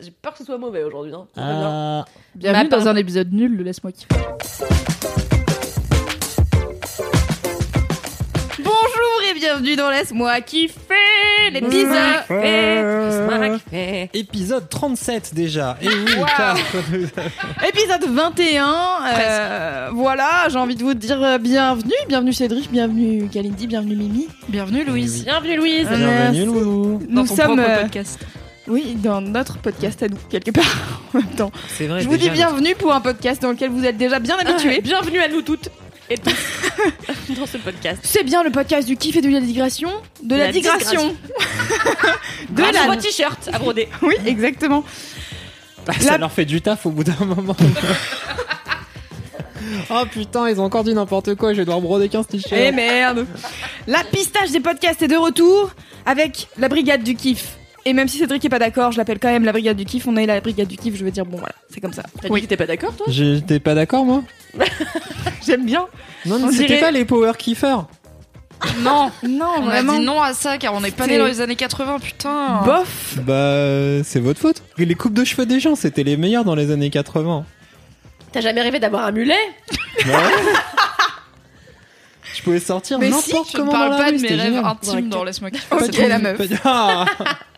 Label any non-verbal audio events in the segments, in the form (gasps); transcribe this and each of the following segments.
J'ai peur que ce soit mauvais aujourd'hui. Hein. Ah, Bienvenue dans un épisode nul de Laisse-moi kiffer. Bonjour et bienvenue dans Laisse-moi kiffer l'épisode fait. épisode 37 déjà. (laughs) Et oui, Wow. car- Épisode 21. euh, voilà, j'ai envie de vous dire euh, bienvenue. Bienvenue Cédric, bienvenue Kalindi, bienvenue Mimi. Bienvenue Louise. Bienvenue Louise. Bienvenue Loulou. Nous sommes euh, podcast. Oui dans notre podcast à nous quelque part (laughs) en même temps. C'est vrai. Je vous dis bienvenue pour un podcast dans lequel vous êtes déjà bien habitués. Bienvenue à nous toutes et tous (laughs) dans ce podcast. C'est bien le podcast du kiff et de la digression, de, la, la digression, (laughs) de Grâce la t-shirts à broder. oui exactement. bah, ça la- leur fait du taf au bout d'un moment. oh putain, ils ont encore dit n'importe quoi. Je vais devoir broder 15 t-shirts. Eh merde La pistache des podcasts est de retour avec la brigade du kiff. Et même si Cédric est pas d'accord, je l'appelle quand même la brigade du kiff. On est la brigade du kiff, je veux dire, bon voilà, c'est comme ça. T'as dit que t'es pas d'accord toi J'étais pas d'accord moi. (laughs) J'aime bien. Non, On mais c'était dirait- pas les power kiffers. Non, Non, on a vraiment. dit non à ça car on n'est pas né dans les années 80, putain. Bof Bah, c'est votre faute. Les coupes de cheveux des gens, c'était les meilleurs dans les années 80. T'as jamais rêvé d'avoir un mulet Bah ouais. Je pouvais sortir Mais n'importe Je ne comment parle dans la pas rue, de mes rêves intimes dans Laisse-moi (laughs) kiffer. Ok, la meuf. Ah. (laughs)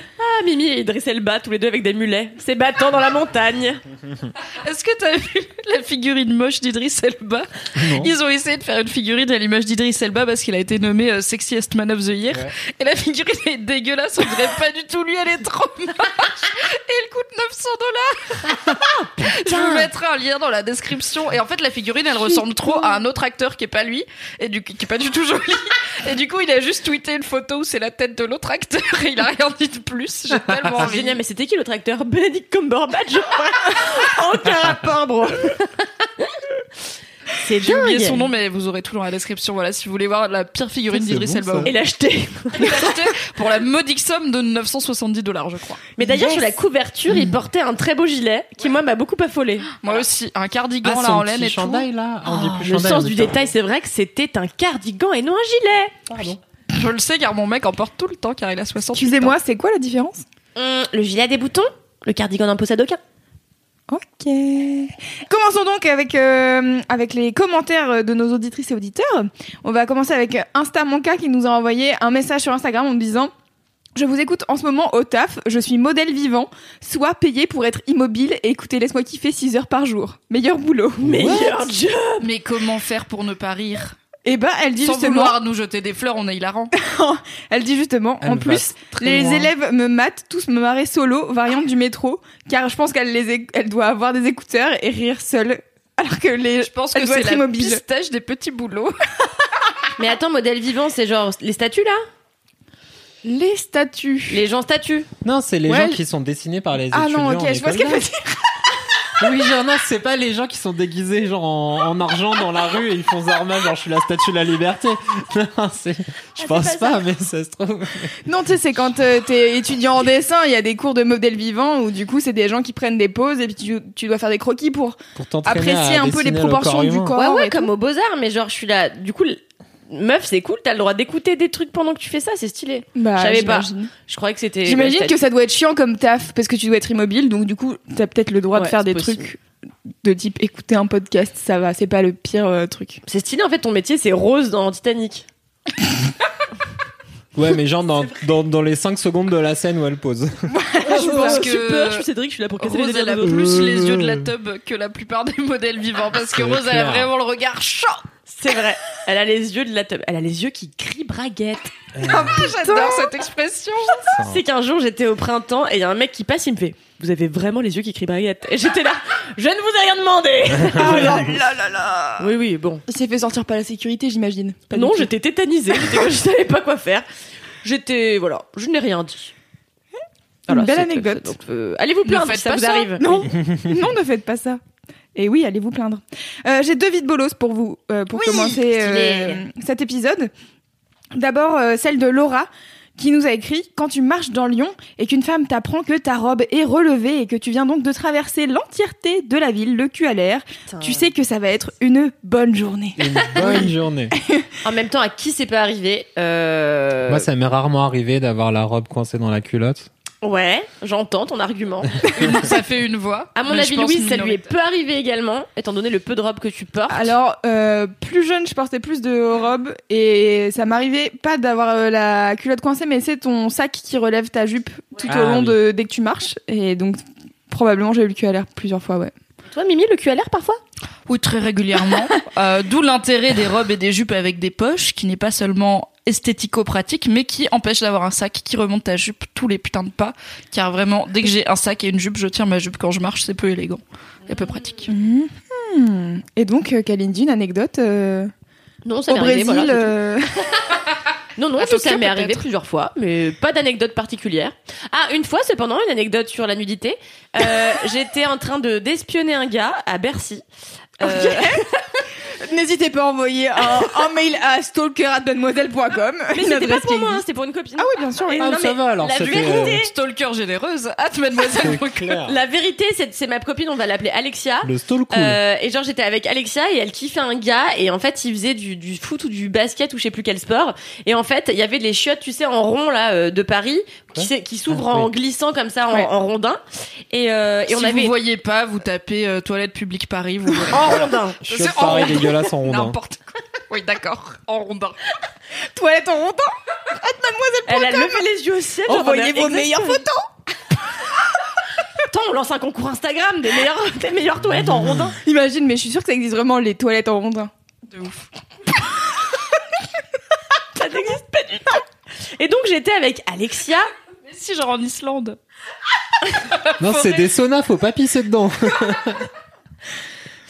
Ah Mimi et Idriss Elba tous les deux avec des mulets. C'est battant dans la montagne. Est-ce que t'as vu la figurine moche d'Idriss Elba? Non. Ils ont essayé de faire une figurine à l'image d'Idriss Elba parce qu'il a été nommé euh, Sexiest Man of the Year. Ouais. Et la figurine est dégueulasse, on dirait pas du tout lui, elle est trop moche. Et elle coûte 900 dollars. (laughs) Je vous mettrai un lien dans la description. Et en fait, la figurine, elle ressemble trop à un autre acteur qui est pas lui, et du qui est pas du tout joli. Et du coup, il a juste tweeté une photo où c'est la tête de l'autre acteur et il a rien dit de plus. J'ai tellement envie. génial, mais c'était qui l'autre acteur (laughs) Benedict Cumberbatch je crois. Aucun rapport, bro. (laughs) C'est J'ai oublié son nom, mais vous aurez tout dans la description. Voilà, si vous voulez voir la pire figurine bon, Elba. (laughs) Et l'acheter. Pour la modique somme de 970 dollars, je crois. Mais d'ailleurs, Yes. sur la couverture, il portait un très beau gilet qui, moi, m'a beaucoup affolé. Moi aussi, un cardigan Ah, là en laine et tout. chandail là. On dit plus Le chandail, sens on du détail, c'est vrai que c'était un cardigan et non un gilet. Pardon. Je le sais car mon mec en porte tout le temps car il a 60 Excusez-moi, c'est quoi la différence Hum, le gilet a des boutons, le cardigan n'en possède aucun. Ok. Commençons donc avec, euh, avec les commentaires de nos auditrices et auditeurs. On va commencer avec Instamonka qui nous a envoyé un message sur Instagram en nous disant Je vous écoute en ce moment au taf, je suis modèle vivant, soit payé pour être immobile et écoutez, laisse-moi kiffer 6 heures par jour. Meilleur boulot. Meilleur job. Mais comment faire pour ne pas rire? Et ben, elle dit Sans justement, vouloir nous jeter des fleurs, on est hilarant. (laughs) elle dit justement, Elle en va plus, très les loin. élèves me matent tous me marrer solo, variante du métro, car je pense qu'elle les, éc- elle doit avoir des écouteurs et rire seule. Alors que les, Je pense elle que doit c'est être la immobile. pistache des petits boulots. (laughs) Mais attends, modèle vivant, c'est genre les statues là? Les statues. Les gens statues. Non, c'est les Ouais. gens qui sont dessinés par les Ah étudiants. non, ok, en je vois ce école qu'elle veut dire. Oui, genre, non, c'est pas les gens qui sont déguisés genre en, en argent dans la rue et ils font Zarma, genre je suis la statue de la liberté. (laughs) Non, c'est, je pense pas mais ça se trouve. Non, tu sais, c'est quand euh, t'es étudiant en dessin, il y a des cours de modèle vivant où du coup, c'est des gens qui prennent des pauses et puis tu, tu dois faire des croquis pour apprécier un peu les le proportions corps du corps. ouais, ouais, comme tout. aux Beaux-Arts, mais genre, je suis là. Du coup, meuf, c'est cool, t'as le droit d'écouter des trucs pendant que tu fais ça, c'est stylé. Bah, Je savais pas. j'imagine. Je croyais que c'était. J'imagine ouais, que ça doit être chiant comme taf parce que tu dois être immobile, donc du coup, t'as peut-être le droit de faire des possible. trucs de type écouter un podcast, ça va, c'est pas le pire euh, truc. C'est stylé, en fait, ton métier, c'est Rose dans Titanic. (laughs) Ouais, mais genre dans, dans, dans les 5 secondes de la scène où elle pose. (laughs) Je pense que Super, je suis Cédric, je suis là pour casser Rose, les elle a plus les yeux de la tub que la plupart des modèles vivants parce que C'est Rose, elle a vraiment le regard chaud. C'est vrai. Elle a les yeux de la teub. Elle a les yeux qui crient braguette. J'adore cette expression. C'est qu'un jour, j'étais au printemps et il y a un mec qui passe, il me fait Vous avez vraiment les yeux qui crient braguette Et j'étais là Je ne vous ai rien demandé Ah (laughs) là là là là Oui, oui, bon. Il s'est fait sortir par la sécurité, j'imagine. Non, j'étais tétanisée. Je savais pas quoi faire. J'étais. Voilà, je n'ai rien dit. Voilà, belle c'est- anecdote. donc, euh, allez vous plaindre si ça vous ça. arrive. Non, (laughs) non, ne faites pas ça. Et oui, allez vous plaindre. Euh, J'ai deux vides bolos pour vous, euh, pour commencer euh, cet épisode. D'abord, euh, celle de Laura, qui nous a écrit Quand tu marches dans Lyon et qu'une femme t'apprend que ta robe est relevée et que tu viens donc de traverser l'entièreté de la ville, le cul à l'air, tu sais que ça va être une bonne journée. Une bonne journée. (laughs) En même temps, à qui c'est pas arrivé euh, Moi, ça m'est rarement arrivé d'avoir la robe coincée dans la culotte. Ouais, j'entends ton argument. (laughs) Ça fait une voix. À mon avis, Louise, ça lui est peu arrivé également, étant donné le peu de robe que tu portes. Alors, euh, plus jeune, je portais plus de robes et ça m'arrivait pas d'avoir euh, la culotte coincée, mais c'est ton sac qui relève ta jupe tout Ah au long oui. de dès que tu marches. Et donc, probablement, j'ai eu le cul à l'air plusieurs fois, ouais. Toi, Mimi, le cul à l'air parfois? Oui, très régulièrement. (laughs) Euh, D'où l'intérêt des robes et des jupes avec des poches, qui n'est pas seulement esthético-pratique, mais qui empêche d'avoir un sac qui remonte ta jupe tous les putains de pas. Car vraiment, dès que j'ai un sac et une jupe, je tiens ma jupe quand je marche, c'est peu élégant et peu pratique. Mhm. Et donc, euh, Kalindi, une anecdote euh, Non, ça au m'est arrivé. Brésil. voilà, euh, (laughs) Non, non, ça m'est arrivé plusieurs fois, mais pas d'anecdote particulière. Ah, une fois, cependant, une anecdote sur la nudité. Euh, (laughs) J'étais en train de d'espionner un gars à Bercy. Euh, (laughs) N'hésitez pas à envoyer un, un mail à stalker@mademoiselle.com. mais c'était pas pour moi, hein, c'était pour une copine. Ah oui, bien sûr. oui. Ah, non, ça va, alors, La vérité, Stalker généreuse, la vérité, c'est ma copine, on va l'appeler Alexia. Le cool. Euh, et genre j'étais avec Alexia et elle kiffait un gars et en fait il faisait du, du foot ou du basket ou je sais plus quel sport et en fait il y avait les chiottes tu sais en rond là euh, de Paris qui, s'ouvrent Ah, en oui. glissant comme ça en, Ouais. en rondin et, euh, et si on avait vous voyez pas, vous tapez euh, toilette publique Paris, vous (laughs) en rondin c'est pareil en- dégueulasse en rondin. N'importe quoi. Oui, d'accord. En rondin. Toilette en rondin. elle a levé les yeux au ciel Envoyez vos meilleures photos. Attends on lance un concours Instagram des meilleures des meilleures toilettes en rondin Imagine, mais je suis sûre que ça existe vraiment les toilettes en rondin. De ouf. (laughs) ça n'existe pas du tout et donc j'étais avec Alexia Mais si, genre en Islande. Non, c'est des saunas, faut pas pisser dedans. (laughs)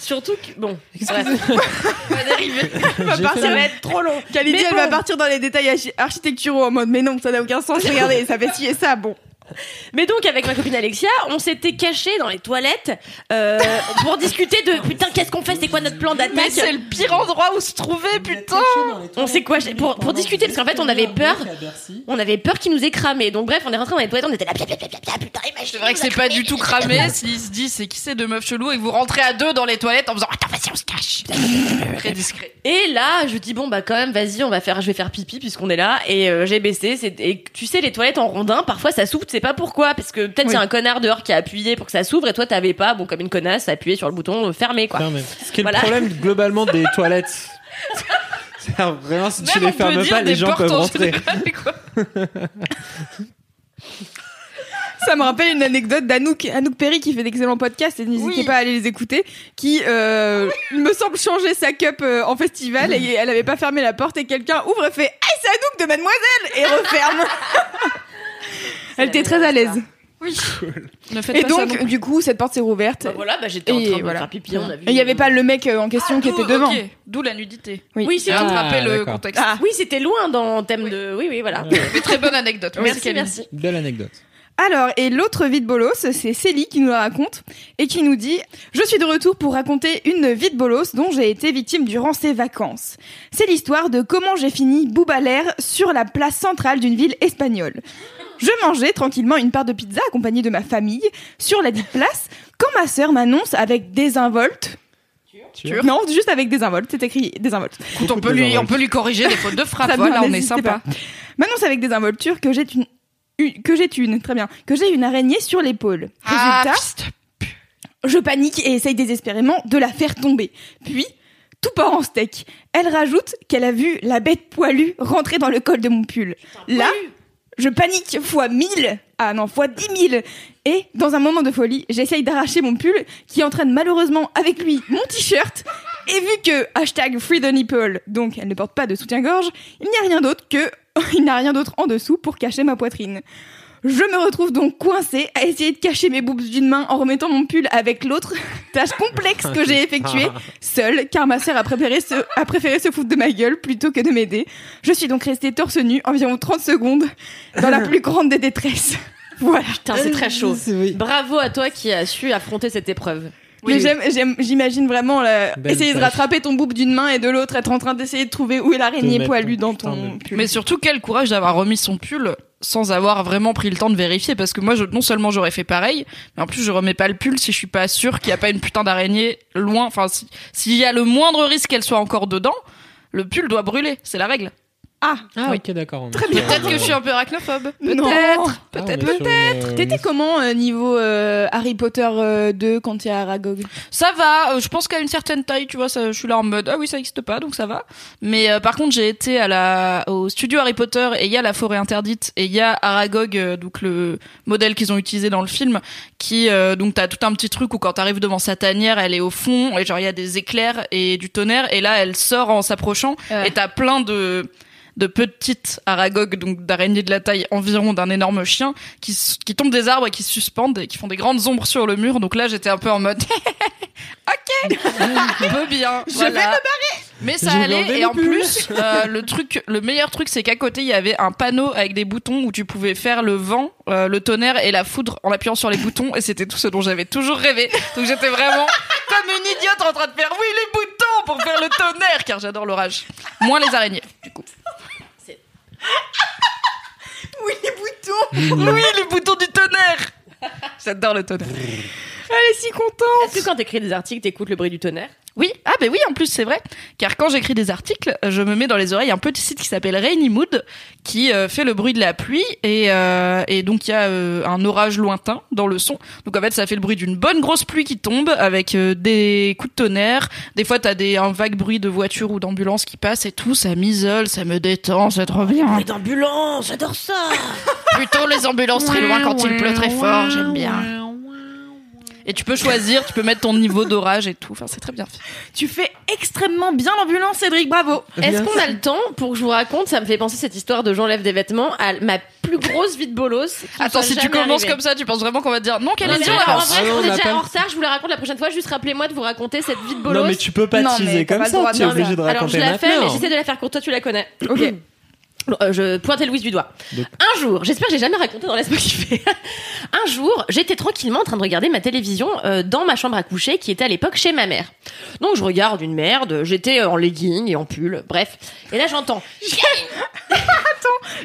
surtout que bon bref, (laughs) Va dériver. (laughs) va partir ça va être trop long Mais elle va partir dans les détails archi- architecturaux en mode mais non, ça n'a aucun sens. Regardez, ça fait ci et ça. Bon. (laughs) Mais donc avec ma copine Alexia, on s'était cachés dans les toilettes euh, pour discuter de putain qu'est-ce qu'on fait, c'est quoi notre plan Mais d'attaque. c'est le pire endroit où se trouver, putain. On sait quoi pour pour discuter parce qu'en fait on avait peur, on avait peur qu'il nous ait cramé. Donc bref, on est rentré dans les toilettes, on était là putain imagine. C'est vrai que c'est pas du tout cramé s'il se dit c'est qui c'est deux meufs cheloues et que vous rentrez à deux dans les toilettes en faisant attends vas-y on se cache. (laughs) Très discret. Et là, je dis bon bah quand même vas-y, on va faire je vais faire pipi puisqu'on est là et euh, j'ai baissé, c'est et tu sais les toilettes en rondin, parfois ça s'ouvre, sais pas pourquoi parce que peut-être il y a un connard dehors qui a appuyé pour que ça s'ouvre et toi t'avais pas, bon comme une connasse, appuyé sur le bouton euh, fermé quoi. Fermé. (laughs) Ce qui est Voilà. le problème globalement des (laughs) toilettes. Vraiment si tu Même les fermes pas, les gens peuvent en rentrer. général. (laughs) Ça me rappelle une anecdote d'Anouk, Anouk Perry qui fait d'excellents podcasts et n'hésitez Oui. pas à aller les écouter, qui, euh, il me semble, changer sa cup euh, en festival et elle avait pas fermé la porte et quelqu'un ouvre et fait « Ah, c'est Anouk de Mademoiselle !» et referme. Elle était très à l'aise. Oui. Ne faites Et pas donc, du coup, cette porte s'est rouverte. Bah voilà, bah j'étais en Et train de voilà. faire pipi, on a vu. Et il y avait pas le mec euh, en question qui D'où- était devant. D'où la nudité. Oui. Oui, c'est Ah, le contexte. Ah. Oui, c'était loin dans le thème de. Oui, oui, voilà. Mais très bonne anecdote. Merci, merci. Belle anecdote. Alors, et l'autre vie de bolos, c'est Célie qui nous la raconte et qui nous dit « Je suis de retour pour raconter une vie de bolos dont j'ai été victime durant ces vacances. C'est l'histoire de comment j'ai fini boubalère sur la place centrale d'une ville espagnole. Je mangeais tranquillement une part de pizza accompagnée de ma famille sur la dite place quand ma sœur m'annonce avec désinvolte... Sûr Non, juste avec désinvolte, c'est écrit désinvolte. Écoute, on peut lui, on peut lui corriger des fautes de frappe. (laughs) Voilà, on est sympa. M'annonce avec désinvolture que j'ai une... une- que j'ai une, très bien, que j'ai une araignée sur l'épaule. Ah, Résultat, piste. je panique et essaye désespérément de la faire tomber. Puis, tout part en steak. Elle rajoute qu'elle a vu la bête poilue rentrer dans le col de mon pull. Là, je panique fois 1000. Ah non, fois 10 000. Et, dans un moment de folie, j'essaye d'arracher mon pull qui entraîne malheureusement avec lui mon t-shirt. Et vu que hashtag free the nipple, donc elle ne porte pas de soutien-gorge, il n'y a rien d'autre que, (laughs) il n'y a rien d'autre en dessous pour cacher ma poitrine. Je me retrouve donc coincée à essayer de cacher mes boobs d'une main en remettant mon pull avec l'autre. (laughs) Tâche complexe que j'ai effectuée (laughs) seule, car ma sœur a préféré, se, a préféré se foutre de ma gueule plutôt que de m'aider. Je suis donc restée torse nu environ 30 secondes dans la (laughs) plus grande des détresses. Voilà. Putain, c'est très chaud. Bravo à toi qui as su affronter cette épreuve. Mais j'aime, j'aime- j'imagine vraiment Belle essayer de rattraper ton bouc d'une main et de l'autre être en train d'essayer de trouver où est l'araignée poilue dans ton pull. Mais surtout, quel courage d'avoir remis son pull sans avoir vraiment pris le temps de vérifier. Parce que moi, non seulement j'aurais fait pareil, mais en plus, je remets pas le pull si je suis pas sûr qu'il y a pas une putain d'araignée loin. Enfin, si- s'il y a le moindre risque qu'elle soit encore dedans, le pull doit brûler. C'est la règle. Ah, Ah, Oui. ok, d'accord. Peut-être que je suis un peu arachnophobe. Peut-être. Ah, Peut-être. sur une- T'étais comment euh, niveau euh, Harry Potter euh, 2 quand il y a Aragog? Ça va, euh, je pense qu'à une certaine taille, tu vois, ça, je suis là en mode ah oui, ça existe pas, donc ça va. Mais euh, par contre, j'ai été à la au studio Harry Potter et il y a la forêt interdite et il y a Aragog, euh, donc le modèle qu'ils ont utilisé dans le film, qui euh, donc t'as tout un petit truc où quand t'arrives devant sa tanière, elle est au fond et genre il y a des éclairs et du tonnerre et là elle sort en s'approchant Ouais. et t'as plein de de petites aragog, donc d'araignées de la taille environ d'un énorme chien, qui, qui tombent des arbres et qui se suspendent et qui font des grandes ombres sur le mur. Donc là, j'étais un peu en mode, (laughs) ok, peu bien. (laughs) Je voilà. vais me barrer. Mais ça Je allait et en plus, euh, le truc, le meilleur truc, c'est qu'à côté, il y avait un panneau avec des boutons où tu pouvais faire le vent, euh, le tonnerre et la foudre en appuyant sur les boutons et c'était tout ce dont j'avais toujours rêvé. Donc j'étais vraiment comme une idiote en train de faire oui les boutons pour faire le tonnerre car j'adore l'orage. Moins les araignées, du coup. (laughs) Oui, les boutons. Oui, les boutons du tonnerre. J'adore le tonnerre. Elle est si contente. Est-ce que quand t'écris des articles, t'écoutes le bruit du tonnerre? Oui, ah ben oui, en plus c'est vrai, car quand j'écris des articles, je me mets dans les oreilles un petit site qui s'appelle Rainy Mood, qui euh, fait le bruit de la pluie et, euh, et donc il y a euh, un orage lointain dans le son. Donc en fait ça fait le bruit d'une bonne grosse pluie qui tombe avec des coups de tonnerre. Des fois t'as des un vague bruit de voiture ou d'ambulance qui passe et tout, ça m'isole, ça me détend, c'est trop bien. d'ambulance, j'adore ça (laughs) Plutôt les ambulances très loin quand il pleut très fort, j'aime bien. Et tu peux choisir, tu peux mettre ton niveau d'orage et tout. Enfin, c'est très bien fait. Tu fais extrêmement bien l'ambulance, Cédric, bravo. Est-ce qu'on a le temps pour que je vous raconte Ça me fait penser cette histoire de j'enlève des vêtements à ma plus grosse vie de bolos. Attends, si tu commences arrivée. comme ça, tu penses vraiment qu'on va te dire non, quelle est alors, en vrai, Ah on est déjà en retard, je vous la raconte la prochaine fois. Juste rappelez-moi de vous raconter cette vie de bolos. Non, mais tu peux pas Non, teaser comme ça, tu es faire obligé de Alors je raconter la fais, mais j'essaie de la faire courte. Toi, tu la connais. Ok. (clears throat) Euh, je pointais Louise du doigt. Donc- Un jour, j'espère que j'ai jamais raconté dans Laisse-moi (laughs) kiffer. Un jour, j'étais tranquillement en train de regarder ma télévision euh, dans ma chambre à coucher qui était à l'époque chez ma mère. Donc je regarde une merde, j'étais en legging et en pull, bref. Et là j'entends (laughs)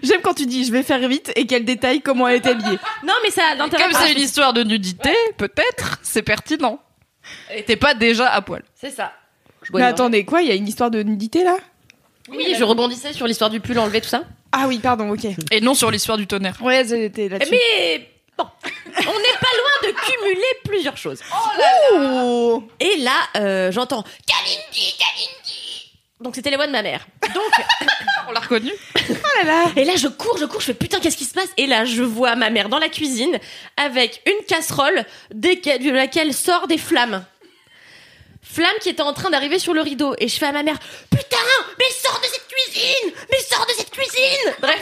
J'aime quand tu dis je vais faire vite et qu'elle détaille comment elle est habillée. Non mais ça a l'intérêt Comme c'est une histoire de nudité, peut-être, c'est pertinent. Et t'es pas déjà à poil. C'est ça. Je Mais attendez, quoi Il y a une histoire de nudité là? Oui, je rebondissais sur l'histoire du pull enlevé tout ça. Ah oui, pardon, ok. Et non sur l'histoire du tonnerre. Ouais, j'étais là-dessus. Mais bon, on n'est pas loin de cumuler plusieurs choses. Oh Et là, euh, j'entends Kalindi, Kalindi. Donc c'était les voix de ma mère. Donc (laughs) On l'a reconnu Oh là là Et là, je cours, je cours, je fais putain, qu'est-ce qui se passe? Et là, je vois ma mère dans la cuisine avec une casserole desquelles- de laquelle sort des flammes. Flammes qui étaient en train d'arriver sur le rideau. Et je fais à ma mère Putain, mais sors de cette cuisine! Mais sors de cette cuisine! Bref,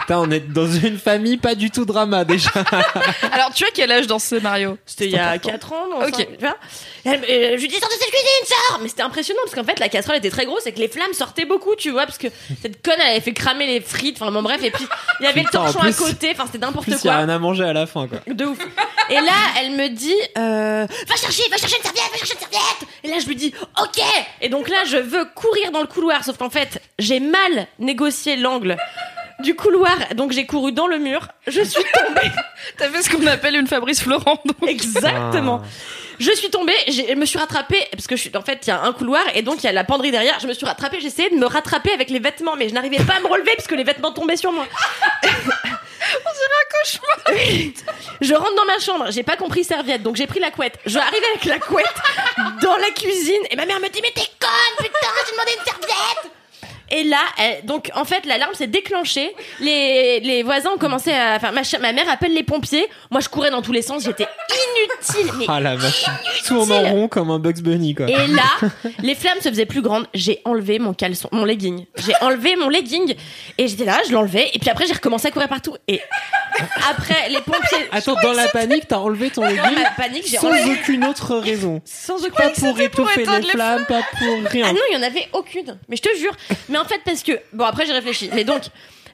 Putain, on est dans une famille pas du tout drama déjà. (laughs) Alors, tu as quel âge dans ce scénario c'était il y a 4 ans, non Ok. tu vois Et elle me- euh, je lui dis Sors de cette cuisine, sors Mais c'était impressionnant parce qu'en fait, la casserole était très grosse et que les flammes sortaient beaucoup, tu vois, parce que cette conne, elle avait fait cramer les frites, enfin bon, bref, et puis il y avait Putain, en le torchon plus- à côté, enfin c'était En n'importe plus, il y quoi. a rien à manger à la fin, quoi. De ouf. Et là, elle me dit, euh, va chercher, va chercher une serviette, va chercher une serviette. Et là, je lui dis, ok. Et donc là, je veux courir dans le couloir, sauf qu'en fait, j'ai mal négocié l'angle du couloir, donc j'ai couru dans le mur. Je suis tombée. (laughs) T'as fait ce qu'on appelle une Fabrice Florent. donc. Exactement. Je suis tombée, je me suis rattrapée parce que je suis en fait il y a un couloir et donc il y a la penderie derrière. Je me suis rattrapée, j'essayais de me rattraper avec les vêtements, mais je n'arrivais pas à me relever parce que les vêtements tombaient sur moi. (laughs) On dirait un cauchemar. (laughs) je rentre dans ma chambre, j'ai pas compris serviette, donc j'ai pris la couette. Je arrive avec la couette dans la cuisine et ma mère me dit mais t'es conne putain, j'ai demandé une serviette. Et là, donc en fait, l'alarme s'est déclenchée. Les, les voisins ont commencé à. Enfin, ma, ma mère appelle les pompiers. Moi, je courais dans tous les sens. J'étais inutile. Mais Ah la vache. Tourne en rond comme un Bugs Bunny, quoi. et là, (laughs) les flammes se faisaient plus grandes. J'ai enlevé mon caleçon, mon legging. J'ai enlevé mon legging et j'étais là, je l'enlevais. Et puis après, j'ai recommencé à courir partout. Et après, les pompiers. Attends, dans la panique, t'as enlevé ton Dans legging ma panique, j'ai sans enlevé. aucune autre raison. Sans. Pas pour étouffer les les flammes, pas pour Ah rien. non, il y en avait aucune. Mais je te jure. Mais en fait, parce que bon, après j'ai réfléchi. Mais donc.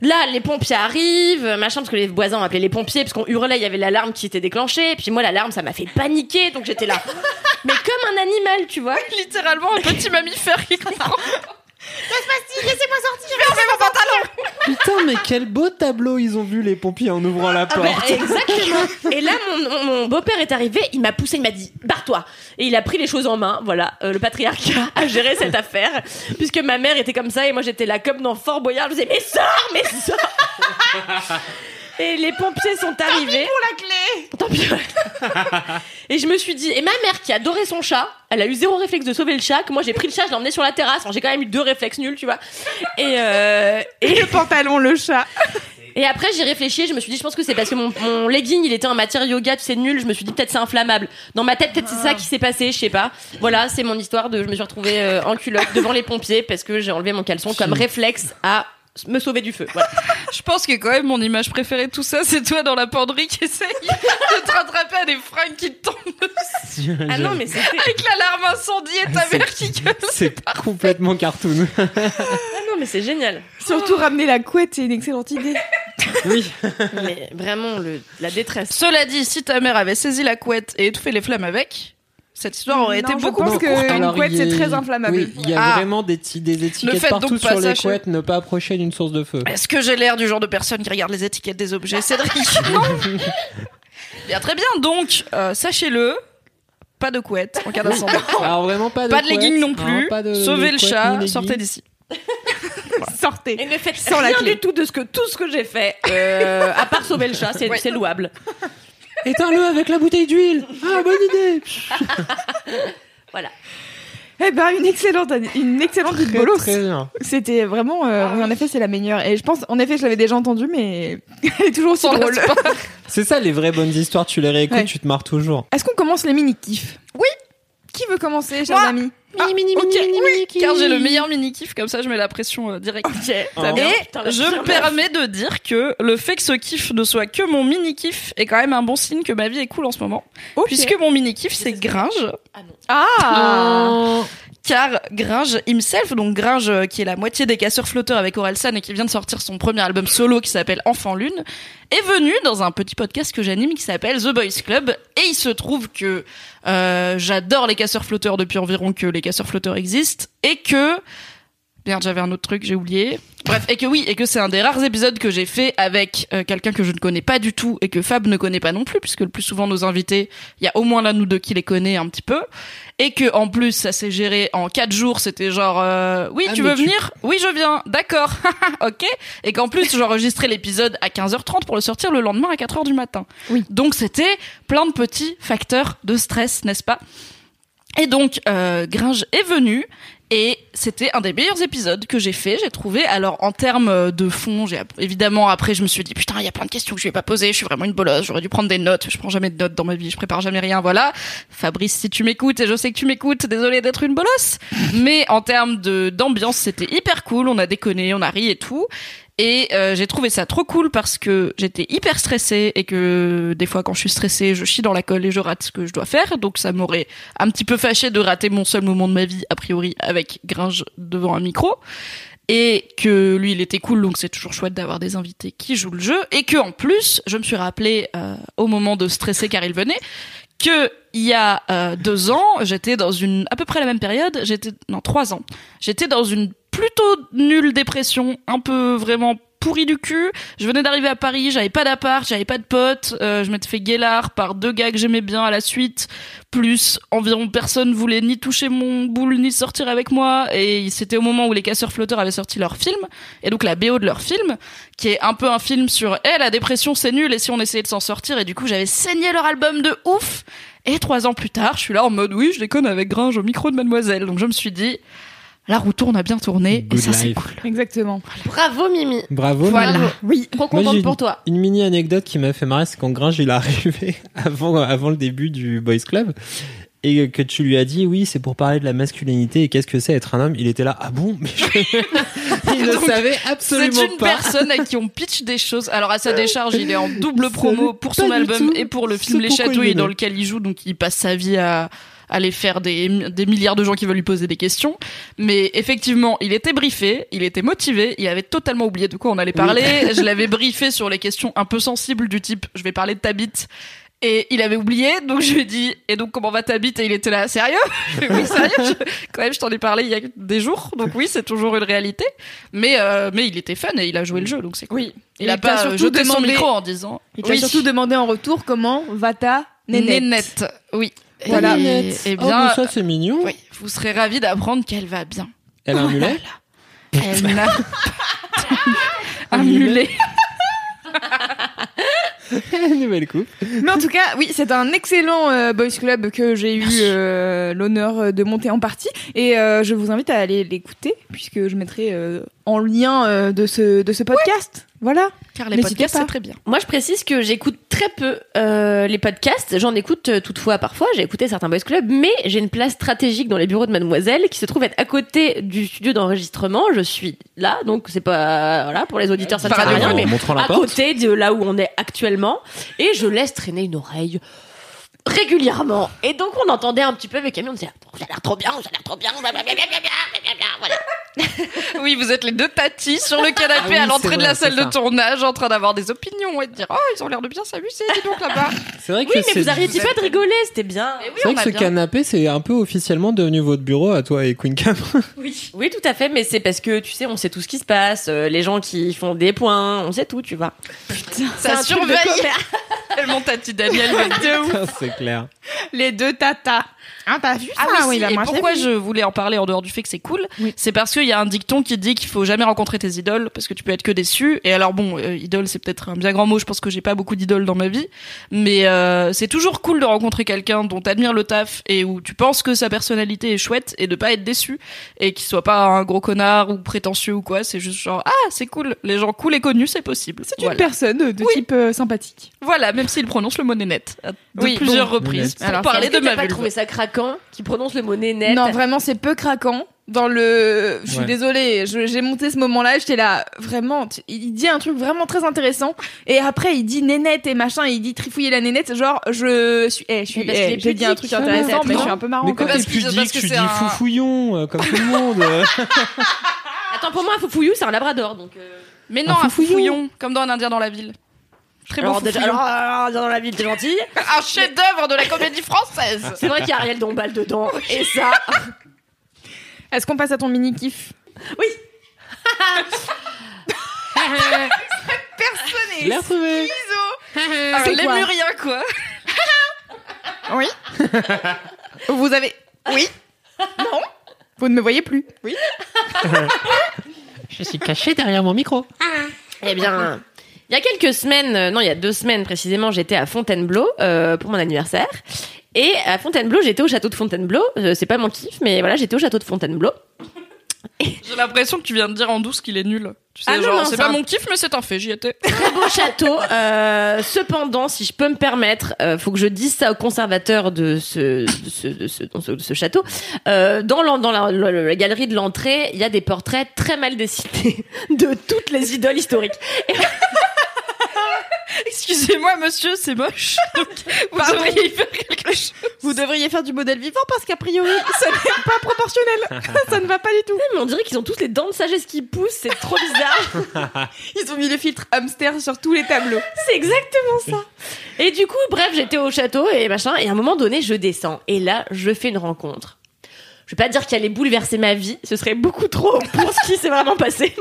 Là, les pompiers arrivent, machin, parce que les voisins ont appelé les pompiers, parce qu'on hurlait, il y avait l'alarme qui était déclenchée. Et puis moi, l'alarme, ça m'a fait paniquer, donc j'étais là. (laughs) Mais comme un animal, tu vois. Littéralement un petit mammifère qui (laughs) comprend. Putain, mais quel beau tableau ils ont vu les pompiers en ouvrant la Ah bah, porte. exactement. Et là, mon, mon- mon beau-père est arrivé, il m'a poussé, il m'a dit barre-toi. Et il a pris les choses en main. Voilà, Euh, le patriarcat a géré cette affaire, puisque ma mère était comme ça et moi j'étais là comme dans Fort Boyard. Je disais mais sors, mais sors. Et les pompiers sont arrivés. la clé Tant pis. (laughs) et je me suis dit, et ma mère qui adorait son chat, elle a eu zéro réflexe de sauver le chat, que moi j'ai pris le chat, je l'ai emmené sur la terrasse. J'ai quand même eu deux réflexes nuls, tu vois. Et, euh, et, Le pantalon, le chat. (laughs) et après j'ai réfléchi, je me suis dit, je pense que c'est parce que mon, mon legging il était en matière yoga, tu sais, nul. Je me suis dit, peut-être c'est inflammable. Dans ma tête, peut-être c'est ça qui s'est passé, je sais pas. Voilà, c'est mon histoire de, je me suis retrouvée euh, en culotte devant les pompiers parce que j'ai enlevé mon caleçon comme réflexe à me sauver du feu. Voilà. (laughs) Je pense que quand même mon image préférée de tout ça, c'est toi dans la penderie qui essaye de te rattraper à des fringues qui te tombent (laughs) Ah non, mais c'était, avec l'alarme incendie et ta C'est- mère qui gueule. C'est complètement cartoon. ah non, mais c'est génial. Surtout ramener la couette, c'est une excellente idée. (laughs) Oui. Mais vraiment, le, la détresse. Cela dit, si ta mère avait saisi la couette et étouffé les flammes avec, cette histoire aurait Non, été je beaucoup pense plus que- courte. une couette, c'est très inflammable. Oui, il y a Ah. vraiment des, des étiquettes partout sur les couettes, ne pas approcher d'une source de feu. Est-ce que j'ai l'air du genre de personne qui regarde les étiquettes des objets, Cédric? Non. (laughs) Bien, très bien. Donc, euh, sachez-le, pas de couette en cas d'incendie. (laughs) Alors vraiment pas de Pas de couette, leggings non plus. pas de- Sauvez le chat, sortez d'ici. (laughs) Sortez. Et ne faites Sans la rien clé. du tout de ce que tout ce que j'ai fait, euh, à part sauver le chat, c'est Ouais. c'est louable. Éteins-le avec la bouteille d'huile. Ah bonne idée. (laughs) Voilà. Eh ben, une excellente, une excellente Très, bolos. très bien. C'était vraiment, euh, oui, en effet, c'est la meilleure. Et je pense, en effet, je l'avais déjà entendue, mais (laughs) elle est toujours Sans drôle. (laughs) C'est ça les vraies bonnes histoires, tu les réécoutes, Ouais. tu te marres toujours. Est-ce qu'on commence les mini-kifs Oui. Qui veut commencer, chers Moi. amis? Ah, ok, oui, car j'ai le meilleur mini kiff comme ça, je mets la pression euh, direct. (laughs) Ah. bien. Et Putain, je me permets de dire que le fait que ce kiff ne soit que mon mini kiff est quand même un bon signe que ma vie est cool en ce moment, Ok. puisque mon mini kiff c'est Gringe. Ah non. Ah car Gringe himself, donc Gringe euh, qui est la moitié des casseurs flotteurs avec Orelsan et qui vient de sortir son premier album solo qui s'appelle Enfant Lune, est venu dans un petit podcast que j'anime qui s'appelle The Boys Club et il se trouve que euh, j'adore les casseurs flotteurs depuis environ que les casseurs flotteurs existent et que Merde, j'avais un autre truc, j'ai oublié. Bref, et que oui, et que c'est un des rares épisodes que j'ai fait avec euh, quelqu'un que je ne connais pas du tout et que Fab ne connaît pas non plus, puisque le plus souvent nos invités, il y a au moins l'un ou deux qui les connaît un petit peu, et que en plus ça s'est géré en quatre jours. C'était genre, euh, oui, Ah, tu veux tu- venir? Oui, je viens. D'accord, (laughs) ok. Et qu'en plus j'enregistrais l'épisode à 15h30 pour le sortir le lendemain à 4h du matin. Oui. Donc c'était plein de petits facteurs de stress, n'est-ce pas? Et donc, euh, Gringe est venu et c'était un des meilleurs épisodes que j'ai fait, j'ai trouvé. Alors, en termes de fond, j'ai évidemment après, je me suis dit putain, il y a plein de questions que je vais pas poser. Je suis vraiment une bolosse. J'aurais dû prendre des notes. Je prends jamais de notes dans ma vie. Je prépare jamais rien. Voilà. Fabrice, si tu m'écoutes et je sais que tu m'écoutes, désolé d'être une bolosse. Mais en termes de d'ambiance, c'était hyper cool. On a déconné, on a ri et tout. Et euh, j'ai trouvé ça trop cool parce que j'étais hyper stressée et que des fois quand je suis stressée, je chie dans la colle et je rate ce que je dois faire. Donc ça m'aurait un petit peu fâché de rater mon seul moment de ma vie, a priori, avec Gringe devant un micro. Et que lui, il était cool, donc c'est toujours chouette d'avoir des invités qui jouent le jeu. Et que en plus, je me suis rappelé euh, au moment de stresser car il venait que il y a euh, deux ans, j'étais dans une à peu près la même période. J'étais non trois ans. J'étais dans une plutôt nulle dépression, un peu vraiment pourri du cul. Je venais d'arriver à Paris, j'avais pas d'appart, j'avais pas de potes, euh, je m'étais fait guélard par deux gars que j'aimais bien à la suite, plus environ personne voulait ni toucher mon boule ni sortir avec moi et c'était au moment où les casseurs flotteurs avaient sorti leur film et donc la BO de leur film qui est un peu un film sur eh la dépression c'est nul et si on essayait de s'en sortir? Et du coup j'avais saigné leur album de ouf et trois ans plus tard je suis là en mode oui je déconne avec Gringe au micro de Mademoiselle donc je me suis dit la roue tourne a bien tourné et ça c'est cool Exactement. Bravo Mimi. Bravo. Voilà. Mimi. Oui. Trop contente pour une- toi. Une mini anecdote qui m'a fait marrer, c'est quand Gringe il est arrivé (laughs) avant, avant le début du Boys Club et que tu lui as dit oui c'est pour parler de la masculinité et qu'est-ce que c'est être un homme? Il était là ah bon? Mais je... (laughs) il ne (laughs) savait C'est absolument une pas. personne à qui on pitch des choses. Alors à sa décharge, il est en double promo pour son album et pour le film Les Chatouilles dans lequel il joue. Donc il passe sa vie à aller faire des, des milliards de gens qui veulent lui poser des questions. Mais effectivement, il était briefé, il était motivé, il avait totalement oublié de quoi on allait parler. (laughs) Je l'avais briefé sur les questions un peu sensibles du type je vais parler de ta bite. Et il avait oublié, donc je lui ai dit, et donc comment va ta bite? Et il était là, sérieux? (laughs) Oui, sérieux? Je- Quand même, je t'en ai parlé il y a des jours, donc oui, c'est toujours une réalité. Mais, euh, mais il était fun et il a joué le jeu, donc c'est cool. Oui. Il a pas surtout euh, jeté son demandé- micro en disant Il t'a surtout demandé en retour comment va ta nénette. Nénette. Oui. Voilà. Et, et Oh, bien, mais ça c'est mignon. oui, vous serez ravis d'apprendre qu'elle va bien. Elle a un mulet. Elle n'a (laughs) un mulet. (laughs) Nouvelle coupe. Mais en tout cas, oui, c'est un excellent euh, boys club que j'ai eu euh, l'honneur de monter en partie et euh, je vous invite à aller l'écouter puisque je mettrai euh, en lien euh, de ce de ce podcast. Voilà. Car les N'hésitez podcasts, pas. c'est très bien. Moi, je précise que j'écoute très peu euh, les podcasts. J'en écoute euh, toutefois parfois. J'ai écouté certains boys clubs, mais j'ai une place stratégique dans les bureaux de Mademoiselle qui se trouve être à côté du studio d'enregistrement. Je suis là, donc c'est pas voilà pour les auditeurs ça ne sert à rien, en mais à porte. côté de là où on est actuellement, et je laisse traîner une oreille régulièrement. Et donc on entendait un petit peu avec Camille, on disait ça a l'air trop bien, ça a l'air trop bien, voilà. (laughs) Oui, vous êtes les deux tatis sur le canapé Ah oui, à l'entrée de la salle de tournage en train d'avoir des opinions et de dire Oh, ils ont l'air de bien s'amuser, dis donc là-bas. (laughs) C'est vrai que Oui, mais vous arrêtiez pas de rigoler, c'était bien. Oui, C'est vrai que a ce bien. canapé, c'est un peu officiellement devenu votre bureau à toi et Queen Cam. (laughs) Oui. oui, tout à fait, mais c'est parce que tu sais, on sait tout ce qui se passe, euh, les gens qui font des points, on sait tout, tu vois. C'est Ça de surveille tellement tati Daniel va dire. c'est clair. Les deux tatas. Ah, t'as vu ça Ah oui, si, bah, et pourquoi vu. je voulais en parler en dehors du fait que c'est cool Oui. C'est parce qu'il y a un dicton qui dit qu'il faut jamais rencontrer tes idoles parce que tu peux être que déçu. Et alors bon, euh, idole c'est peut-être un bien grand mot. Je pense que j'ai pas beaucoup d'idoles dans ma vie, mais euh, c'est toujours cool de rencontrer quelqu'un dont t'admires le taf et où tu penses que sa personnalité est chouette et de pas être déçu et qu'il soit pas un gros connard ou prétentieux ou quoi. C'est juste genre ah c'est cool. Les gens cool et connus c'est possible. C'est une personne de Oui. type euh, sympathique. Voilà, même s'il prononce le mot nénette à de Oui, plusieurs bon, reprises nénette. pour Alors, parler de ma pas trouvé ça craquant qui prononce le mot nénette Non, vraiment, c'est peu craquant. Dans le, je suis Ouais. désolée, j'ai monté ce moment-là, j'étais là, vraiment, tu- il dit un truc vraiment très intéressant, et après il dit nénette et machin, et il dit trifouiller la nénette, genre, je suis, eh, je suis, eh, est j'ai dit un truc intéressant, mais je suis un peu marrant. Mais quand t'es pudique, que tu dis un- foufouillon, euh, comme tout le monde. Attends, pour moi, un foufouillou, c'est un labrador, donc. euh, Mais non, Un foufouillon, comme dans un indien dans la ville. Très Alors, déjà, alors, alors, dans la ville, t'es gentil. Un chef-d'œuvre de la comédie française. C'est vrai qu'il y a Ariel Dombal dedans, et ça. Est-ce qu'on passe à ton mini kiff? Oui. Personne retrouvé. Alors, C'est les muriens, quoi. (laughs) Oui. Vous avez, oui. Non. Vous ne me voyez plus. Oui. (laughs) Je suis caché derrière mon micro. Eh bien, il y a quelques semaines, euh, non, il y a deux semaines précisément, j'étais à Fontainebleau euh, pour mon anniversaire. Et à Fontainebleau, j'étais au château de Fontainebleau. Euh, c'est pas mon kiff, mais voilà, j'étais au château de Fontainebleau. (laughs) J'ai l'impression que tu viens de dire en douce qu'il est nul. Tu sais, Ah non, genre, non, c'est c'est pas un- mon kiff, mais c'est un fait, j'y étais. (laughs) Très beau château. Euh, cependant, si je peux me permettre, euh, faut que je dise ça au conservateur de ce, de ce, de ce, de château. Euh, dans l'en- dans la, la- la galerie de l'entrée, il y a des portraits très mal dessinés (laughs) de toutes les idoles historiques. (laughs) Excusez-moi, monsieur, c'est moche. (laughs) Donc, vous devriez y faire quelque chose. Vous devriez faire du modèle vivant parce qu'a priori, ça n'est pas proportionnel. (laughs) ça ne va pas du tout. Mais on dirait qu'ils ont tous les dents de sagesse qui poussent, c'est trop bizarre. Ils ont mis le filtre hamster sur tous les tableaux. C'est exactement ça. Et du coup, bref, j'étais au château et machin, et à un moment donné, je descends. Et là, je fais une rencontre. Je vais pas dire qu'elle allait bouleverser ma vie, ce serait beaucoup trop pour ce qui s'est vraiment passé.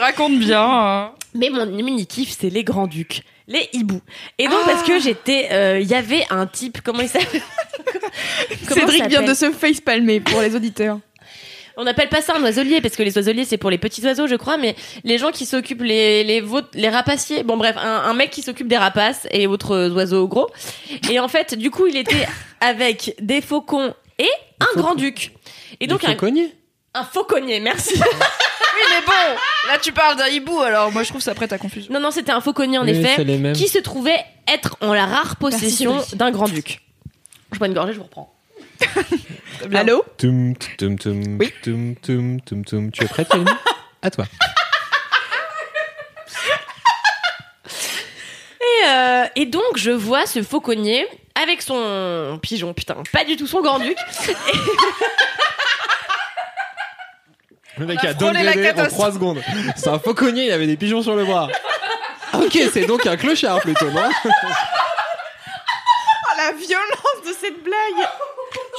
Tu racontes bien. hein. Mais mon mini kiff, c'est les grands ducs, les hiboux. Et donc parce que j'étais, euh, il y avait un type, comment il s'appelle? (laughs) Cédric vient de se facepalmer pour les auditeurs. On n'appelle pas ça un oiselier parce que les oiseliers c'est pour les petits oiseaux, je crois, mais les gens qui s'occupent les les les rapaciers. Bon bref, un, un mec qui s'occupe des rapaces et autres oiseeux gros. Et en fait, du coup, il était avec des faucons et un grand duc. Et donc un, cogner. un fauconnier, merci. (laughs) Oui, mais bon, là tu parles d'un hibou, alors moi je trouve ça prête à confusion. non non, c'était un fauconnier en Oui, c'est effet les mêmes. qui se trouvait être en la rare possession d'un grand duc. Je prends une gorgée, je vous reprends. (laughs) Allô Tum, tum, tum, Oui. tum, tum, tum, tum. Tu es prête, À toi. (laughs) Et, euh, et donc, je vois ce fauconnier avec son pigeon, putain, pas du tout son grand-duc. (laughs) Le mec On a a downgradé en catastrophe. 3 secondes. C'est un fauconnier, il avait des pigeons sur le bras. (laughs) Ok, c'est donc un clochard plutôt, non? Oh, la violence de cette blague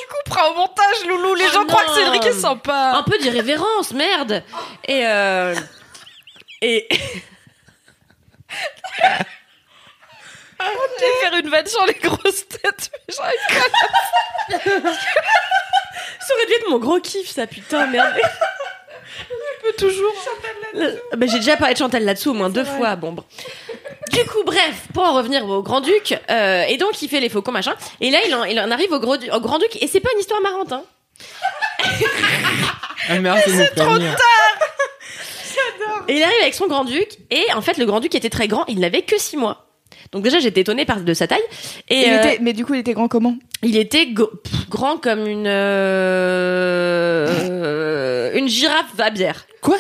Couperas au montage, Loulou. Les Oh gens croient que. Cédric est sympa. Un peu d'irrévérence, merde. Et euh, et Je vais faire une vanne sur les grosses têtes, mais j'arrive (laughs) ça aurait dû être mon gros kiff, ça, putain, merde. (laughs) Je peux toujours. Euh, bah, j'ai déjà parlé de Chantal là-dessous au moins deux fois. Bon, bon. Du coup, bref, pour en revenir au Grand-Duc, euh, et donc il fait les faucons machin, et là il en, il en arrive au, Grand-Duc, et c'est pas une histoire marrante, hein. Ah c'est nous prévenir. Et il arrive avec son Grand-Duc, et en fait le Grand-Duc était très grand, il n'avait que six mois. Donc déjà j'étais étonnée par de sa taille, et Il euh, était- Mais du coup, il était grand comment? il était go- pff, grand comme une euh, une girafe à bière. Quoi?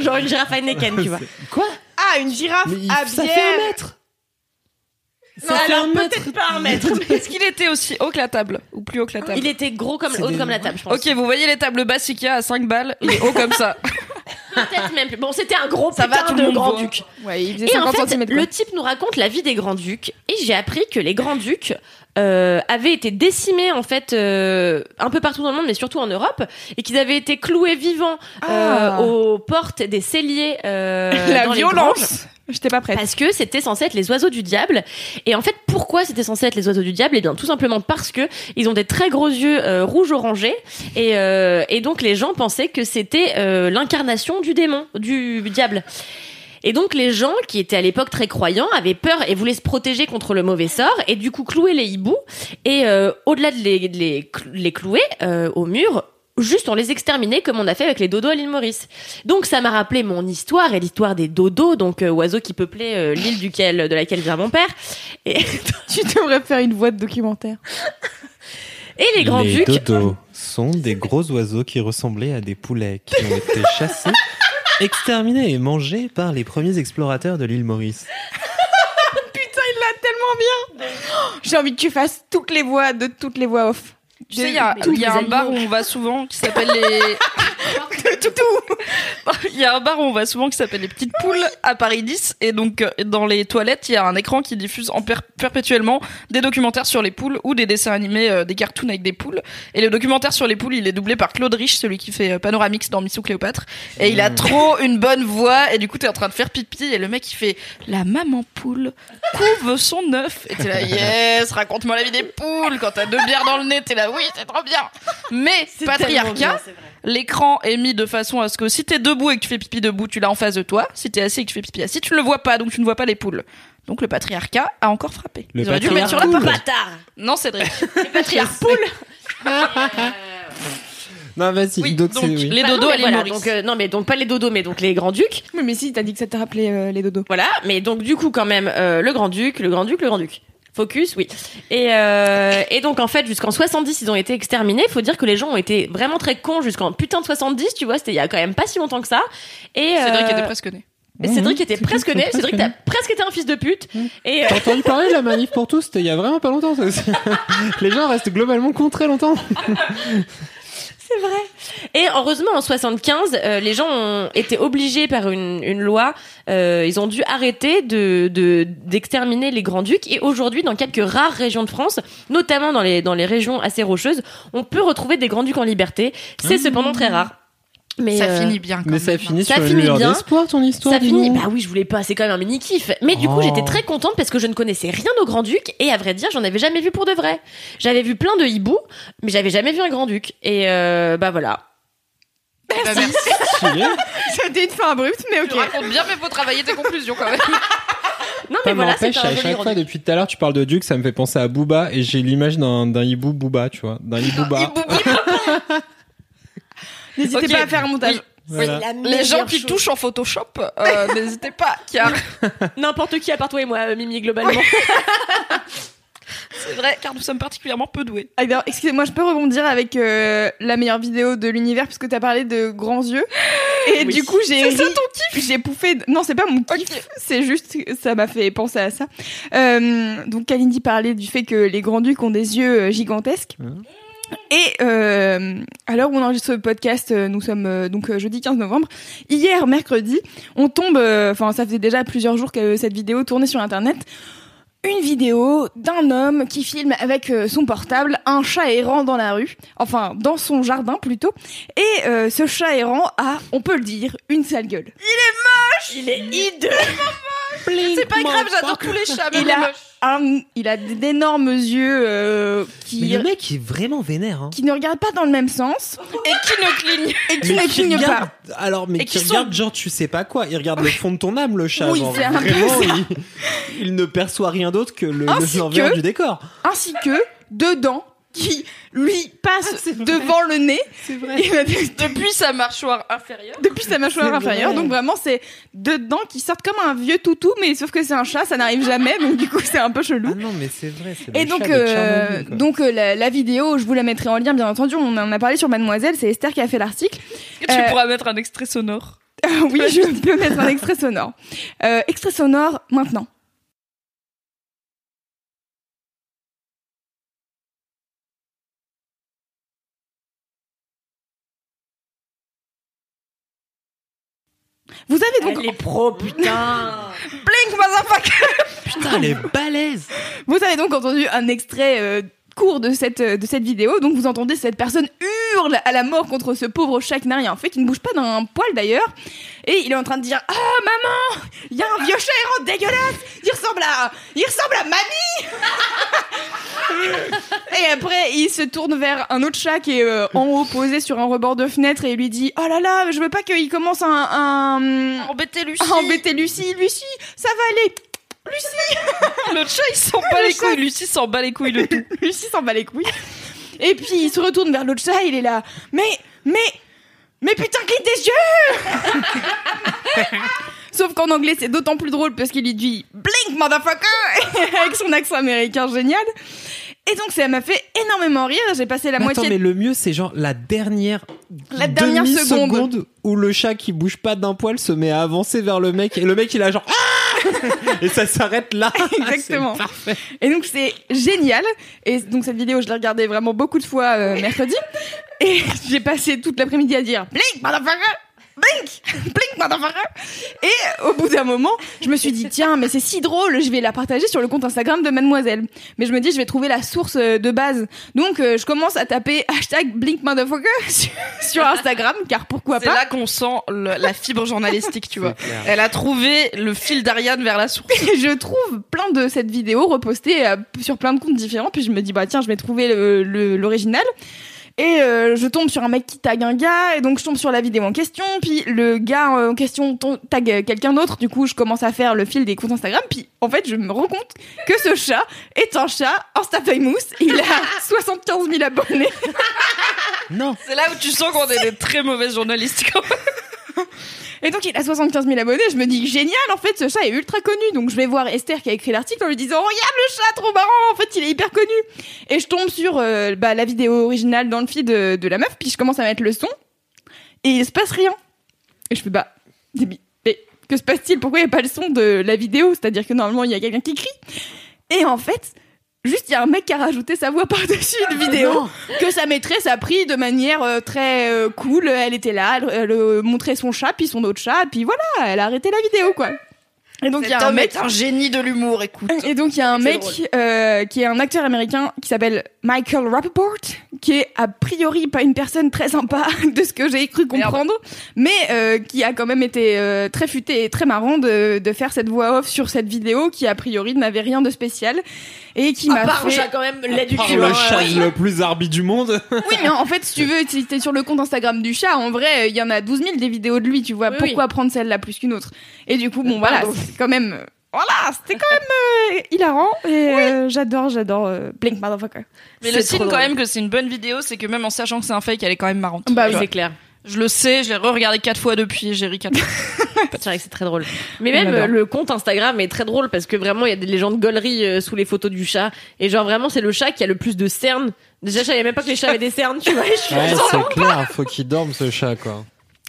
Genre une girafe Heineken, tu vois. Quoi? Ah, une girafe Mais il- à ça bière fait un mètre Ça Non, fait alors peut-être pas un mètre. (laughs) Est-ce qu'il était aussi haut que la table Ou plus haut que la table? Il était gros comme haut des- comme la table, je pense. Ok, vous voyez les tables basses Ikea à 5 balles, il est haut comme ça. (laughs) Peut-être même plus. Bon, c'était un gros Ça va, putain tout le de monde grand voit. duc. Ouais, il faisait Et en 50 fait, cm. le type nous raconte la vie des grands ducs et j'ai appris que les grands ducs euh, avaient été décimés en fait euh, un peu partout dans le monde, mais surtout en Europe, et qu'ils avaient été cloués vivants Ah. euh, aux portes des celliers. euh, (laughs) La dans les granges. violence J'étais pas prête. Parce que c'était censé être les oiseaux du diable. Et en fait, pourquoi c'était censé être les oiseaux du diable? Eh bien, tout simplement parce que ils ont des très gros yeux euh, rouges orangés. Et, euh, et donc, les gens pensaient que c'était euh, l'incarnation du démon, du diable. Et donc les gens qui étaient à l'époque très croyants avaient peur et voulaient se protéger contre le mauvais sort et du coup clouer les hiboux et euh, au-delà de les, de les clouer euh, au mur, juste on les exterminait comme on a fait avec les dodos à l'île Maurice. Donc ça m'a rappelé mon histoire et l'histoire des dodos, donc euh, oiseaux qui peuplaient euh, l'île duquel de laquelle vient mon père. Et, (laughs) Tu devrais faire une voix de documentaire. et les grands les ducs. dodos sont des gros oiseaux qui ressemblaient à des poulets qui ont été chassés, (laughs) exterminés et mangés par les premiers explorateurs de l'île Maurice. (laughs) Putain, il l'a tellement bien J'ai envie que tu fasses toutes les voix de toutes les voix off. Tu sais, il y a, y un bar où on va souvent qui s'appelle les. (laughs) (laughs) Il y a un bar où on va souvent qui s'appelle les petites poules à Paris 10 et donc euh, dans les toilettes il y a un écran qui diffuse en per- perpétuellement des documentaires sur les poules ou des dessins animés, euh, des cartoons avec des poules. Et le documentaire sur les poules il est doublé par Claude Rich, celui qui fait euh, Panoramix dans Missou Cléopâtre. Et il a trop une bonne voix. Et du coup t'es en train de faire pipi. Et le mec il fait la maman poule couve son œuf. Et t'es là (laughs) yes raconte-moi la vie des poules. Quand t'as deux bières dans le nez t'es là oui c'est trop bien. Mais (laughs) patriarcat l'écran est mis de façon à ce que si t'es debout et que tu fais pipi debout, tu l'as en face de toi. Si t'es assis et que tu fais pipi assis, tu ne le vois pas, donc tu ne vois pas les poules. Donc le patriarcat a encore frappé. Le Ils auraient dû le mettre sur la patriarcat. porte. Bâtard Non, Cédric. (laughs) Les patriarches poules (laughs) Non, vas-y, Oui, donc, donc oui. les Bah dodos non, mais l'île voilà, Maurice. donc, euh, non, mais donc pas les dodos, mais donc les grands ducs. Oui, mais si, t'as dit que ça te rappelait euh, les dodos. Voilà, mais donc du coup quand même euh, le grand duc, le grand duc, le grand duc. Focus, oui. Et, euh, et donc en fait jusqu'en 70 ils ont été exterminés. Faut dire que les gens ont été vraiment très cons jusqu'en putain de 70, tu vois. C'était il y a quand même pas si longtemps que ça. Et Cédric euh, était presque né. Cédric Mhm, était presque né. Cédric t'as presque été un fils de pute. Et euh, T'as entendu parler de la manif pour tous C'était il y a vraiment pas longtemps. ça. (laughs) Les gens restent globalement con très longtemps. (laughs) C'est vrai. Et heureusement, en 75, euh, les gens ont été obligés par une, une loi, euh, ils ont dû arrêter de de- d'exterminer les grands ducs. Et aujourd'hui, dans quelques rares régions de France, notamment dans les dans les régions assez rocheuses, on peut retrouver des grands ducs en liberté. C'est cependant très rare. Mais ça euh, finit bien. Quand Mais ça même. finit Ça sur une finit lueur bien. d'espoir, ton histoire. Ça finit. Bah oui, je voulais pas. C'est quand même un mini kiff. Mais du coup, Oh. j'étais très contente parce que je ne connaissais rien au grand duc et à vrai dire, j'en avais jamais vu pour de vrai. J'avais vu plein de hiboux, mais j'avais jamais vu un grand duc. Et euh, bah voilà. Bah, merci. (laughs) Stylé. (laughs) C'était une fin abrupte, mais Tu ok. racontes bien, mais faut travailler tes conclusions quand même. (laughs) Non mais Ça voilà, un à chaque fois, depuis tout à l'heure, tu parles de Duke, ça me fait penser à Booba et j'ai l'image d'un d'un hibou Booba, tu vois. D'un hibouba. N'hésitez pas à faire un montage. Oui. Voilà. La Les gens qui chose. touchent en Photoshop, euh, (laughs) n'hésitez pas, car (laughs) N'importe qui à part toi et moi, euh, Mimi, globalement. (laughs) c'est vrai, car nous sommes particulièrement peu doués. Alors, excusez-moi, je peux rebondir avec euh, la meilleure vidéo de l'univers puisque t'as parlé de grands yeux. (gasps) Et du coup, j'ai ri. J'ai pouffé. de- Non, c'est pas mon kiff. C'est juste, que ça m'a fait penser à ça. Euh, donc, Kalindi parlait du fait que les grands-ducs ont des yeux gigantesques. Mhm. Et euh, à l'heure où on enregistre ce podcast, euh, nous sommes euh, donc euh, jeudi 15 novembre. Hier, mercredi, on tombe. Enfin, ça faisait déjà plusieurs jours que cette vidéo tournait sur Internet. Une vidéo d'un homme qui filme avec son portable un chat errant dans la rue, enfin dans son jardin plutôt. Et ce chat errant a, on peut le dire, une sale gueule. Il est hideux. C'est pas grave, j'adore tous les chats, Il a, un, il a d'énormes yeux euh, Mais qui, le mec est vraiment vénère. Hein. qui ne regardent pas dans le même sens (laughs) Et qui ne cligne et qui Mais ne clignent pas. regarde- Alors, mais Et qui qui regarde, genre, tu sais pas quoi. Il regarde le fond de ton âme, le chat. Oui, genre, c'est un peu ça. il, il ne perçoit rien d'autre que le, le que- du décor. Ainsi que deux dents qui lui passent Ah, devant le nez C'est vrai. Des- (laughs) depuis sa mâchoire inférieure. depuis sa mâchoire inférieure. vrai. Donc vraiment, c'est deux dents qui sortent comme un vieux toutou, mais sauf que c'est un chat, ça n'arrive jamais. Donc du coup, c'est un peu chelou. Ah non, mais c'est vrai. c'est Et le donc, chat euh, donc euh, la, la vidéo, je vous la mettrai en lien, bien entendu. On en a parlé sur Mademoiselle, c'est Esther qui a fait l'article. Est-ce que tu Euh, pourras mettre un extrait sonore (laughs) oui, je peux mettre un extrait sonore. Euh, extrait sonore maintenant. Vous avez donc Elle est pro, putain. (laughs) Blink motherfucker Putain, elle est balèze. Vous avez donc entendu un extrait euh, court de cette, euh, de cette vidéo. Donc vous entendez cette personne hurle à la mort contre ce pauvre chat qui n'a rien fait, qui ne bouge pas d'un poil d'ailleurs. Et il est en train de dire Ah maman Il y a un vieux chat errant dégueulasse Il ressemble à. Il ressemble à mamie (laughs) Et après, il se tourne vers un autre chat qui est euh, en haut posé sur un rebord de fenêtre et il lui dit Oh là là, je veux pas qu'il commence un. un... Embêter Lucie. à embêter Lucie, Lucie, ça va aller. (laughs) Le chat, il s'en bat Le les chat. couilles. Lucie s'en bat les couilles de tout. (laughs) Lucie s'en bat les couilles. Et puis il se retourne vers l'autre chat, il est là. Mais, mais, mais putain, clique des yeux (laughs) Sauf qu'en anglais, c'est d'autant plus drôle parce qu'il lui dit Blink, motherfucker Avec son accent américain génial. Et donc, ça m'a fait énormément rire. J'ai passé la Mais moitié. Attends, mais le mieux, c'est genre la dernière, La dernière seconde. où le chat qui bouge pas d'un poil se met à avancer vers le mec et le mec il a genre Ah et ça s'arrête là. (laughs) Exactement. Parfait. Et donc c'est génial. Et donc cette vidéo, je l'ai regardée vraiment beaucoup de fois euh, mercredi. Et (laughs) j'ai passé toute l'après-midi à dire Blink, motherfucker Blink Blink, motherfucker Et au bout d'un moment, je me suis dit Tiens, mais c'est si drôle, je vais la partager sur le compte Instagram de Mademoiselle. Mais je me dis, je vais trouver la source euh, de base. Donc euh, je commence à taper hashtag Blink, motherfucker (laughs) sur, sur Instagram, car pourquoi C'est pas là qu'on sent le- la fibre journalistique, tu vois. C'est. Elle a trouvé le fil d'Ariane vers la source. Et (laughs) je trouve plein de cette vidéo repostée euh, sur plein de comptes différents. Puis je me dis, bah tiens, je vais trouver le- le- l'original. Et euh, je tombe sur un mec qui tag un gars, et donc je tombe sur la vidéo en question. Puis le gars en question tag euh, quelqu'un d'autre. Du coup, je commence à faire le fil des comptes Instagram. Puis en fait, je me rends compte que ce chat est un chat Insta famous. Il a (laughs) 75 000 abonnés. Non. C'est là où tu sens qu'on est des très mauvaises journalistes quand même. (laughs) Et donc il a 75 000 abonnés. Je me dis génial, en fait ce chat est ultra connu. Donc je vais voir Esther qui a écrit l'article en lui disant regarde le chat, trop marrant. En fait il est hyper connu. Et je tombe sur euh, bah, la vidéo originale dans le feed de, de la meuf. Puis je commence à mettre le son et il se passe rien. Et je fais bah mais que se passe-t-il? Pourquoi il n'y a pas le son de la vidéo? C'est-à-dire que normalement il y a quelqu'un qui crie. Et en fait Juste, il y a un mec qui a rajouté sa voix (laughs) par-dessus une vidéo que sa maîtresse a pris de manière euh, très euh, cool. Elle était là, elle, elle, euh, montrait son chat, puis son autre chat, puis voilà, elle a arrêté la vidéo, quoi. Et donc, il y a un mec. un génie de l'humour, écoute. Et donc il y a un mec euh, qui est un acteur américain qui s'appelle Michael Rappaport, qui est a priori pas une personne très sympa (laughs) de ce que j'ai cru comprendre, mais euh, qui a quand même été euh, très futé et très marrant de, de faire cette voix off sur cette vidéo qui a priori n'avait rien de spécial et qui m'a fait chat quand même, lait du cul. le hein, chat le plus arbitre du monde. (laughs) Oui, mais en fait, si tu veux, si t'es sur le compte Instagram du chat, en vrai, il y en a 12 000 des vidéos de lui, tu vois. Oui, Pourquoi prendre celle-là plus qu'une autre? Et du coup, bon, voilà, Pardon. c'est quand même. Voilà, c'était quand même euh, hilarant. Et euh, j'adore, j'adore euh, Blink Motherfucker. Mais le signe quand même que c'est une bonne vidéo, c'est que même en sachant que c'est un fake, elle est quand même marrante. Bah Oui, c'est clair. Je le sais, je l'ai re-regardé quatre fois depuis, et j'ai ri quatre fois. (laughs) C'est vrai que c'est très drôle. Mais même euh, le compte Instagram est très drôle parce que vraiment il y a des légendes gauleries euh, sous les photos du chat et genre vraiment c'est le chat qui a le plus de cernes. Déjà je savais même pas que les chats avaient des cernes, tu vois. (laughs) je Ouais, c'est clair. (laughs) Faut qu'il dorme ce chat quoi.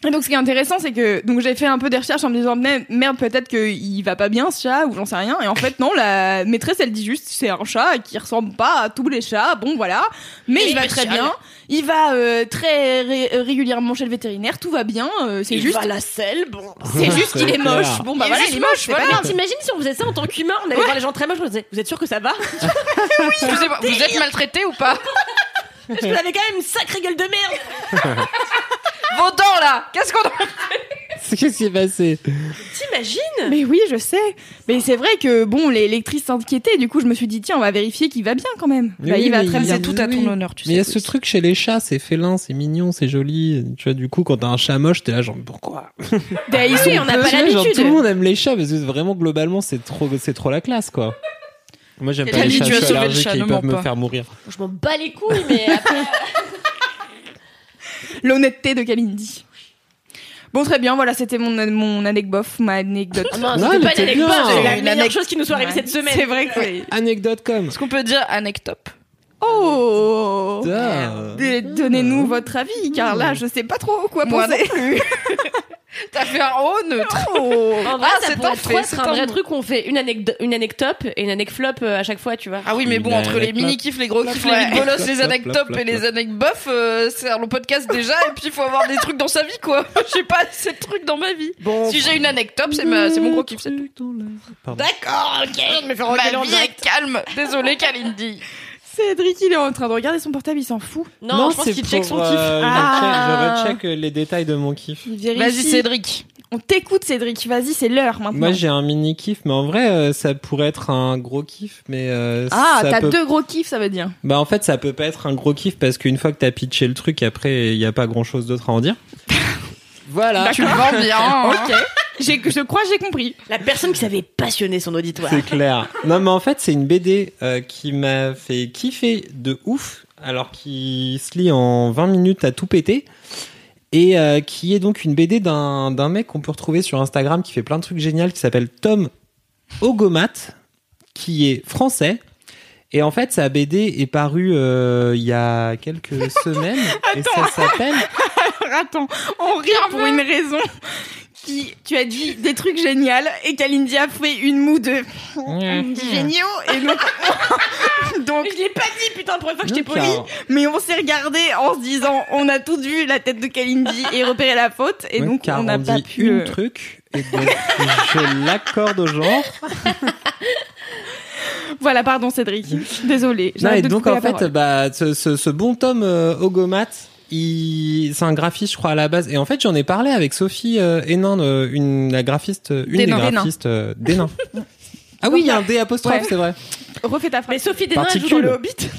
Et donc ce qui est intéressant, c'est que donc j'ai fait un peu des recherches en me disant Mais- merde peut-être qu'il va pas bien ce chat ou j'en sais rien. Et en fait non, la maîtresse elle dit juste c'est un chat qui ressemble pas à tous les chats. Bon voilà, mais Et il va il très bien. Il va euh, très ré- régulièrement chez le vétérinaire, tout va bien. euh, c'est Il juste va à la selle, bon. c'est juste qu'il est moche. Bon bah Il voilà, il est moche, pas voilà. t'imagines si on faisait ça en tant qu'humain, on allait voir les gens très moches, on disait, vous êtes sûr que ça va? (laughs) Excusez-moi, vous êtes maltraité ou pas? Parce que vous avez quand même une sacrée gueule de merde. (laughs) Vos dents là Qu'est-ce qu'on a Qu'est-ce qui s'est passé T'imagines Mais oui, je sais. Mais c'est vrai que bon, les lectrices s'inquiétaient. Du coup, je me suis dit tiens, on va vérifier qu'il va bien quand même. Mais Bah, oui, il va mais très il y bien. a- C'est tout à ton oui. honneur, tu sais. Mais il y a ce truc chez les chats, c'est félin, c'est mignon, c'est joli. Tu vois, du coup, quand t'as un chat moche, t'es là genre pourquoi? Bah, Oui, on n'a pas Tu vois, genre, l'habitude. Tout le monde aime les chats parce que vraiment globalement c'est trop, c'est trop la classe quoi. Moi j'aime pas Camille, les chats, tu as je suis sauvé le allergique chat, et ils ne peuvent me pas. faire mourir. Je m'en bats les couilles, mais après. (laughs) L'honnêteté de Kalindi. Bon, très bien, voilà, c'était mon, mon anecdote, ma anecdote. Oh non, c'était pas une anecdote, c'est la meilleure anec- chose qui nous soit arrivée Ouais. cette semaine. C'est vrai que c'est... Anecdote.com. Est-ce qu'on peut dire anecdote Oh Donnez-nous votre avis, car là, je sais pas trop quoi Moi penser. (laughs) T'as fait un haut neutre. En vrai, Ah, ça c'est pourrait un trop être un vrai truc où on fait une anecdote, une anecdote et une anecflop euh, à chaque fois, tu vois. Ah oui, mais bon, entre les anecdote. mini-kifs, les gros kifs, Ouais. les rigolos, les flop, et les flop. anecbof, euh, c'est un long podcast déjà, et puis il faut avoir des trucs dans sa vie, quoi. (laughs) J'ai pas assez de trucs dans ma vie. Bon. Si j'ai une anecdote, c'est ma- c'est mon gros kiff, c'est tout. Pardon. D'accord, ok, je me fais Ma vie est calme. Désolé, Kalindi. Cédric, il est en train de regarder son portable, il s'en fout. Non, je pense c'est qu'il check son pour, kiff. euh, je Ah. check- Je recheck les détails de mon kiff. Il vérifie. Vas-y, Cédric. On t'écoute, Cédric. Vas-y, c'est l'heure maintenant. Moi j'ai un mini kiff, mais en vrai euh, ça pourrait être un gros kiff, mais euh, ah, ça t'as peut... deux gros kiffs, ça veut dire. Bah en fait ça peut pas être un gros kiff parce qu'une fois que t'as pitché le truc, après il y a pas grand chose d'autre à en dire. (laughs) voilà. Tu le vends bien. hein. Ok. J'ai, je crois que j'ai compris. La personne qui savait passionner son auditoire. C'est clair. Non, mais en fait, c'est une BD euh, qui m'a fait kiffer de ouf, alors qui se lit en 20 minutes à tout péter. Et euh, qui est donc une BD d'un d'un mec qu'on peut retrouver sur Instagram qui fait plein de trucs géniaux, qui s'appelle Tom Ogomat, qui est français. Et en fait, sa BD est parue euh, il y a quelques (laughs) semaines. et ça s'appelle (laughs) Attends, on rit pour une raison. Qui, tu as dit des trucs géniaux et Kalindi a fait une moue de (laughs) géniaux et donc, (laughs) donc Je l'ai pas dit, putain, la première fois que j'étais Donc, poli. mais on s'est regardé en se disant on a toutes vu la tête de Kalindi et repéré la faute et donc car on n'a pas dit pu une euh, truc et donc je l'accorde au genre. (laughs) voilà pardon Cédric. Désolé Non, j'arrête et donc en fait, bah, ce, ce, ce bon Tom euh, Ogomat, il, c'est un graphiste, je crois à la base. Et en fait, j'en ai parlé avec Sophie euh, Hénin, euh, une la graphiste, une D'Hénin. des graphistes euh, d'Hénin. (laughs) ah oui, il y a un D apostrophe, Ouais. c'est vrai. refais ta Mais phrase Sophie Desnain, elle joue dans le Hobbit.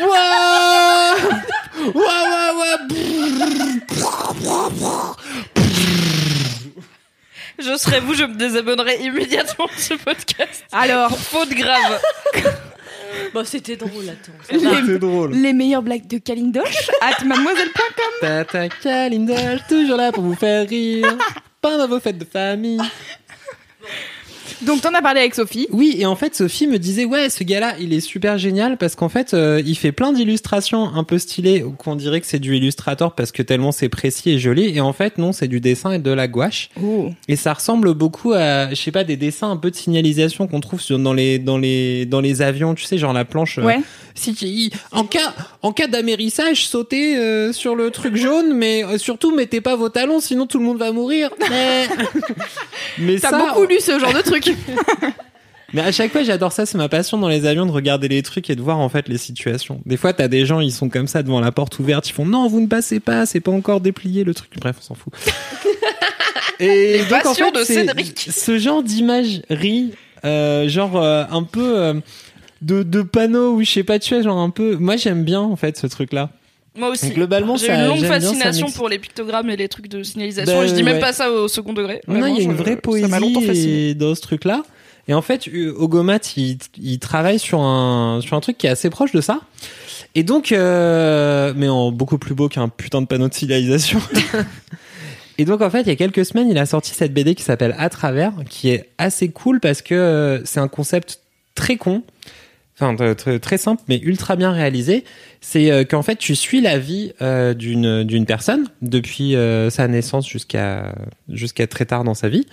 Ouah Ouah, ouah, ouah. Je serais vous, je me désabonnerais immédiatement de ce podcast. alors Pour faute grave. (laughs) (laughs) Bon, c'était drôle, attends. (laughs) C'est drôle. les meilleures blagues de Kalindosh (laughs) at mademoiselle.com Tata Kalindal, toujours là pour vous faire rire. Pendant vos fêtes de famille. Donc t'en as parlé avec Sophie Oui, et en fait, Sophie me disait, ouais, ce gars-là, il est super génial parce qu'en fait, euh, il fait plein d'illustrations un peu stylées qu'on dirait que c'est du illustrator parce que tellement c'est précis et joli. Et en fait, non, c'est du dessin et de la gouache. Et ça ressemble beaucoup à, je sais pas, des dessins un peu de signalisation qu'on trouve sur, dans les, dans les, dans les avions, tu sais, genre la planche. euh, ouais si en cas, en cas d'amérissage, sautez euh, sur le truc jaune, mais surtout mettez pas vos talons, sinon tout le monde va mourir. Mais, (laughs) mais t'as ça, beaucoup lu ce genre de truc (laughs) mais à chaque fois, j'adore ça. C'est ma passion dans les avions de regarder les trucs et de voir en fait les situations. Des fois, t'as des gens, ils sont comme ça devant la porte ouverte, ils font non, vous ne passez pas, c'est pas encore déplié le truc. Bref, on s'en fout. (laughs) et Les donc en passions fait, de Cédric. ce genre d'imagerie, euh, genre euh, un peu euh, de, de panneaux ou je sais pas, tu vois, genre un peu. Moi, j'aime bien en fait ce truc-là. Moi aussi. Globalement, J'ai une longue bien, fascination pour les pictogrammes et les trucs de signalisation. Bah, et je dis même ouais. pas ça au second degré. Non, il y a une vraie poésie dans ce truc-là. Et en fait, euh, Ogomat, il, il travaille sur un, sur un truc qui est assez proche de ça. Et donc, euh, mais en beaucoup plus beau qu'un putain de panneau de signalisation. (laughs) et donc, en fait, il y a quelques semaines, il a sorti cette BD qui s'appelle À travers, qui est assez cool parce que euh, c'est un concept très con. Enfin très, très simple mais ultra bien réalisé. C'est euh, qu'en fait tu suis la vie euh, d'une d'une personne depuis euh, sa naissance jusqu'à jusqu'à très tard dans sa vie.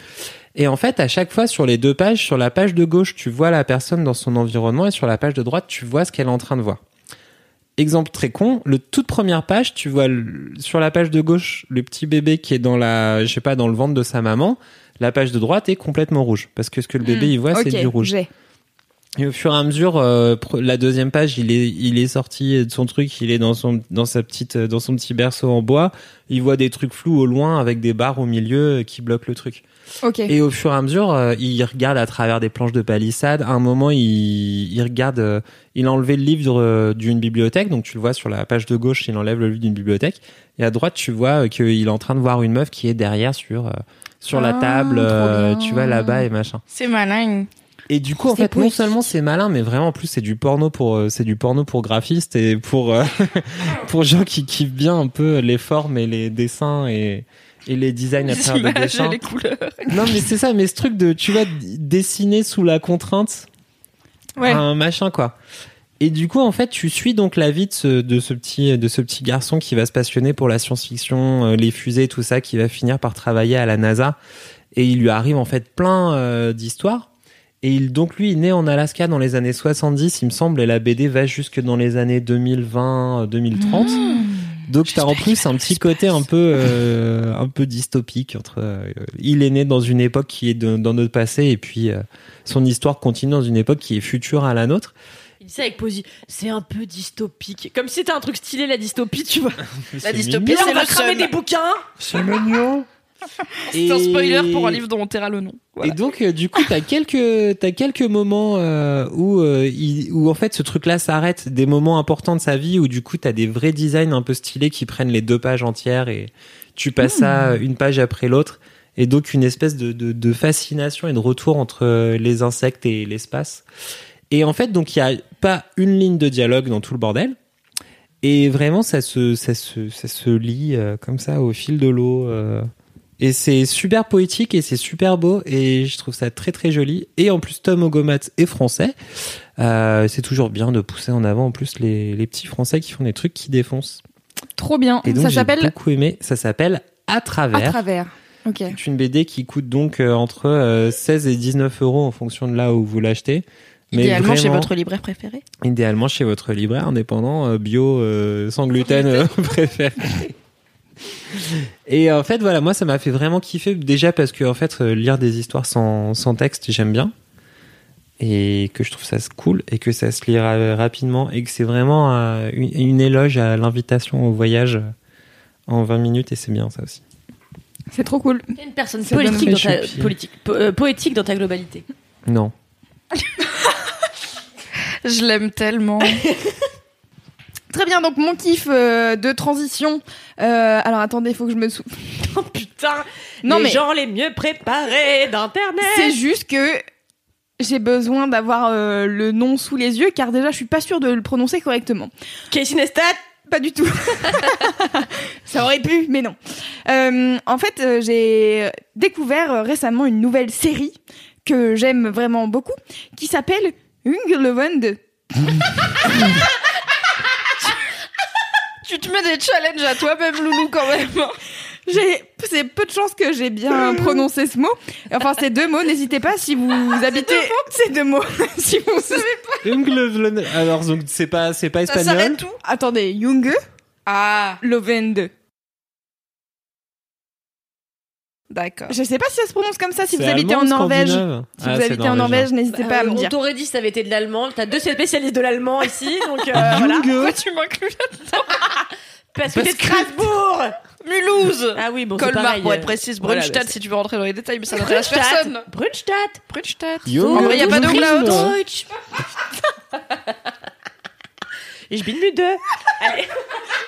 Et en fait, à chaque fois sur les deux pages, sur la page de gauche, tu vois la personne dans son environnement et sur la page de droite, tu vois ce qu'elle est en train de voir. Exemple très con, le toute première page, tu vois le- sur la page de gauche le petit bébé qui est dans la, je sais pas, dans le ventre de sa maman. La page de droite est complètement rouge parce que ce que le bébé il voit c'est du rouge. j'ai. Et au fur et à mesure, euh, la deuxième page, il est, il est sorti de son truc, il est dans son, dans sa petite, euh, dans son petit berceau en bois. Il voit des trucs flous au loin avec des barres au milieu euh, qui bloquent le truc. Ok. Et au fur et à mesure, euh, il regarde à travers des planches de palissade. À un moment, il, il regarde, euh, il a enlevé le livre euh, d'une bibliothèque, donc tu le vois sur la page de gauche, il enlève le livre d'une bibliothèque. Et à droite, tu vois qu'il est en train de voir une meuf qui est derrière sur, euh, sur la Ah, table, euh, tu vois là-bas et machin. C'est malin. Et du coup, en fait, non seulement c'est malin, mais vraiment en plus c'est du porno pour euh, c'est du porno pour graphistes et pour euh, (laughs) pour gens qui kiffent bien un peu les formes et les dessins et et les designs à travers des dessins. les couleurs. Non, mais c'est ça, mais ce truc de tu d- dessiner sous la contrainte Ouais. un machin quoi. Et du coup, en fait, tu suis donc la vie de ce, de ce petit de ce petit garçon qui va se passionner pour la science-fiction, euh, les fusées, tout ça, qui va finir par travailler à la NASA. Et il lui arrive en fait plein euh, d'histoires. Et il donc lui il est né en Alaska dans les années 70, il me semble, et la BD va jusque dans les années 2020, euh, 2030. Donc t'as en plus un petit côté un peu euh, un peu dystopique entre euh, il est né dans une époque qui est de- dans notre passé et puis euh, son histoire continue dans une époque qui est future à la nôtre. Il dit ça avec poésie. C'est un peu dystopique. Comme si c'était un truc stylé, la dystopie, tu vois. (laughs) La dystopie, c'est on va cramer des bouquins. C'est mignon. (laughs) C'est un spoiler pour un livre dont on taira le nom. Voilà. Et donc, euh, du coup, t'as quelques, t'as quelques moments euh, où, euh, il- où en fait ce truc-là s'arrête, des moments importants de sa vie où du coup t'as des vrais designs un peu stylés qui prennent les deux pages entières et tu passes ça une page après l'autre. Et donc une espèce de, de, de fascination et de retour entre euh, les insectes et l'espace. Et en fait, donc il y a pas une ligne de dialogue dans tout le bordel. Et vraiment, ça se, ça se, ça se lit euh, comme ça au fil de l'eau. euh. Et c'est super poétique et c'est super beau et je trouve ça très très joli. Et en plus, Tom Ogomat est français. Euh, c'est toujours bien de pousser en avant en plus les, les petits français qui font des trucs qui défoncent. Trop bien. Et donc ça j'ai s'appelle beaucoup aimé. Ça s'appelle À À travers. travers. Ok. C'est une BD qui coûte donc euh, entre euh, 16 et 19 euros en fonction de là où vous l'achetez. Mais Idéalement chez votre libraire préféré. idéalement chez votre libraire indépendant euh, bio euh, sans gluten (laughs) euh, (laughs) préféré. Et en fait voilà, moi ça m'a fait vraiment kiffer déjà parce que en fait euh, lire des histoires sans, sans texte, j'aime bien. Et que je trouve ça cool et que ça se lit ra- rapidement et que c'est vraiment euh, une, une éloge à l'invitation au voyage euh, en 20 minutes et c'est bien ça aussi. C'est trop cool. T'es une personne politique dans, ta, politique, po- euh, poétique dans ta globalité. Non. (laughs) Je l'aime tellement. (laughs) Très bien, donc mon kiff euh, de transition. Euh, alors attendez, il faut que je me souvienne. (laughs) Oh putain Non les mais gens les mieux préparés d'internet. c'est juste que j'ai besoin d'avoir euh, le nom sous les yeux car déjà je suis pas sûre de le prononcer correctement. Casey Neistat? Pas du tout. (laughs) Ça aurait pu, mais non. En fait, j'ai découvert récemment une nouvelle série que j'aime vraiment beaucoup, qui s'appelle Ungelewand. (laughs) tu te mets des challenges à toi-même, Loulou, quand même. (laughs) J'ai, c'est peu de chance que j'ai bien prononcé ce mot. Enfin, ces deux mots. N'hésitez pas si vous (laughs) habitez ces deux mots. (laughs) si vous Unglevlen- Alors donc c'est pas c'est pas Ça espagnol. s'arrête tout attendez, Junge Ah, Lovend. D'accord. Je sais pas si ça se prononce comme ça. Si vous habitez en Norvège, si Ah, vous c'est habitez en. Norvège, n'hésitez pas à me Euh, on dire. t'aurait dit si ça avait été de l'allemand. T'as deux spécialistes de l'allemand ici, donc euh, (laughs) voilà. Pourquoi tu m'inclus là (laughs) Parce que t'es de Strasbourg. Mulhouse Ah oui, bon, Colmar, pareil, pour être précise. voilà, Brunstadt, bah, si tu veux rentrer dans les détails, mais ça n'intéresse Brunstadt. personne. Brunstadt. Brunstadt. Junge. En vrai, y a pas de. Deutsch. Ich bin müde. Allez, (laughs)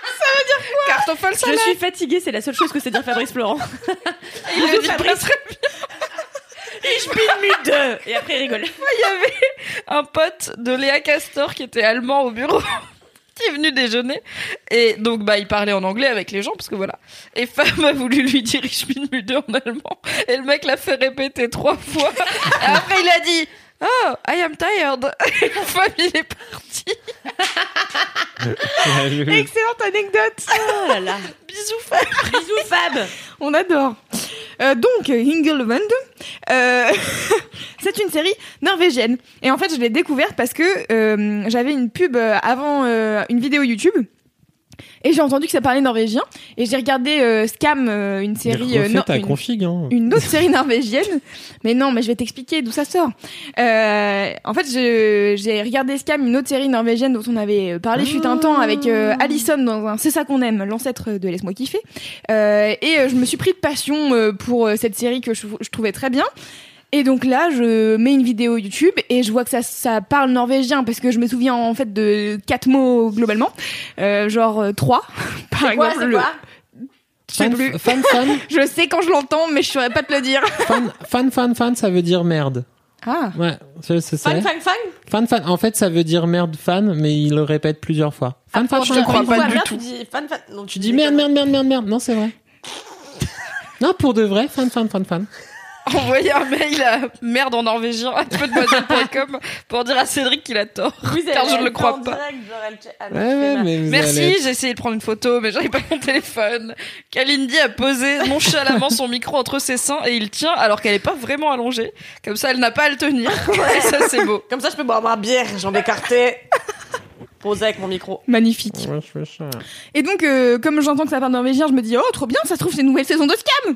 Kartoffel je salade. suis fatiguée, c'est la seule chose que sait dire Fabrice Florent. (laughs) Il le dit Fabrice. très Ich bin müde. Et après, il rigole. il y avait un pote de Léa Castor qui était allemand au bureau (laughs) qui est venu déjeuner et donc bah il parlait en anglais avec les gens parce que voilà et femme a voulu lui dire ich bin müde en allemand et le mec l'a fait répéter trois fois et après il a dit Oh, I am tired. (laughs) Une fois, il est parti. (laughs) Excellente anecdote. Oh là là. Bisous, Fab. Bisous Fab. (laughs) On adore. Euh, donc, Hingelwand, euh, c'est une série norvégienne. Et en fait, je l'ai découverte parce que euh, j'avais une pub avant euh, une vidéo YouTube. Et j'ai entendu que ça parlait norvégien. Et j'ai regardé euh, Scam, euh, une série... euh, une- config. Hein. une autre série norvégienne. Mais non, mais je vais t'expliquer d'où ça sort. Euh, en fait, j'ai regardé Scam, une autre série norvégienne dont on avait parlé fut un temps avec euh, Allison dans un C'est ça qu'on aime, l'ancêtre de Laisse-moi kiffer. Euh, et euh, je me suis pris de passion euh, pour euh, cette série que je, je trouvais très bien. Et donc là, je mets une vidéo YouTube et je vois que ça, ça parle norvégien parce que je me souviens en fait de quatre mots globalement, euh, genre euh, trois (laughs) par quoi, exemple. c'est le- quoi Je sais Fan, plus. fan, fan, (laughs) Je sais quand je l'entends, mais je saurais pas te le dire. (laughs) fan, fan, fan, fan, ça veut dire merde. Ah. Ouais, c'est ça. Fang, fang, fang. Fan, fan. En fait, ça veut dire merde, fan, mais il le répète plusieurs fois. Fan, fan, Quand fan, je te fan, crois fan. pas du merde, tout. Tu dis fan, fan. Non, Tu dis merde, merde, merde, merde, merde. Non, c'est vrai. Non, pour de vrai, fan, fan, fan, fan. Envoyer un mail à merde en norvégien à demoiselle.com pour dire à Cédric qu'il a tort. car je ne le crois pas. Ouais, ouais, mais vous allez Merci, j'ai essayé de prendre une photo, mais j'avais pas mon téléphone. Kalindi a posé nonchalamment son micro entre ses seins et il tient alors qu'elle est pas vraiment allongée. Comme ça, elle n'a pas à le tenir. (laughs) Et ça, c'est beau. Comme ça, je peux boire ma bière, jambes écartées. Posé avec mon micro. Magnifique. Ouais, je fais ça. Et donc, euh, comme j'entends que ça parle norvégien, je me dis, oh, trop bien, ça se trouve, c'est une nouvelle saison de Scam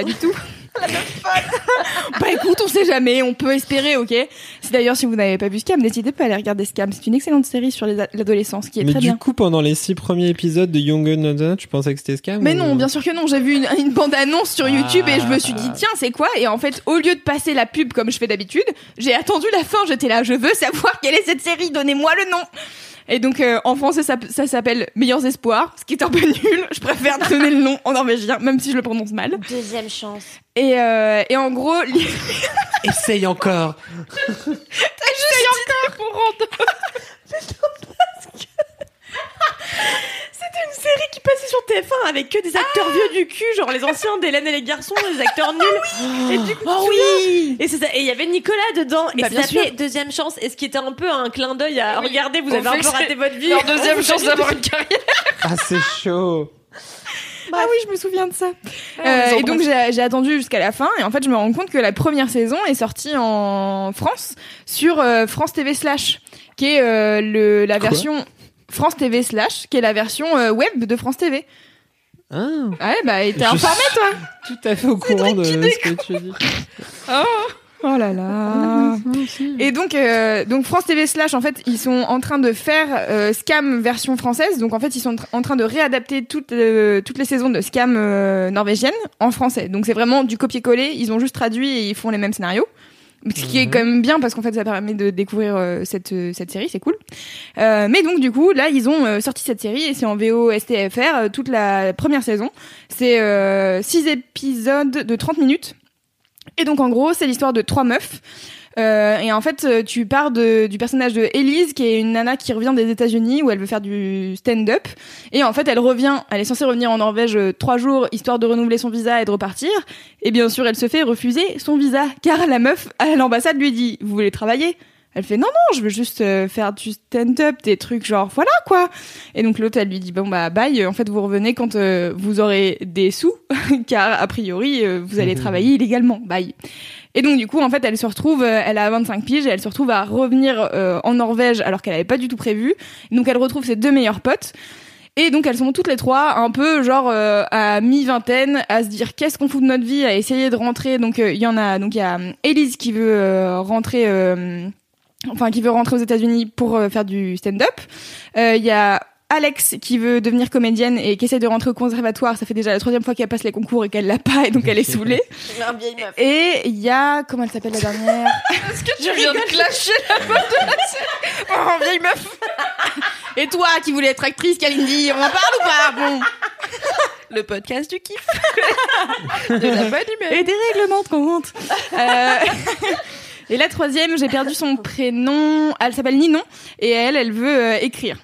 Pas du tout. (laughs) (laughs) bah écoute, on sait jamais, on peut espérer, ok? Si d'ailleurs, si vous n'avez pas vu Scam, n'hésitez pas à aller regarder Scam. C'est une excellente série sur l'adolescence qui est Mais très du bien. coup, pendant les six premiers épisodes de Young Guns, tu pensais que c'était Scam Mais ou- non, bien sûr que non. J'ai vu une, (laughs) une bande-annonce sur YouTube et je me suis dit, tiens, c'est quoi? Et en fait, au lieu de passer la pub comme je fais d'habitude, j'ai attendu la fin. J'étais là, je veux savoir quelle est cette série, donnez-moi le nom et donc euh, en français ça, ça s'appelle Meilleurs Espoirs, ce qui est un peu (laughs) nul. Je préfère donner le nom en norvégien, même si je le prononce mal. Deuxième chance. Et, euh, et en gros, li- Essaye encore. (laughs) (laughs) C'était une série qui passait sur TF1 avec que des acteurs vieux du cul, genre les anciens d'Hélène et les garçons, les acteurs nuls. Et du coup, oh oui Et il y avait Nicolas dedans. Et Bah, ça s'appelait. Deuxième chance. Et ce qui était un peu un clin d'œil à Oui. regardez, vous On avez un peu raté votre vie. Leur deuxième On chance d'avoir une carrière. Ah, c'est chaud. Ah oui, je me souviens de ça. on les Euh, et donc j'ai j'ai attendu jusqu'à la fin et en fait je me rends compte que la première saison est sortie en France sur euh, France TV slash, qui est euh, le la Quoi version France TV slash, qui est la version euh, web de France TV. Ah, Ouais bah et t'es informé toi tout à fait au courant de ce que tu dis. Oh là là. Et donc, euh, donc France TV slash, en fait, ils sont en train de faire euh, Scam version française. Donc en fait, ils sont en train de réadapter toutes euh, toutes les saisons de Scam norvégienne en français. Donc c'est vraiment du copier-coller. Ils ont juste traduit et ils font les mêmes scénarios. Ce qui est quand même bien parce qu'en fait ça permet de découvrir euh, cette euh, cette série, c'est cool. Euh, mais donc du coup là ils ont euh, sorti cette série et c'est en VO STFR toute la première saison. C'est euh, six épisodes de 30 minutes. Et donc en gros, c'est l'histoire de trois meufs. Euh, et en fait, euh, tu pars de, du personnage de Elise, qui est une nana qui revient des États-Unis où elle veut faire du stand-up. Et en fait, elle revient, elle est censée revenir en Norvège euh, trois jours histoire de renouveler son visa et de repartir. Et bien sûr, elle se fait refuser son visa car la meuf à l'ambassade lui dit "Vous voulez travailler? Elle fait non non je veux juste euh, faire du stand-up des trucs genre voilà quoi. Et donc l'autre elle lui dit bon bah bye en fait vous revenez quand euh, vous aurez des sous (laughs) car a priori euh, vous allez travailler illégalement. Bye. Et donc du coup en fait elle se retrouve euh, elle a 25 piges et elle se retrouve à revenir euh, en Norvège alors qu'elle avait pas du tout prévu. Donc elle retrouve ses deux meilleurs potes. Et donc elles sont toutes les trois un peu genre euh, à mi-vingtaine à se dire qu'est-ce qu'on fout de notre vie à essayer de rentrer. Donc euh, il y en a donc il y a Elise qui veut euh, rentrer euh, enfin qui veut rentrer aux États-Unis pour euh, faire du stand-up. Euh, Il y a Alex qui veut devenir comédienne et qui essaie de rentrer au conservatoire. Ça fait déjà la troisième fois qu'elle passe les concours et qu'elle l'a pas et donc elle est saoulée. Un vieille meuf. Et il y a comment elle s'appelle la dernière (laughs) Est-ce que tu viens de clasher la meuf de la série Oh, vieille meuf Et toi qui voulais être actrice, Kalindi, on en parle ou pas Bon. (laughs) Le podcast du kiff (laughs) De la bonne humeur Et des règlements de compte. Euh, Et la troisième, j'ai perdu son prénom. Elle s'appelle Ninon et elle, elle veut euh, écrire.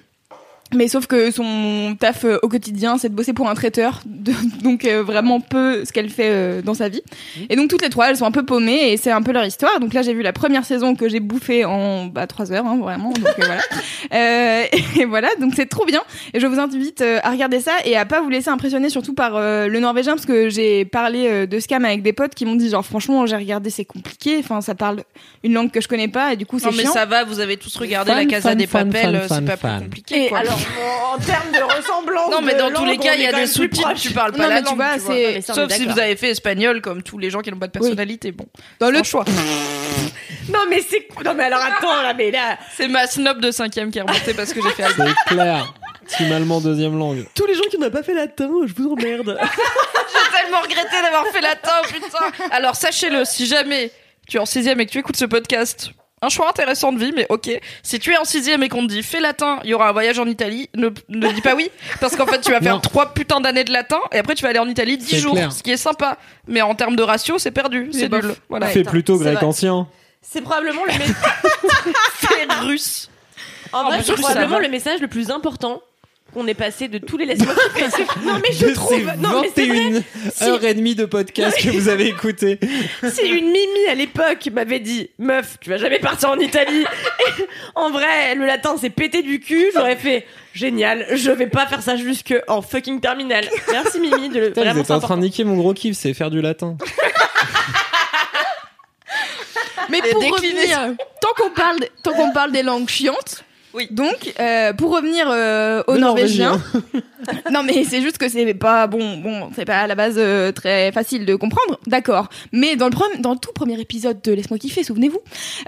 Mais sauf que son taf euh, au quotidien, c'est de bosser pour un traiteur, (laughs) de- donc euh, vraiment peu ce qu'elle fait euh, dans sa vie. Et donc toutes les trois, elles sont un peu paumées et c'est un peu leur histoire. Donc là, j'ai vu la première saison que j'ai bouffée en bah, trois heures, hein, vraiment. Donc euh, voilà. (laughs) Euh, (laughs) et voilà, donc c'est trop bien. Et je vous invite euh, à regarder ça et à pas vous laisser impressionner surtout par euh, le norvégien parce que j'ai parlé euh, de scam avec des potes qui m'ont dit genre franchement j'ai regardé c'est compliqué. Enfin ça parle une langue que je connais pas et du coup c'est Non mais chiant. ça va, vous avez tous regardé la Casa fan, des fan, Papel, fan, euh, c'est pas plus compliqué Et quoi. alors, en termes de ressemblance. non mais dans tous les cas, il y a des sous-titres, tu parles pas Non, la mais tu langue, vois, tu vois. c'est- Non, mais ça, on est Sauf si vous avez fait espagnol comme tous les gens qui n'ont pas de personnalité. Bon, Dans le choix. Non mais c'est non mais alors attends là mais là C'est ma snob de cinquième qui est remontée parce que j'ai fait allemand. C'est clair. Team allemand deuxième langue. tous les gens qui n'ont pas fait latin, je vous emmerde. (laughs) J'ai tellement regretté d'avoir fait latin, putain. Alors sachez-le, si jamais tu es en sixième et que tu écoutes ce podcast, un choix intéressant de vie, mais ok. Si tu es en sixième et qu'on te dit fais latin, il y aura un voyage en Italie, ne, ne dis pas oui, parce qu'en fait tu vas faire Non. trois putains d'années de latin et après tu vas aller en Italie dix C'est jours, clair. ce qui est sympa. Mais en termes de ratio, c'est perdu, c'est nul. Voilà. Fais plutôt grec ancien. C'est probablement le message. (laughs) Russe. En vrai, mais c'est probablement le message le plus important qu'on ait passé de tous les laisse-moi (laughs) kiffer. Non mais je De trouve. Non mais c'est vrai. 21 heures et demie de podcast que vous avez écouté. (laughs) Si une Mimi à l'époque m'avait dit meuf, tu vas jamais partir en Italie. Et en vrai, le latin c'est pété du cul. J'aurais fait génial. Je vais pas faire ça jusque en fucking terminale. Merci Mimi de le Putain, vraiment. vous êtes en train de niquer mon gros kiff, c'est faire du latin. Mais pour revenir, tant qu'on parle, tant qu'on parle des langues chiantes. Oui. Donc, euh, pour revenir euh, au Le norvégien, (laughs) non mais c'est juste que c'est pas bon, bon, c'est pas à la base euh, très facile de comprendre, d'accord. Mais dans le premier, dans le tout premier épisode de Laisse-moi kiffer, souvenez-vous,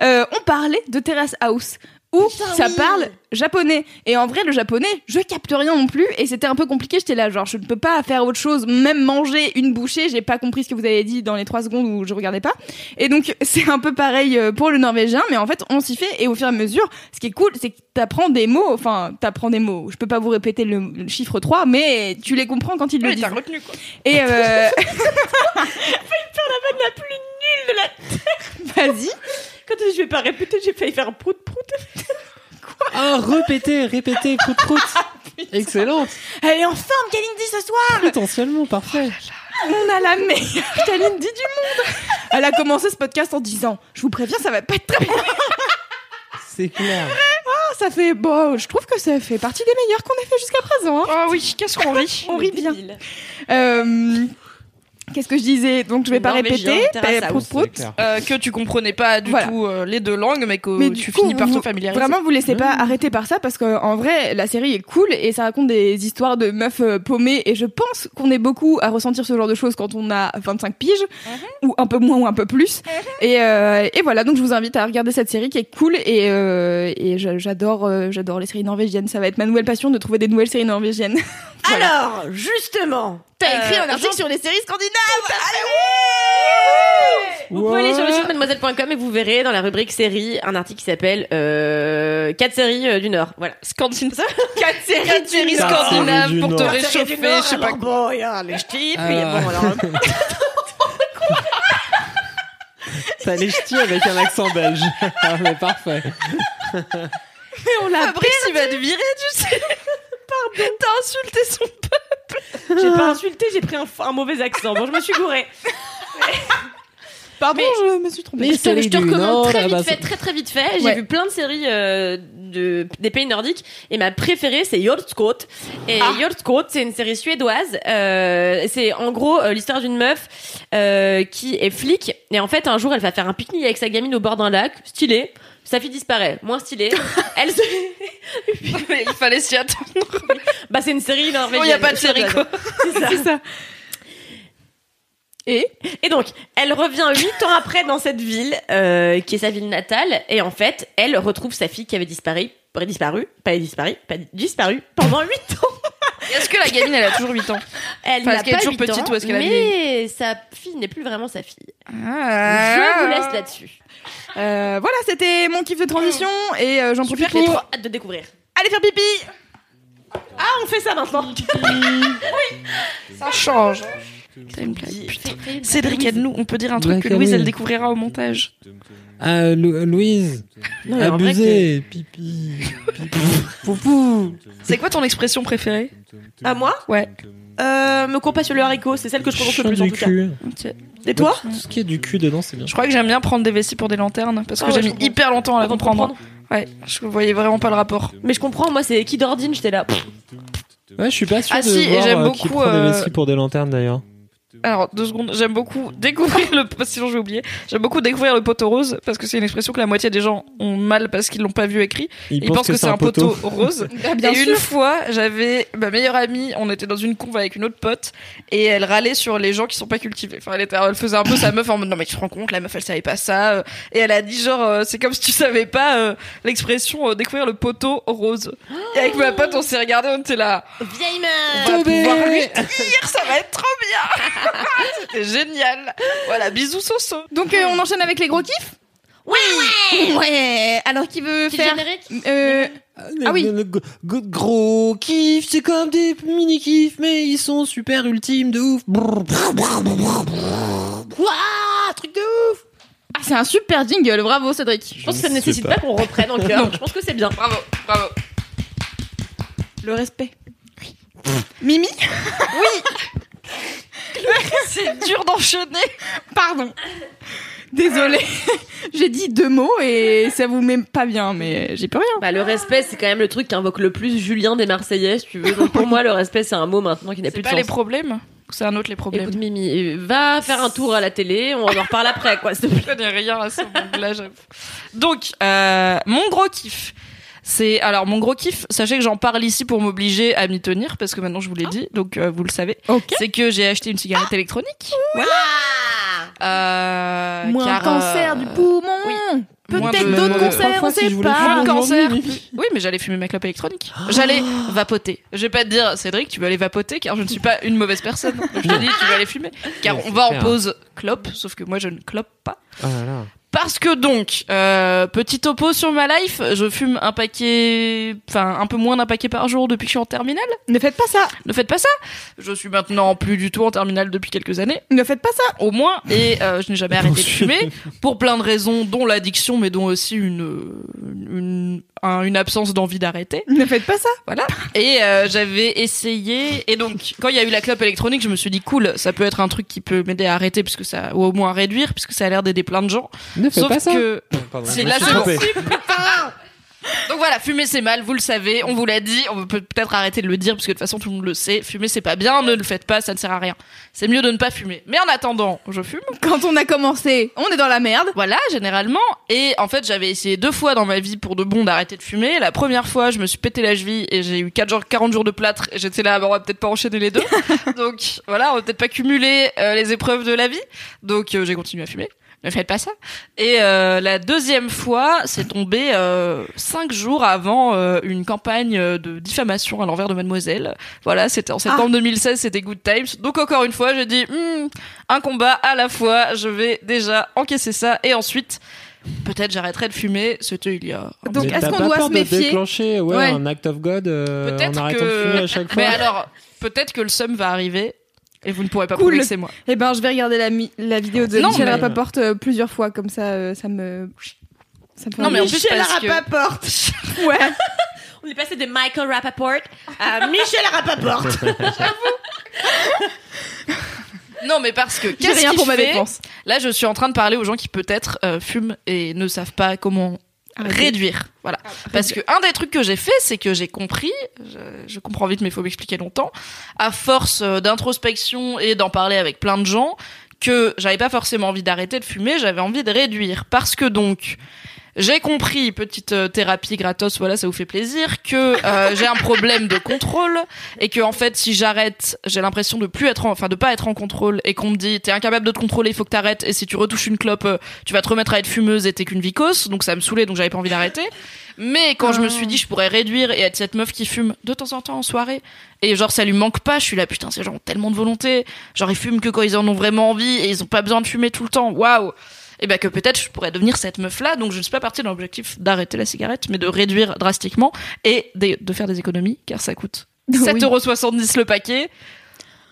euh, on parlait de Terrace House où ça parle japonais. Et en vrai, le japonais, je capte rien non plus. Et c'était un peu compliqué. J'étais là, genre, je ne peux pas faire autre chose, même manger une bouchée. J'ai pas compris ce que vous avez dit dans les trois secondes où je regardais pas. Et donc, (laughs) c'est un peu pareil euh, pour le norvégien. Mais en fait, on s'y fait. Et au fur et à mesure, ce qui est cool, c'est que t'apprends des mots. Enfin, t'apprends des mots. Je peux pas vous répéter le, le chiffre 3, mais tu les comprends quand ils le Oui, disent. t'as retenu quoi. Et euh... (laughs) la plus nulle de la. (laughs) vas-y. Quand je vais pas répéter, j'ai failli faire prout prout. Ah, répétez, répétez, prout prout. Excellente. Elle est en forme, Kalindi, ce soir. Potentiellement parfait. On a la meilleure Kalindi du monde. Elle a commencé ce podcast en disant, je vous préviens, ça va pas être très bien. C'est clair. Ça fait, bon, je trouve que ça fait partie des meilleurs qu'on ait fait jusqu'à présent. hein. Oh oui, qu'est-ce qu'on rit. On rit bien. Euh, Qu'est-ce que je disais Donc je vais pas répéter. Euh, prout, prout. Euh, que tu comprenais pas du Voilà. tout euh, les deux langues, mais que Mais tu coup, finis par vous- te familiariser. Vraiment, vous laissez pas arrêter par ça parce que en vrai, la série est cool et ça raconte des histoires de meufs euh, paumées et je pense qu'on est beaucoup à ressentir ce genre de choses quand on a 25 piges ou un peu moins ou un peu plus. Et, euh, et voilà, donc je vous invite à regarder cette série qui est cool et, euh, et j'a- j'adore euh, j'adore les séries norvégiennes. Ça va être ma nouvelle passion de trouver des nouvelles séries norvégiennes. (laughs) Alors, justement, T'as écrit euh, un article sur les séries scandinaves. Vous pouvez aller sur le site mademoiselle.com et vous verrez dans la rubrique séries un article qui s'appelle euh, 4 séries euh, du Nord. Voilà. Scandine. (laughs) Quatre séries, Quatre séries Quatre scandinaves du pour te Nord. réchauffer, je sais pas quoi. Bon, il y a les ch'tis, puis Euh. bon, alors. (laughs) T'as les ch'tis avec un accent belge. Ah, mais parfait. on l'a Fabrice, il va te virer, tu sais. Pardon. (laughs) T'as insulté son peuple. J'ai pas insulté, j'ai pris un, un mauvais accent. Bon, je me suis gourée. Pardon, je me suis trompée. Mais je te, je te du recommande Nord, très ah vite bah, fait, très très vite fait. J'ai Ouais. vu plein de séries euh, de, des pays nordiques et ma préférée c'est Jordskot. Et Ah. Jordskot c'est une série suédoise. Euh, c'est en gros euh, l'histoire d'une meuf euh, qui est flic et en fait un jour elle va faire un pique-nique avec sa gamine au bord d'un lac, stylé. Sa fille disparaît, moins stylé. (laughs) Elle se... Il fallait s'y attendre. bah c'est une série norvégienne. Il n'y a pas de série, quoi. C'est ça. Ça. Et Et donc, elle revient huit ans après dans cette ville, euh, qui est sa ville natale, et en fait, elle retrouve sa fille qui avait disparu, disparu, pas disparu, pas disparu pendant 8 ans. Est-ce que la gamine, elle a toujours 8 ans Elle est-ce qu'elle est toujours 8 petite ans, ou est-ce qu'elle a Mais sa fille n'est plus vraiment sa fille. Ah. Je vous laisse là-dessus. Euh, voilà, c'était mon kiff de transition et euh, j'en profite J'ai pour trop hâte de découvrir. aller faire pipi. Ah, on fait ça maintenant. (laughs) Ça change. Putain. Cédric, aide-nous. On peut dire un truc Black que Louise, elle découvrira au montage. Ah, Lou- Louise, Non, mais en vrai abusé, pipi, pipi, (laughs) poupou. C'est quoi ton expression préférée? À moi? Ouais. euh, Me cours pas sur le haricot, c'est celle que je prononce le plus en du tout cas. cul. Et toi? Tout ce qui est du cul dedans, c'est bien. Je crois que j'aime bien prendre des vessies pour des lanternes parce que Ah ouais, j'ai je mis comprends. hyper longtemps à la Avant de comprendre. comprendre. Ouais, je voyais vraiment pas le rapport. Mais je comprends, moi c'est qui d'ordine, j'étais là. Ouais, je suis pas sûr Ah de si, et voir j'aime euh, qui beaucoup, prend des euh, vessies pour des lanternes d'ailleurs. Alors, deux secondes, j'aime beaucoup découvrir le, (laughs) sinon je vais oublier, j'aime beaucoup découvrir le poteau rose, parce que c'est une expression que la moitié des gens ont mal parce qu'ils l'ont pas vu écrit. Ils, Ils pensent que, c'est un poteau, rose. (laughs) Ah, bien et sûr. une fois, j'avais ma meilleure amie, on était dans une conve avec une autre pote, et elle râlait sur les gens qui sont pas cultivés. Enfin, elle, était, elle faisait un peu sa meuf en mode, non mais tu te rends compte, la meuf elle savait pas ça. euh, Et elle a dit genre, euh, c'est comme si tu savais pas euh, l'expression euh, découvrir le poteau rose. Et avec ma pote, on s'est regardé, on était là, Vieille on va meuf pouvoir lui dire, ça va être trop bien. (laughs) (laughs) C'était génial. Voilà, bisous Soso. Donc euh, on enchaîne avec les gros kiffs Ouais, ouais Ouais. Alors qui veut faire générique euh, Ah oui. Le, le gros- kiff, c'est comme des mini kiffs, mais ils sont super ultimes de ouf. Truc de ouf Ah, c'est un super jingle, bravo Cédric. Je pense que ça ne nécessite pas. pas qu'on reprenne en cœur. Je pense que c'est bien. Bravo, bravo. Le respect. Mimi? (laughs) C'est dur d'enchaîner. Pardon. Désolée. (laughs) J'ai dit deux mots et ça vous met pas bien, mais j'ai plus rien. Bah, le respect, c'est quand même le truc qui invoque le plus Julien des Marseillais, si tu veux. Donc pour moi, le respect, c'est un mot maintenant qui n'a C'est plus de pas sens. les problèmes c'est un autre les problèmes Écoute, Mimi, va faire un tour à la télé, on en reparle après, quoi, s'il te plaît. (laughs) Je connais rien à ce. Donc, euh, mon gros kiff. C'est alors mon gros kiff. Sachez que j'en parle ici pour m'obliger à m'y tenir parce que maintenant je vous l'ai dit, donc euh, vous le savez. Ok. C'est que j'ai acheté une cigarette électronique. Euh, Moins car, cancer euh, du poumon. oui. Moins Peut-être d'autres cancers, on si sait je voulais pas. cancer. Oui, mais j'allais fumer ma clope électronique. J'allais vapoter. Je vais pas te dire, Cédric, tu vas aller vapoter, car je ne suis pas une mauvaise personne. Je te dis, tu vas aller fumer. Car Ouais, on va en pause clope, sauf que moi, je ne clope pas. Oh là là. Parce que donc, euh, petit topo sur ma life, je fume un paquet, enfin un peu moins d'un paquet par jour depuis que je suis en terminale. Ne faites pas ça. Ne faites pas ça. Je suis maintenant plus du tout en terminale depuis quelques années, Ne faites pas ça. au moins, et euh, je n'ai jamais (laughs) arrêté de fumer pour plein de raisons, dont l'addiction, mais dont aussi une une, un- une absence d'envie d'arrêter. Ne faites pas ça. Voilà. Et euh, j'avais essayé. Et donc, quand il y a eu la clope électronique, je me suis dit cool, ça peut être un truc qui peut m'aider à arrêter, puisque ça, ou au moins à réduire, puisque ça a l'air d'aider plein de gens. Ne fais Sauf pas ça. que Pardon, C'est je me suis c'est bon. trompé. Donc voilà, fumer c'est mal, vous le savez, on vous l'a dit, on peut peut-être arrêter de le dire parce que de toute façon tout le monde le sait, fumer c'est pas bien, ne le faites pas, ça ne sert à rien. C'est mieux de ne pas fumer. Mais en attendant, je fume. Quand on a commencé, on est dans la merde. Voilà, généralement. Et en fait, j'avais essayé deux fois dans ma vie pour de bon d'arrêter de fumer. La première fois, je me suis pété la cheville et j'ai eu 4 jours, 40 jours de plâtre. Et j'étais là, bah, on va peut-être pas enchaîner les deux. (laughs) Donc voilà, on va peut-être pas cumuler euh, les épreuves de la vie. Donc euh, j'ai continué à fumer. Ne faites pas ça. Et euh, la deuxième fois, c'est tombé euh, cinq jours avant euh, une campagne euh, de diffamation à l'envers de Mademoiselle. Voilà, c'était en septembre 2016, c'était Good Times. Donc encore une fois, j'ai dit Hmm, un combat à la fois. Je vais déjà encaisser ça et ensuite. Peut-être j'arrêterai de fumer, c'était il y a... un Donc, est-ce qu'on pas doit peur se de méfier déclencher ouais, Ouais. un act of God euh, en Peut-être arrêtant que... de fumer à chaque (laughs) fois Mais alors, peut-être que le seum va arriver et vous ne pourrez pas Cool. prouver que c'est moi. Eh ben, je vais regarder la, la vidéo de Non, Michel mais- Rapaport euh, plusieurs fois, comme ça, euh, ça me. Ça me fait Non, mais en plus, Michel parce que- Rapaport (laughs) Ouais. On est passé de Michael Rappaport à Michel Rappaport. (laughs) Non, mais parce que qu'est-ce rien qui pour ma fait défense. Là, je suis en train de parler aux gens qui peut-être euh, fument et ne savent pas comment Arrêter. réduire. Voilà. Parce que un des trucs que j'ai fait, c'est que j'ai compris, je, je comprends vite, mais il faut m'expliquer longtemps, à force euh, d'introspection et d'en parler avec plein de gens, que j'avais pas forcément envie d'arrêter de fumer, j'avais envie de réduire. Parce que donc, J'ai compris, petite euh, thérapie gratos, voilà, ça vous fait plaisir, que euh, j'ai un problème de contrôle et que en fait, si j'arrête, j'ai l'impression de plus être, en, enfin, de pas être en contrôle et qu'on me dit t'es incapable de te contrôler, il faut que t'arrêtes et si tu retouches une clope, euh, tu vas te remettre à être fumeuse et t'es qu'une vicose, donc ça me saoulait, donc j'avais pas envie d'arrêter. Mais quand je me suis dit je pourrais réduire et être cette meuf qui fume de temps en temps en soirée et genre ça lui manque pas, je suis là putain ces gens ont tellement de volonté, genre ils fument que quand ils en ont vraiment envie et ils ont pas besoin de fumer tout le temps, waouh et ben que peut-être je pourrais devenir cette meuf là donc je ne suis pas partie dans l'objectif d'arrêter la cigarette mais de réduire drastiquement et de, faire des économies car ça coûte (laughs) Oui. 7,70€ le paquet.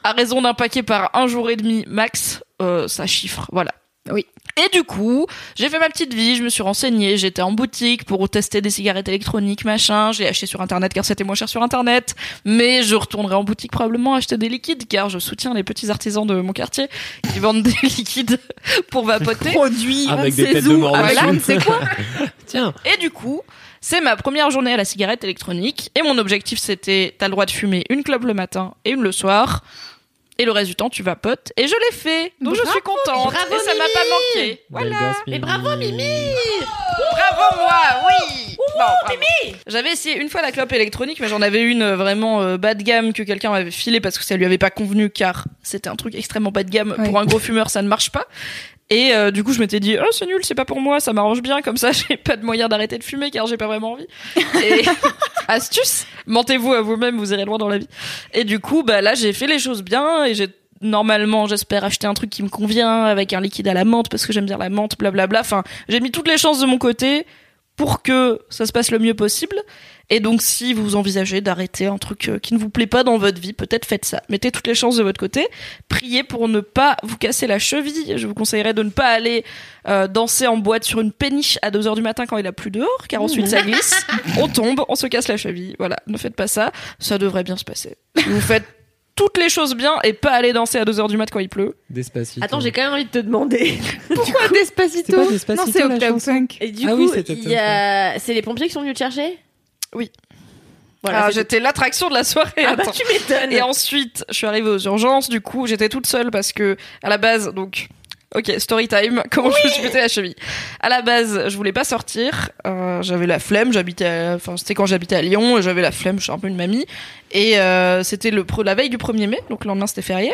À raison d'un paquet par un jour et demi max euh, ça chiffre. Voilà Oui. et du coup, j'ai fait ma petite vie, je me suis renseignée, j'étais en boutique pour tester des cigarettes électroniques, machin, j'ai acheté sur internet car c'était moins cher sur internet, mais je retournerai en boutique probablement acheter des liquides car je soutiens les petits artisans de mon quartier qui vendent des (laughs) liquides pour vapoter. Produit. Avec des c'est têtes de Avec sait quoi (laughs) Tiens, Et du coup, c'est ma première journée à la cigarette électronique et mon objectif c'était t'as le droit de fumer une clope le matin et une le soir. Et le reste du temps, tu vapotes. Et je l'ai fait. Donc je suis contente. bravo, et ça m'a pas manqué. Voilà. Mais bravo Mimi Bravo moi, oui. Bon. J'avais essayé une fois la clope électronique, mais j'en avais une euh, vraiment euh, bas de gamme que quelqu'un m'avait filé parce que ça lui avait pas convenu car c'était un truc extrêmement bas de gamme. Ouais. Pour un gros fumeur, ça ne marche pas. Et euh, du coup, je m'étais dit, oh c'est nul, c'est pas pour moi, ça m'arrange bien, comme ça, (laughs) j'ai pas de moyen d'arrêter de fumer car j'ai pas vraiment envie. Et (laughs) astuce, mentez-vous à vous-même, vous irez loin dans la vie. Et du coup, bah là, j'ai fait les choses bien et j'ai normalement, j'espère acheter un truc qui me convient avec un liquide à la menthe parce que j'aime bien la menthe, blablabla. Enfin, j'ai mis toutes les chances de mon côté pour que ça se passe le mieux possible. Et donc, si vous envisagez d'arrêter un truc euh, qui ne vous plaît pas dans votre vie, peut-être faites ça. Mettez toutes les chances de votre côté. Priez pour ne pas vous casser la cheville. Je vous conseillerais de ne pas aller euh, danser en boîte sur une péniche à 2 heures du matin quand il a plus dehors, car ensuite ça glisse, (laughs) on tombe, on se casse la cheville. Voilà, ne faites pas ça. Ça devrait bien se passer. Vous faites toutes les choses bien et pas aller danser à 2 heures du mat quand il pleut. Despacito. Attends, j'ai quand même envie de te demander. (laughs) Pourquoi Despacito C'est pas Despacito, Non, c'est la Octave chanson 5. Et du Ah coup, oui, a... c'est les pompiers qui sont venus te chercher? Oui. Voilà, Ah, j'étais l'attraction de la soirée. Ah bah tu m'étonnes. Et ensuite, je suis arrivée aux urgences. Du coup, j'étais toute seule parce que, à la base, donc, ok, story time. (laughs) Comment je me suis pété la cheville À la base, je voulais pas sortir. euh, j'avais la flemme. J'habitais, à- enfin, c'était quand j'habitais à Lyon. et J'avais la flemme. Je suis un peu une mamie. Et euh, c'était le la veille du 1er mai, donc le lendemain c'était férié.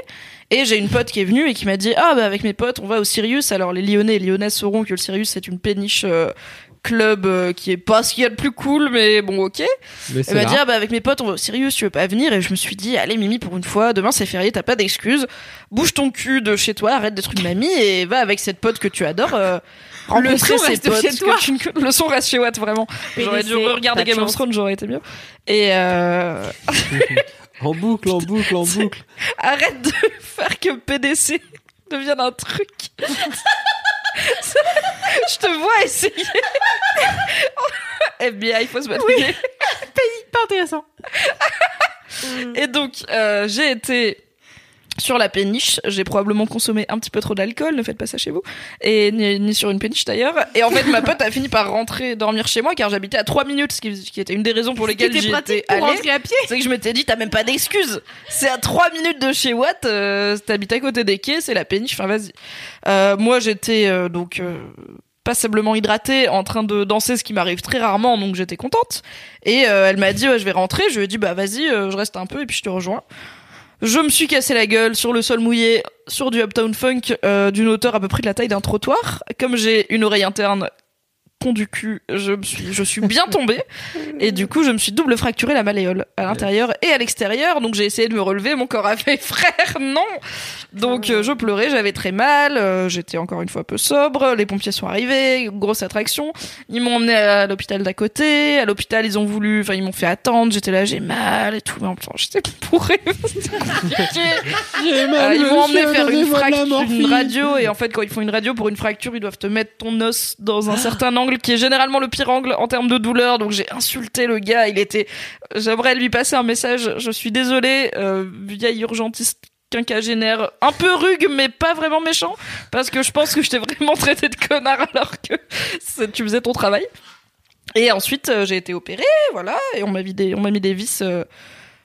Et j'ai une pote qui est venue et qui m'a dit ah bah avec mes potes on va au Sirius. Alors les Lyonnais et Lyonnaises sauront que le Sirius c'est une péniche. euh, club euh, qui est pas ce qu'il y a de plus cool mais bon ok. Mais c'est elle m'a dit ah bah avec mes potes on va au Sirius tu veux pas venir? Et je me suis dit allez Mimi pour une fois demain c'est férié t'as pas d'excuses. Bouge ton cul de chez toi arrête d'être une mamie et va avec cette pote que tu adores euh, (laughs) rencontrer son ses reste potes chez que toi. tu le son reste chez Watt vraiment. J'aurais dû regarder Game of. Thrones j'aurais été mieux. Et euh, (laughs) En boucle, en boucle, en (laughs) boucle. arrête de faire que PDC devienne un truc (laughs) je te vois essayer. (laughs) FBI il faut se battre. (laughs) Pas intéressant. Et donc, euh, j'ai été sur la péniche. J'ai probablement consommé un petit peu trop d'alcool. Ne faites pas ça chez vous. Et ni, ni sur une péniche d'ailleurs. Et en fait, ma pote a fini par rentrer dormir chez moi car j'habitais à 3 minutes, ce qui, qui était une des raisons pour lesquelles j'y étais allée. à pied. C'est que je m'étais dit, t'as même pas d'excuses. C'est à 3 minutes de chez Watt, euh, t'habites à côté des quais, c'est la péniche, enfin vas-y. Euh, moi, j'étais euh, donc euh, passablement hydratée, en train de danser, ce qui m'arrive très rarement, donc j'étais contente. Et euh, elle m'a dit, ouais, je vais rentrer. Je lui ai dit, bah vas-y, euh, je reste un peu et puis je te rejoins. Je me suis cassé la gueule sur le sol mouillé, sur du Uptown Funk euh, d'une hauteur à peu près de la taille d'un trottoir. Comme j'ai une oreille interne du cul, je me suis, je suis bien tombée. Et du coup, je me suis double fracturé la malléole à l'intérieur et à l'extérieur. Donc j'ai essayé de me relever. Mon corps a fait (laughs) frère, non. Donc euh, je pleurais, j'avais très mal. euh, J'étais encore une fois peu sobre. Les pompiers sont arrivés, grosse attraction. Ils m'ont emmené à l'hôpital d'à côté. À l'hôpital, ils ont voulu, enfin ils m'ont fait attendre. J'étais là, j'ai mal et tout. Mais en temps, j'étais bourrée. (laughs) Euh, ils m'ont emmené faire une, fracture, une radio et en fait quand ils font une radio pour une fracture ils doivent te mettre ton os dans un certain angle qui est généralement le pire angle en termes de douleur. Donc j'ai insulté le gars. Il était j'aimerais lui passer un message. Je suis désolée euh, vieille urgentiste quinquagénaire. Un peu rugue mais pas vraiment méchant. Parce que je pense que je t'ai vraiment traité de connard alors que tu faisais ton travail. Et ensuite euh, j'ai été opérée voilà. Et on m'a mis des mis des vis euh,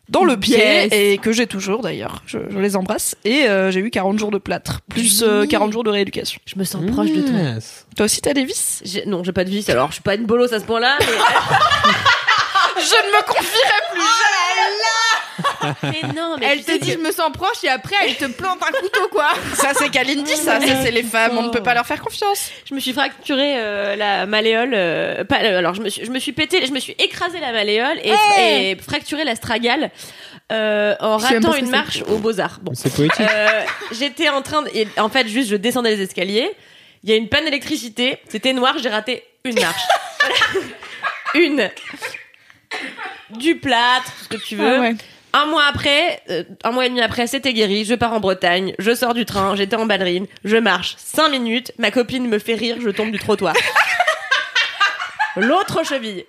dans le pied Yes. et que j'ai toujours d'ailleurs. Je, je les embrasse. Et euh, j'ai eu 40 jours de plâtre, plus euh, 40 jours de rééducation. Je me sens proche de toi. Yes. Toi aussi, t'as des vis J'ai- Non, j'ai pas de vis, alors je suis pas une bolosse à ce point-là, mais... (laughs) Je ne me confierai plus mais non, mais Elle te dit que- je me sens proche et après elle te plante un couteau quoi. (laughs) Ça, c'est Kalindi, ça. Ça, c'est les femmes. On ne peut pas leur faire confiance. Je me suis fracturé euh, la malléole. euh, pas, euh, alors je me suis, je me suis pété, je me suis écrasé la malléole et, Hey et fracturé l'astragale euh, en ratant une marche aux Beaux Arts. Bon, C'est poétique. Euh, j'étais en train de, et en fait juste je descendais les escaliers. Il y a une panne d'électricité. C'était noir. J'ai raté une marche. (laughs) une. Du plâtre, ce que tu veux. Ah ouais. Un mois après, euh, un mois et demi après, c'était guéri. Je pars en Bretagne, je sors du train, j'étais en ballerine, je marche cinq minutes, ma copine me fait rire, je tombe du trottoir. (laughs) L'autre cheville.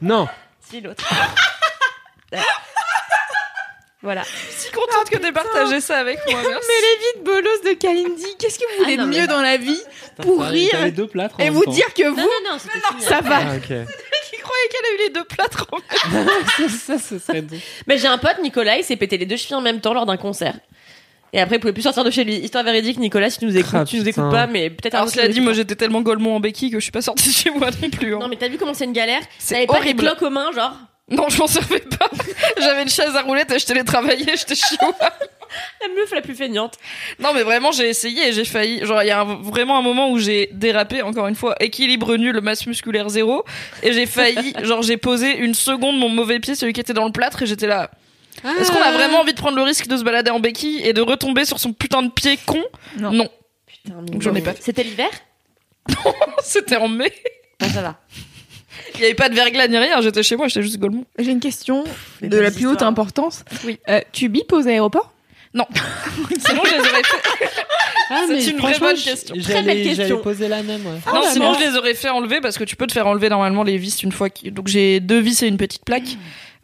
Non. Si, l'autre. (laughs) voilà. Si contente que t'aies partagé ça avec moi. Merci. Mais les vies de bolos de Kalindi, qu'est-ce que vous voulez Ah non, de mieux dans la vie pour rire les deux plâtres en et même vous temps. dire que vous, non, non, ça va. Ah, ok. (laughs) Qui croyait qu'elle a eu les deux plâtres en même (laughs) ça, ce serait doux. Mais j'ai un pote, Nicolas, il s'est pété les deux chevilles en même temps lors d'un concert. Et après, il pouvait plus sortir de chez lui. Histoire véridique, Nicolas, si tu nous écoutes, Ah, tu nous putain. écoutes pas, mais peut-être un Alors, cela tu dit, moi j'étais tellement golemont en béquille que je suis pas sortie de chez moi non plus. hein. Non, mais t'as vu comment c'est une galère? C'est T'avais pas les horrible. cloques aux mains, genre? Non, je m'en servais pas. J'avais une chaise à roulettes et je télétravaillais, j'étais chiant. la meuf la plus feignante. Non, mais vraiment, j'ai essayé et j'ai failli. Genre, il y a un- vraiment un moment où j'ai dérapé, encore une fois, équilibre nul, masse musculaire zéro. Et j'ai failli, (laughs) genre, j'ai posé une seconde mon mauvais pied, celui qui était dans le plâtre, et j'étais là. Est-ce qu'on a vraiment envie de prendre le risque de se balader en béquille et de retomber sur son putain de pied con? Non. Non. Putain, j'en ai pas. C'était l'hiver? (laughs) C'était en mai. Bon, ça va. Il y avait pas de verglas ni rien, j'étais chez moi, j'étais juste golemont. J'ai une question de la plus haute histoires. importance. Oui. Euh, tu bipes aux aéroports? Non. (laughs) Sinon, je les aurais fait. Ah, C'est une vraie bonne question. Très belle question. j'allais poser la même, ouais. non, bah, sinon non. je les aurais fait enlever parce que tu peux te faire enlever normalement les vis une fois. Donc j'ai deux vis et une petite plaque.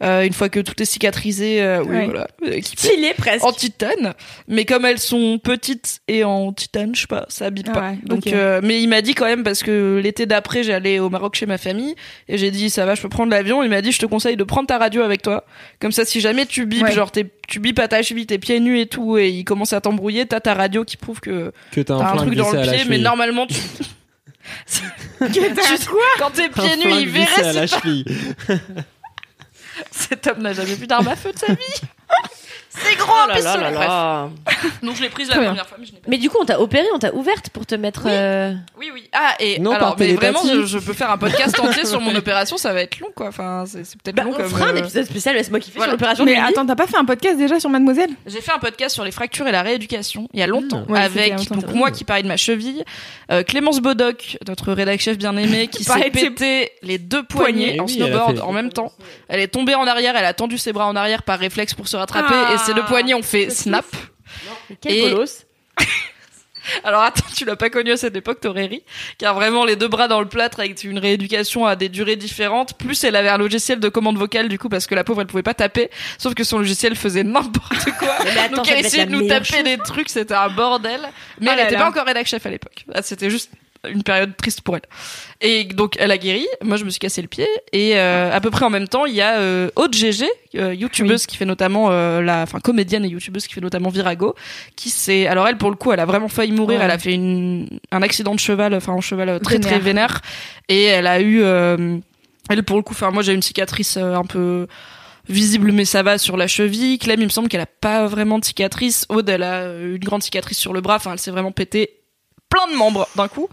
Euh, une fois que tout est cicatrisé, euh, oui, Ouais. voilà, équipé. Stylé presque. en titane, mais comme elles sont petites et en titane, je sais pas, ça habite Ah pas. ouais, Donc, euh, mais il m'a dit quand même parce que l'été d'après, j'allais au Maroc chez ma famille et j'ai dit ça va, je peux prendre l'avion. Il m'a dit je te conseille de prendre ta radio avec toi, comme ça si jamais tu bipes, Ouais. genre t'es- tu bipes à ta cheville, t'es pieds nus et tout, et il commence à t'embrouiller, t'as ta radio qui prouve que Que t'as un, t'as un flingue truc dans le pied, mais normalement tu (laughs) T'as (laughs) quoi? Quand t'es pieds nus, il verrait la si cheville. (laughs) cet homme n'a jamais vu d'arme à feu de sa vie. (laughs) C'est grand, Oh un là là là là. Donc je l'ai prise la Très bien. première fois, mais je n'ai pas. Mais du coup, on t'a opéré, on t'a ouverte pour te mettre. euh, Oui, oui. Ah, et Non, alors, par mais vraiment, je, je peux faire un podcast entier sur mon (laughs) opération, ça va être long, quoi. Enfin, c'est c'est peut-être Bah, long on comme. fera un euh, épisode spécial, laisse-moi kiffer voilà. sur l'opération Mais de Lily. attends, t'as pas fait un podcast déjà sur Mademoiselle? J'ai fait un podcast sur les fractures et la rééducation il y a longtemps Mmh. Ouais, c'était il y avec a longtemps, donc moi qui parlais de ma cheville, euh, Clémence Bodoc, notre rédac chef bien aimé, (laughs) qui s'est pété les deux poignets Eh en oui, elle a snowboard fait- en même temps. Elle est tombée en arrière, elle a tendu ses bras en arrière par réflexe pour se rattraper Ah. et ses deux poignets ont fait snap. Quel Et- colosse. (laughs) Alors attends, tu l'as pas connu à cette époque, t'aurais ri. Car vraiment, les deux bras dans le plâtre avec une rééducation à des durées différentes. Plus elle avait un logiciel de commande vocale, du coup, parce que la pauvre, elle pouvait pas taper. Sauf que son logiciel faisait n'importe quoi. (laughs) Mais attends, Donc elle essayait de nous taper des trucs, c'était un bordel. Mais Oh elle là était là. pas encore rédac chef à l'époque. Ah, C'était juste une période triste pour elle. Et donc elle a guéri. Moi, je me suis cassé le pied. Et euh, à peu près en même temps, il y a euh, Aude GG, euh, youtubeuse qui fait notamment la, enfin comédienne et youtubeuse qui fait notamment Virago, qui s'est, alors elle pour le coup, elle a vraiment failli mourir. Ouais. Elle a fait une, un accident de cheval, enfin en cheval très très Vénère. Et elle a eu, elle pour le coup, enfin moi j'ai une cicatrice un peu visible mais ça va sur la cheville. Clem, il me semble qu'elle a pas vraiment de cicatrice. Aude, elle a une grande cicatrice sur le bras. Enfin, elle s'est vraiment pété plein de membres d'un coup.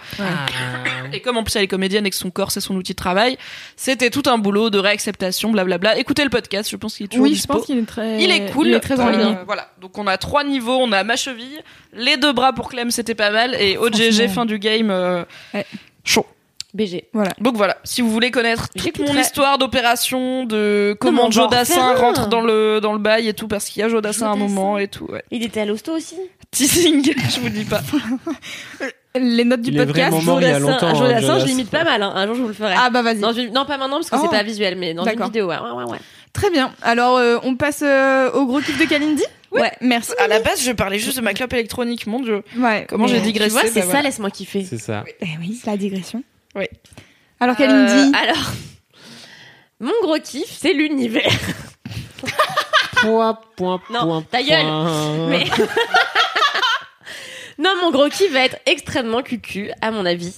Et comme en plus elle est comédienne et que son corps c'est son outil de travail, c'était tout un boulot de réacceptation, blablabla. Écoutez le podcast, je pense qu'il est toujours Oui, je pense qu'il est très. Il est cool. Il est très en Euh, ligne. Voilà. Donc on a trois niveaux. On a ma cheville, les deux bras pour Clem, c'était pas mal, et OGG fin du game. euh, Ouais. Chaud. BG. Voilà. Donc voilà, si vous voulez connaître toute J'écouterai. mon histoire d'opération, de comment refaire un. rentre dans le dans le bail et tout, parce qu'il y a Jodassin à un moment et tout. Ouais. Il était à l'hosto aussi? Teasing, (laughs) je vous dis pas. (laughs) Les notes du Il est podcast. vraiment mort il y a Jodassin, longtemps. un hein, Jodassin, je l'imite pas mal. hein. Un jour, je vous le ferai. Ah bah vas-y. Non, pas maintenant parce que Oh. c'est pas visuel, mais dans une vidéo. Ouais, ouais, ouais. ouais. Très bien. Alors, euh, on passe euh, au gros kiff de Kalindi? Ouais. Merci. À la base, je parlais juste de ma clope électronique, mon dieu. Ouais. Comment j'ai digressé Tu vois, c'est bah ça, voilà. laisse-moi kiffer. C'est ça. Eh oui, la digression. Oui. Alors, Kalindi. Euh, alors, mon gros kiff, c'est l'univers. Point, point, Non, point, ta gueule. point. Mais (laughs) non, mon gros kiff va être extrêmement cucu, à mon avis.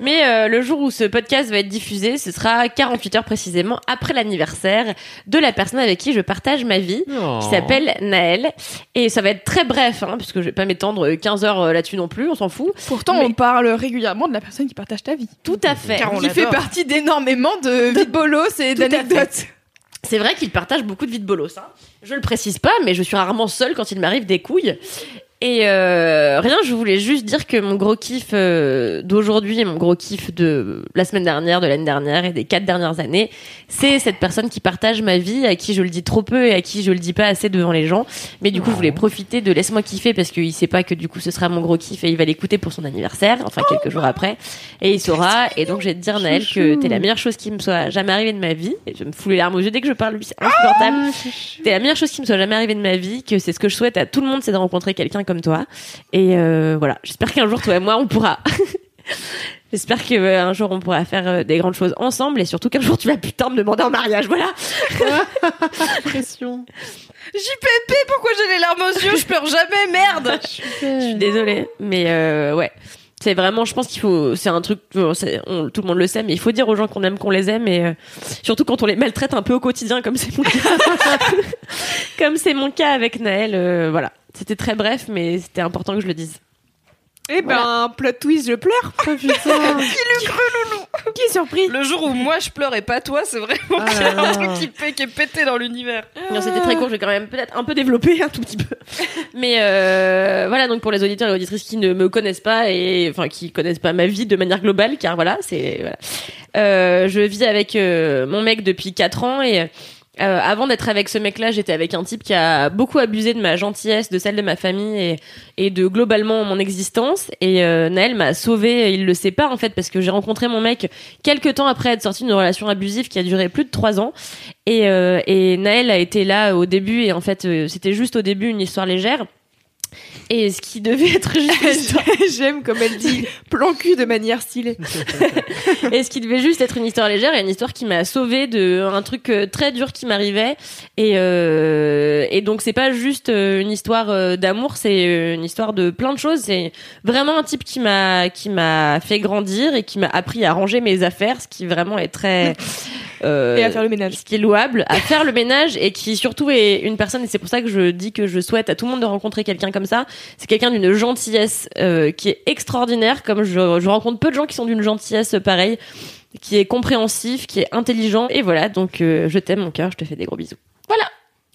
Mais euh, le jour où ce podcast va être diffusé, ce sera 48 heures précisément après l'anniversaire de la personne avec qui je partage ma vie, Oh. qui s'appelle Naël. Et ça va être très bref, hein, puisque je vais pas m'étendre 15 heures euh, là-dessus non plus, on s'en fout. Pourtant, Mais- on parle régulièrement de la personne qui partage ta vie. Tout à fait. Car on qui fait partie d'énormément de vie de bolos et d'anecdotes. C'est vrai qu'il partage beaucoup de vie de bolos. Hein. Je le précise pas, mais je suis rarement seule quand il m'arrive des couilles. Et euh, rien, je voulais juste dire que mon gros kiff euh, d'aujourd'hui et mon gros kiff de la semaine dernière, de l'année dernière et des quatre dernières années, c'est cette personne qui partage ma vie, à qui je le dis trop peu et à qui je le dis pas assez devant les gens. Mais du coup, je voulais profiter de laisse-moi kiffer parce qu'il sait pas que du coup ce sera mon gros kiff et il va l'écouter pour son anniversaire, enfin quelques jours après, et il saura. Et donc, je vais te dire Naël que t'es la meilleure chose qui me soit jamais arrivée de ma vie. Et je me fous les larmes aux yeux dès que je parle, lui, c'est insupportable. T'es la meilleure chose qui me soit jamais arrivée de ma vie, que c'est ce que je souhaite à tout le monde, c'est de rencontrer quelqu'un comme toi. Et euh, voilà, j'espère qu'un jour toi et moi on pourra. (laughs) J'espère que euh, un jour on pourra faire euh, des grandes choses ensemble et surtout qu'un jour tu vas putain me demander en mariage. Voilà. (laughs) Pression. JPP, pourquoi j'ai les larmes aux yeux? Je pleure jamais, merde (laughs) Je suis désolée, mais euh, ouais. C'est vraiment, je pense qu'il faut, c'est un truc, on- tout le monde le sait, mais il faut dire aux gens qu'on aime, qu'on les aime, et surtout quand on les maltraite un peu au quotidien, comme c'est mon cas, comme c'est mon cas avec Naël. voilà, c'était très bref, mais c'était important que je le dise. Eh ben, plot twist, je pleure. (laughs) Oh putain. (laughs) Qui le cru, loulou Qui est surpris Le jour où moi je pleure et pas toi, c'est vraiment Ah qu'il y a là un là. truc qui, pé- qui est pété dans l'univers. Non, c'était très court, je vais quand même peut-être un peu développer un tout petit peu. (laughs) Mais euh, voilà, donc pour les auditeurs et auditrices qui ne me connaissent pas et enfin qui connaissent pas ma vie de manière globale, car voilà, c'est voilà. Euh, je vis avec euh, mon mec depuis 4 ans et euh, avant d'être avec ce mec-là, j'étais avec un type qui a beaucoup abusé de ma gentillesse, de celle de ma famille et, et de globalement mon existence. Et euh, Naël m'a sauvé, il le sait pas en fait, parce que j'ai rencontré mon mec quelques temps après être sorti d'une relation abusive qui a duré plus de trois ans. Et, euh, et Naël a été là au début et en fait euh, c'était juste au début une histoire légère. Et ce qui devait être juste (laughs) J'aime comme elle dit plan cul de manière stylée. (laughs) et ce qui devait juste être une histoire légère et une histoire qui m'a sauvée de un truc euh, très dur qui m'arrivait. Et euh, et donc c'est pas juste euh, une histoire euh, d'amour c'est une histoire de plein de choses. C'est vraiment un type qui m'a qui m'a fait grandir et qui m'a appris à ranger mes affaires ce qui vraiment est très euh, Et à faire le ménage. ce qui est louable, à faire le ménage et qui surtout est une personne, et c'est pour ça que je dis que je souhaite à tout le monde de rencontrer quelqu'un comme ça, c'est quelqu'un d'une gentillesse euh, qui est extraordinaire, comme je, je rencontre peu de gens qui sont d'une gentillesse pareille, qui est compréhensif, qui est intelligent, et voilà, donc euh, je t'aime mon cœur, je te fais des gros bisous. Voilà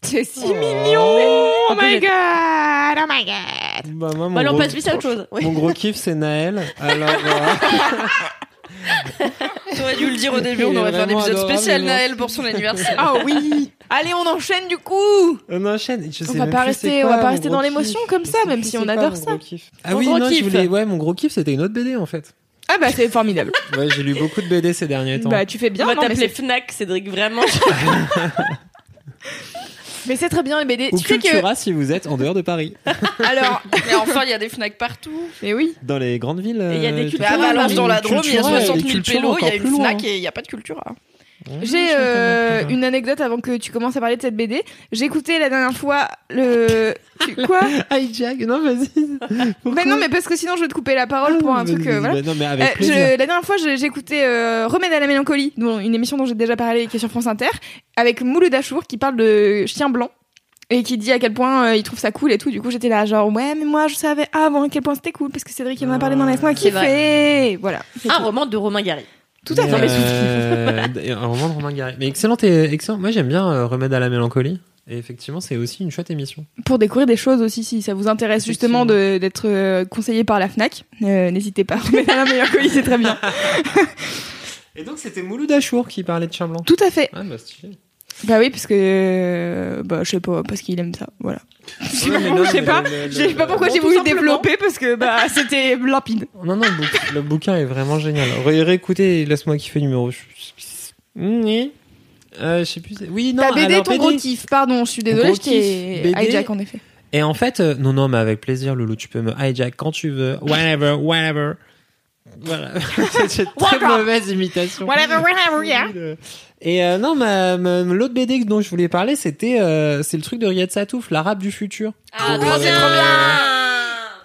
C'est si mignon. Oh Un peu my god. Oh my god. Bah, moi, mon Bah, alors gros- passe lui c'est autre chose. Oui. Mon gros kiff, c'est Naël. Alors, euh, (laughs) (laughs) T'aurais dû le dire au début, on aurait fait un épisode adorable, spécial Naël pour son anniversaire. Ah oui. (laughs) Allez, on enchaîne du coup. on enchaîne. Je On sais va même pas rester- on va pas rester dans l'émotion comme ça, même si on adore ça. Ah Mon oui, non, je voulais. Ouais, mon gros kiff, c'était une autre BD en fait. Ah bah c'est formidable. Ouais, j'ai lu beaucoup de BD ces derniers temps. Bah tu fais bien. On va t'appeler c'est- Fnac, Cédric, vraiment. (laughs) Mais c'est très bien les BD. Ou Tu sais que Cultura si vous êtes en dehors de Paris. (laughs) alors, Mais enfin, il y a des Fnac partout. mais oui. Dans les grandes villes. Et il y a des euh, Cultura, à Valence, dans la Drôme, il y a et 60 000 Cultura pélos, il y a une. Fnac et il n'y a pas de Cultura. J'ai euh, une anecdote avant que tu commences à parler de cette BD. J'ai écouté la dernière fois le tu- quoi? (laughs) Hijack, non, vas-y. Mais non, mais parce que sinon je vais te couper la parole pour un Vas-y, truc. euh, vas-y, voilà. bah non, mais Euh, je- la dernière fois, j'ai écouté euh, Remède à la mélancolie, dont- une émission dont j'ai déjà parlé, qui est sur France Inter, avec Mouloud Achour, qui parle de chien blanc et qui dit à quel point euh, il trouve ça cool et tout. Du coup, j'étais là, genre, ouais, mais moi, je savais avant à quel point c'était cool, parce que Cédric, il en a parlé dans Laisse-moi C'est kiffer. Voilà. C'est un tout. roman de Romain Gary. Tout à Mais, fait. euh, (laughs) un roman de Romain Gary. Mais excellent, et, excellent. Moi, j'aime bien euh, Remède à la mélancolie. Et effectivement, c'est aussi une chouette émission. Pour découvrir des choses aussi, si ça vous intéresse justement de- d'être euh, conseillé par la Fnac, euh, n'hésitez pas. (laughs) Remède à la mélancolie, c'est très bien. Et donc, c'était Mouloud Achour qui parlait de chien blanc. Tout à fait. Ah, bah, stylé. Bah oui, parce que. euh, Bah, je sais pas, parce qu'il aime ça. Voilà. (laughs) Je Ouais, sais pas. le- le- Je sais pas pourquoi j'ai voulu développer, parce que bah (laughs) c'était limpide. Non, non, le, bouquin est vraiment génial. Ré- Réécoutez, laisse-moi kiffer numéro. Oui. Euh, je sais plus. Oui, non, Ta BD, alors, ton BD. gros kiff, pardon, je suis désolée, je t'ai hijack en effet. Et en fait, euh, non, non, mais avec plaisir, Loulou, tu peux me hijack quand tu veux. Whenever, whenever. Voilà, (laughs) c'est une très mauvaise imitation. Whatever, whatever, yeah. (laughs) Et euh, non, ma, ma- l'autre BD dont je voulais parler, c'était euh, c'est le truc de Riyad Satouf, l'arabe du futur. Ah, trop bien.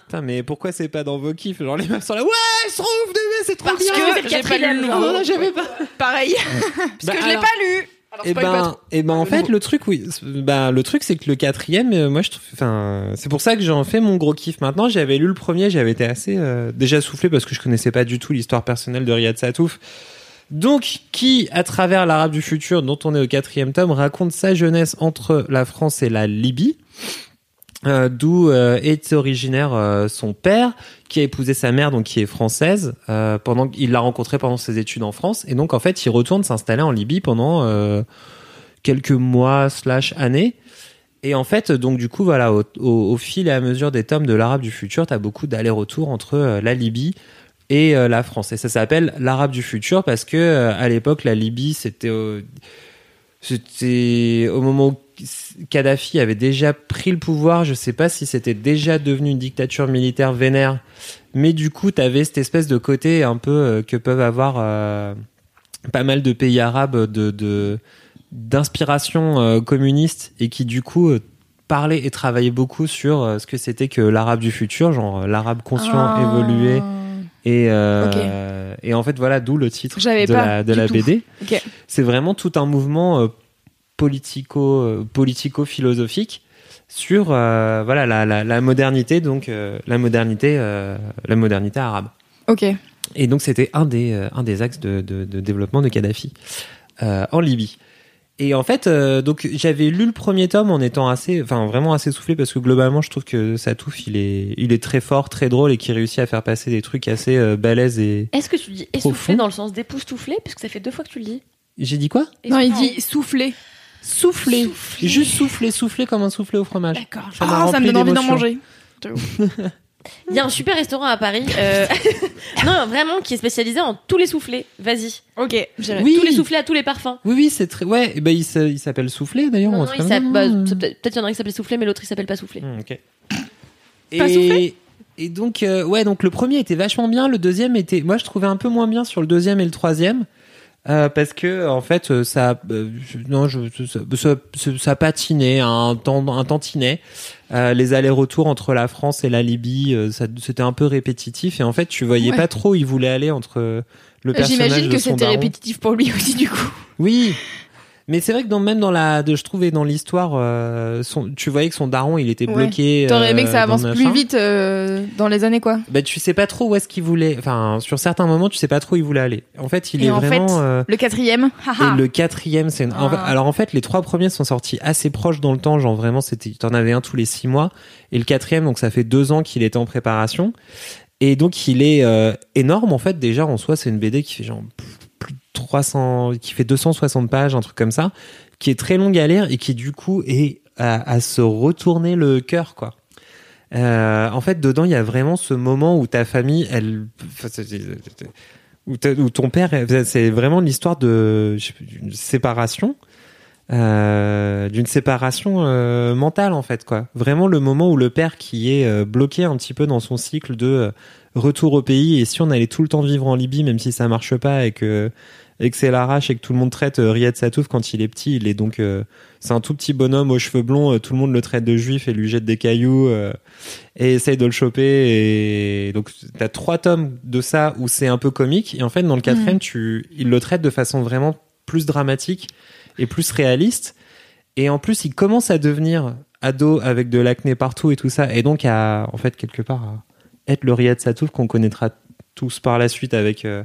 Putain, mais pourquoi c'est pas dans vos kiffs? Genre les meufs sont là, ouais, ouf de c'est trop Parce bien. que j'ai pas lu le. Non, non, j'avais pas. Pareil. (laughs) Parce Bah, que je l'ai alors- pas lu. Alors, Et pas ben, et ben en fait le truc oui, bah le truc c'est que le quatrième, euh, moi je trouve, enfin c'est pour ça que j'en fais mon gros kiff maintenant. J'avais lu le premier, j'avais été assez euh, déjà soufflé parce que je connaissais pas du tout l'histoire personnelle de Riyad Satouf. Donc qui, à travers l'Arabe du futur, dont on est au quatrième tome, raconte sa jeunesse entre la France et la Libye. Euh, d'où euh, est originaire euh, son père, qui a épousé sa mère, donc qui est française, pendant qu'il l'a rencontrée pendant ses études en France, et donc en fait il retourne s'installer en Libye pendant quelques mois slash années. Et en fait, donc du coup, voilà, au, fil et à mesure des tomes de l'Arabe du futur, t'as beaucoup d'allers-retours entre la Libye et la France. Et ça s'appelle l'Arabe du futur parce que à l'époque, la Libye, c'était c'était au moment où Kadhafi avait déjà pris le pouvoir. Je sais pas si c'était déjà devenu une dictature militaire vénère, mais du coup, t'avais cette espèce de côté un peu euh, que peuvent avoir euh, pas mal de pays arabes de, d'inspiration euh, communiste et qui du coup parlaient et travaillaient beaucoup sur ce que c'était que l'arabe du futur, genre l'arabe conscient, Ah. évolué et et en fait voilà d'où le titre de la de. BD. C'est vraiment tout un mouvement politico euh, politico philosophique sur euh, voilà la, la, la modernité donc euh, la modernité euh, la modernité arabe. Ok. Et donc c'était un des euh, un des axes de, de, de développement de Kadhafi euh, en Libye. Et en fait, euh, donc j'avais lu le premier tome en étant assez, enfin vraiment assez soufflé parce que globalement, je trouve que Satouf, il est, il est très fort, très drôle et qui réussit à faire passer des trucs assez euh, balèzes et. Est-ce que tu dis Profond. essoufflé dans le sens d'époustouflé? Puisque ça fait deux fois que tu le dis. J'ai dit quoi? Non, il dit souffler. Souffler. Juste souffler, souffler comme un soufflé au fromage. D'accord. Ça m'a Ah, ça me rempli donne envie d'en d'émotion. manger. Il y a un super restaurant à Paris. euh, (laughs) non, vraiment, qui est spécialisé en tous les soufflés. Vas-y. Ok. Oui. Tous les soufflés à tous les parfums. Oui, oui, c'est très. Ouais, et ben il s'a- il s'appelle Soufflé d'ailleurs. Non, non, bah, peut-être il y en a un qui s'appelle soufflé, mais l'autre il s'appelle pas soufflé. Hmm, ok. Pas soufflé et donc, euh, ouais, donc le premier était vachement bien, le deuxième était, moi je trouvais un peu moins bien sur le deuxième et le troisième. Euh, parce que en fait euh, ça euh, non je, ça, ça, patinait un temps un tantinet Euh, les allers-retours entre la France et la Libye euh, c'était un peu répétitif et en fait tu voyais Ouais. pas trop où il voulait aller entre euh, le personnage J'imagine que c'était répétitif pour lui (laughs) aussi, du coup. Oui. Mais c'est vrai que dans, même dans la, de, je trouvais dans l'histoire, euh, son- tu voyais que son daron, il était bloqué. T'aurais aimé que ça euh, dans avance le plus machin. vite euh, dans les années, quoi. Bah, tu sais pas trop où est-ce qu'il voulait. Enfin, sur certains moments, tu sais pas trop où il voulait aller. En fait, il Et est en vraiment. fait, euh, Le quatrième, (laughs) haha. et le quatrième, c'est. en fait- Ah. alors en fait, les trois premiers sont sortis assez proches dans le temps. Genre vraiment, c'était. T'en avais un tous les six mois. Et le quatrième, donc ça fait deux ans qu'il était en préparation. Et donc il est euh, énorme en fait. Déjà en soi, c'est une BD qui fait genre 300, qui fait 260 pages, un truc comme ça, qui est très longue à lire et qui du coup est à, se retourner le cœur quoi. Euh, en fait, dedans, il y a vraiment ce moment où ta famille, elle, où, ton père, c'est vraiment l'histoire de sais pas, d'une séparation, euh, d'une séparation euh, mentale en fait quoi. Vraiment le moment où le père qui est bloqué un petit peu dans son cycle de retour au pays et si on allait tout le temps vivre en Libye, même si ça marche pas et que et que c'est l'arrache et que tout le monde traite euh, Riyad Satouf quand il est petit, il est donc euh, c'est un tout petit bonhomme aux cheveux blonds, euh, tout le monde le traite de juif et lui jette des cailloux et essaye de le choper et donc t'as trois tomes de ça où c'est un peu comique et en fait dans le quatrième tu il le traite de façon vraiment plus dramatique et plus réaliste et en plus il commence à devenir ado avec de l'acné partout et tout ça et donc à en fait quelque part à être le Riyad Satouf qu'on connaîtra tous par la suite avec euh,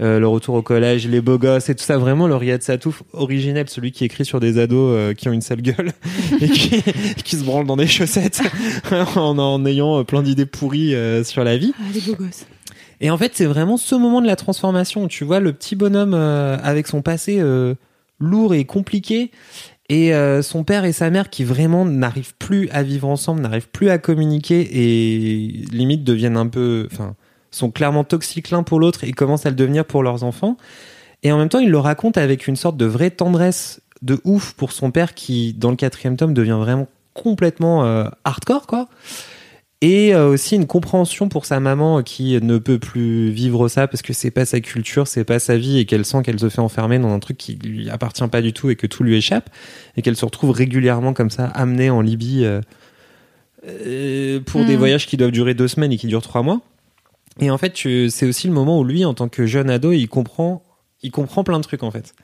euh, le retour au collège, les beaux gosses et tout ça. Vraiment, le Riyad Satouf originel, celui qui écrit sur des ados euh, qui ont une sale gueule (laughs) et qui, (laughs) qui se branlent dans des chaussettes (laughs) en, en ayant plein d'idées pourries sur la vie. Ah, les beaux gosses. Et en fait, c'est vraiment ce moment de la transformation où tu vois le petit bonhomme avec son passé lourd et compliqué et euh, son père et sa mère qui vraiment n'arrivent plus à vivre ensemble, n'arrivent plus à communiquer et limite deviennent un peu, enfin, sont clairement toxiques l'un pour l'autre et commencent à le devenir pour leurs enfants. Et en même temps, il le raconte avec une sorte de vraie tendresse de ouf pour son père qui, dans le quatrième tome, devient vraiment complètement euh, hardcore, quoi. Et euh, aussi une compréhension pour sa maman qui ne peut plus vivre ça parce que c'est pas sa culture, c'est pas sa vie et qu'elle sent qu'elle se fait enfermer dans un truc qui lui appartient pas du tout et que tout lui échappe et qu'elle se retrouve régulièrement comme ça amenée en Libye euh, euh, pour des Mm. voyages qui doivent durer deux semaines et qui durent trois mois. Et en fait, c'est aussi le moment où lui, en tant que jeune ado, il comprend, il comprend plein de trucs en fait.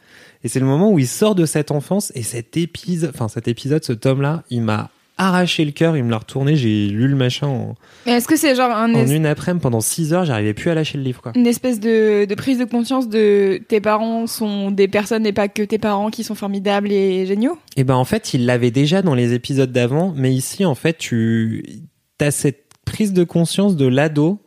Et c'est le moment où il sort de cette enfance et cet épisode, enfin cet épisode, ce tome-là, il m'a arraché le cœur, il me l'a retourné, j'ai lu le machin en, Mais est-ce que c'est genre un en es- une après-midi pendant 6 heures, j'arrivais plus à lâcher le livre quoi. une espèce de, de prise de conscience de tes parents sont des personnes et pas que tes parents qui sont formidables et géniaux? Et ben en fait, il l'avait déjà dans les épisodes d'avant, mais ici en fait, tu as cette prise de conscience de l'ado.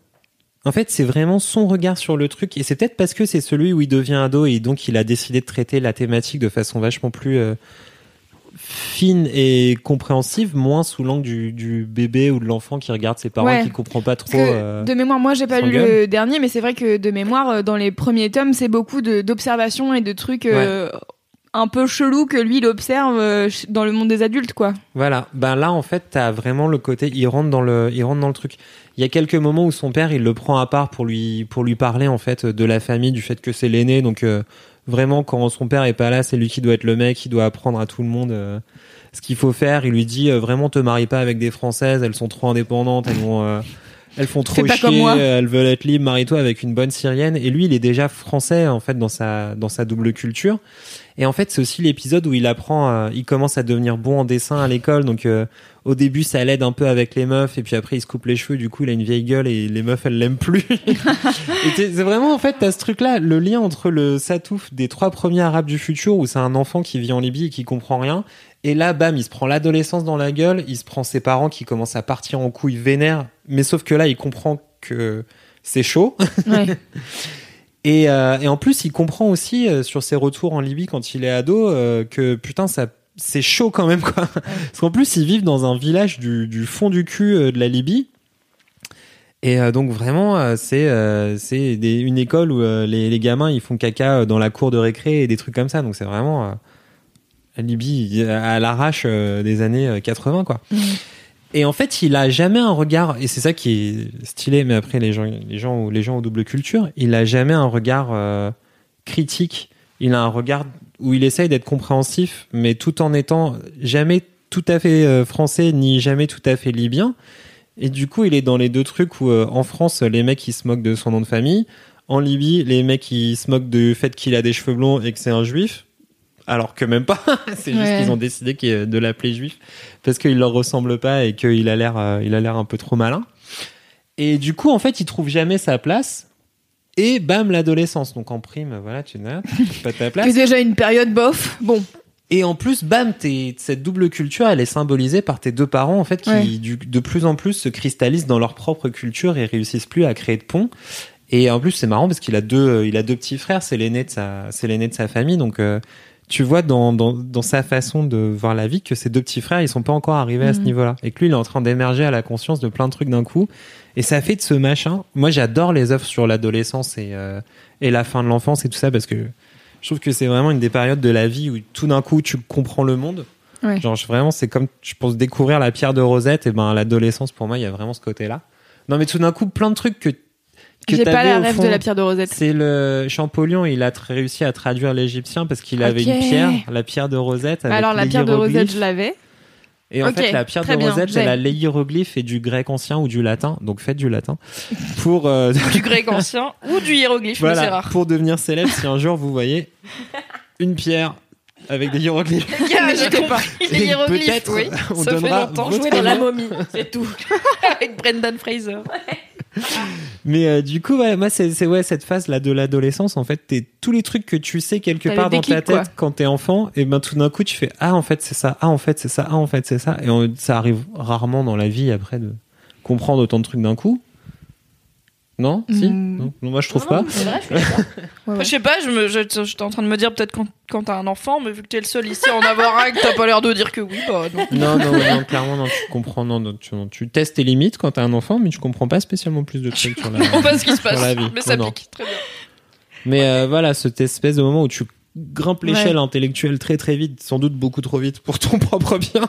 En fait, c'est vraiment son regard sur le truc et c'est peut-être parce que c'est celui où il devient ado et donc il a décidé de traiter la thématique de façon vachement plus euh, fine et compréhensive, moins sous l'angle du, du bébé ou de l'enfant qui regarde ses parents Ouais. et qui comprend pas trop. Euh, de mémoire, moi j'ai pas lu le dernier, mais c'est vrai que de mémoire, euh, dans les premiers tomes, c'est beaucoup d'observations et de trucs euh, un peu chelous que lui il observe euh, dans le monde des adultes, quoi. Voilà, ben là en fait t'as vraiment le côté, il rentre dans le, il rentre dans le truc. Il y a quelques moments où son père il le prend à part pour lui pour lui parler en fait de la famille, du fait que c'est l'aîné, donc vraiment quand son père est pas là, c'est lui qui doit être le mec, qui doit apprendre à tout le monde euh, ce qu'il faut faire. Il lui dit euh, vraiment te marie pas avec des françaises, elles sont trop indépendantes, elles vont euh, elles font trop chier, comme moi. elles veulent être libres, marie-toi avec une bonne syrienne. Et lui, il est déjà français en fait dans sa dans sa double culture. Et en fait, c'est aussi l'épisode où il apprend, il commence à devenir bon en dessin à l'école. Donc euh, au début, ça l'aide un peu avec les meufs, et puis après, il se coupe les cheveux. Du coup, il a une vieille gueule et les meufs, elles l'aiment plus. (laughs) c'est vraiment en fait, t'as ce truc-là, le lien entre le Satouf des trois premiers Arabes du futur, où c'est un enfant qui vit en Libye et qui comprend rien. Et là, bam, il se prend l'adolescence dans la gueule, il se prend ses parents qui commencent à partir en couilles vénères, mais sauf que là, il comprend que c'est chaud. (laughs) Ouais. (laughs) Et, euh, et en plus, il comprend aussi euh, sur ses retours en Libye quand il est ado euh, que putain, ça c'est chaud quand même quoi. (laughs) Parce qu'en plus, ils vivent dans un village du, du fond du cul de la Libye. Et donc vraiment, c'est c'est une école où les, les gamins ils font caca dans la cour de récré et des trucs comme ça. Donc c'est vraiment la Libye à l'arrache des années euh, 80 quoi. Et en fait, il a jamais un regard, et c'est ça qui est stylé, mais après, les gens, les gens, les gens aux double culture, il a jamais un regard euh, critique. Il a un regard où il essaye d'être compréhensif, mais tout en étant jamais tout à fait euh, français, ni jamais tout à fait libyen. Et du coup, il est dans les deux trucs où, euh, en France, les mecs, ils se moquent de son nom de famille. En Libye, les mecs, ils se moquent du fait qu'il a des cheveux blonds et que c'est un juif. Alors que même pas. (laughs) c'est juste Ouais. qu'ils ont décidé de l'appeler juif parce qu'il leur ressemble pas et qu'il a l'air, euh, il a l'air un peu trop malin. Et du coup, en fait, il trouve jamais sa place. Et bam, l'adolescence. Donc en prime, voilà, tu n'as pas ta place. (laughs) C'est déjà une période bof. Bon, Et en plus, bam, cette double culture, elle est symbolisée par tes deux parents, en fait, qui Ouais. du- de plus en plus se cristallisent dans leur propre culture et réussissent plus à créer de ponts. Et en plus, c'est marrant parce qu'il a deux, euh, il a deux petits frères, c'est l'aîné de sa, c'est l'aîné de sa famille, donc euh, tu vois dans, dans, dans sa façon de voir la vie que ses deux petits frères, ils sont pas encore arrivés à ce Mhm. niveau-là, et que lui, il est en train d'émerger à la conscience de plein de trucs d'un coup. Et ça fait de ce machin. Moi, j'adore les œuvres sur l'adolescence et euh, et la fin de l'enfance et tout ça parce que je trouve que c'est vraiment une des périodes de la vie où tout d'un coup tu comprends le monde. Ouais. Genre je- vraiment c'est comme je pense découvrir la pierre de Rosette et ben l'adolescence pour moi il y a vraiment ce côté-là. Non mais tout d'un coup plein de trucs que j'ai pas la rêve fond. de la pierre de Rosette. C'est le Champollion, il a réussi à traduire l'égyptien parce qu'il avait une pierre, la pierre de Rosette. Avec Alors la pierre de Rosette, je l'avais. Et en fait, la pierre de bien, Rosette, elle a les hiéroglyphes et du grec ancien ou du latin. Donc faites du latin (laughs) pour euh, (laughs) Du grec ancien ou du hiéroglyphe, mais c'est voilà, rare. pour devenir célèbre. Si un jour vous voyez une pierre avec des hiéroglyphes, (laughs) Gars, j'ai compris les hiéroglyphes, peut-être, oui. on Ça fait donnera longtemps. votre Jouer dans la momie, c'est tout. avec Brendan Fraser. Mais euh, du coup, ouais, moi, c'est ouais, cette phase là de l'adolescence. En fait, t'es tous les trucs que tu sais quelque part dans ta tête quoi. quand t'es enfant, et ben tout d'un coup, tu fais ah en fait c'est ça, ah en fait c'est ça, ah en fait c'est ça, et on- ça arrive rarement dans la vie après de comprendre autant de trucs d'un coup. Non, si, Mm. non, Non, moi je trouve pas. C'est vrai, je (laughs) Je sais pas, je me, je- j'étais en train de me dire peut-être quand, quand t'as un enfant, mais vu que t'es le seul ici à en avoir un, et que t'as pas l'air de dire que oui, bah non. Non, non, non, clairement, non, tu comprends, non, non, tu, non, tu testes tes limites quand t'as un enfant, mais tu comprends pas spécialement plus de trucs sur la, (laughs) On pas ce qui se passe, la vie. mais ça Non, non. pique, très bien. Mais euh, voilà, cette espèce de moment où tu grimpes l'échelle Ouais. intellectuelle très très vite, sans doute beaucoup trop vite pour ton (laughs) propre bien.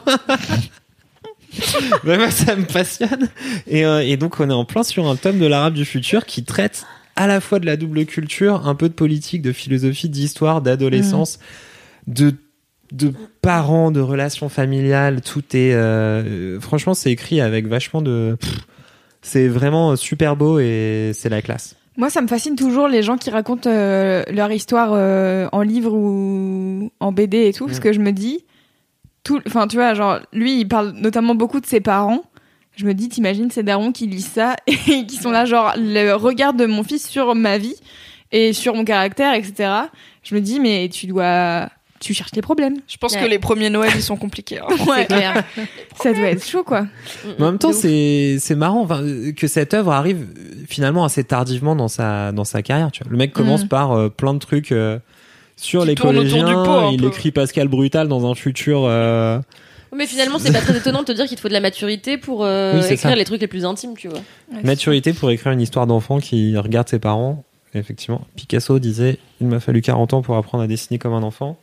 (laughs) Ouais, moi, ça me passionne. Et, euh, et donc, on est en plein sur un tome de l'arabe du futur qui traite à la fois de la double culture, un peu de politique, de philosophie, d'histoire, d'adolescence, de de parents, de relations familiales, tout est euh, franchement c'est écrit avec vachement de c'est vraiment super beau et c'est la classe. Moi, ça me fascine toujours les gens qui racontent euh, leur histoire euh, en livre ou en BD et tout, parce Mm. que je me dis, tout, enfin, tu vois, genre, lui, il parle notamment beaucoup de ses parents. Je me dis, t'imagines ces darons qui lisent ça (laughs) et qui sont là, genre, le regard de mon fils sur ma vie et sur mon caractère, etc. Je me dis, mais tu dois, tu cherches les problèmes. Je pense Ouais. que les premiers Noël, ils sont compliqués. hein. (laughs) Ouais. clair. Ça doit être chaud, quoi. Mais en même temps, c'est c'est marrant enfin, que cette œuvre arrive euh, finalement assez tardivement dans sa dans sa carrière. Tu vois, le mec commence Mm. par euh, plein de trucs euh, sur les collégiens. du pot, il peu. écrit Pascal Brutal dans un futur. euh, Mais finalement, c'est pas très étonnant de te dire qu'il te faut de la maturité pour euh, Oui, écrire ça. les trucs les plus intimes, tu vois. maturité pour écrire une histoire d'enfant qui regarde ses parents. Et effectivement, Picasso disait il m'a fallu 40 ans pour apprendre à dessiner comme un enfant.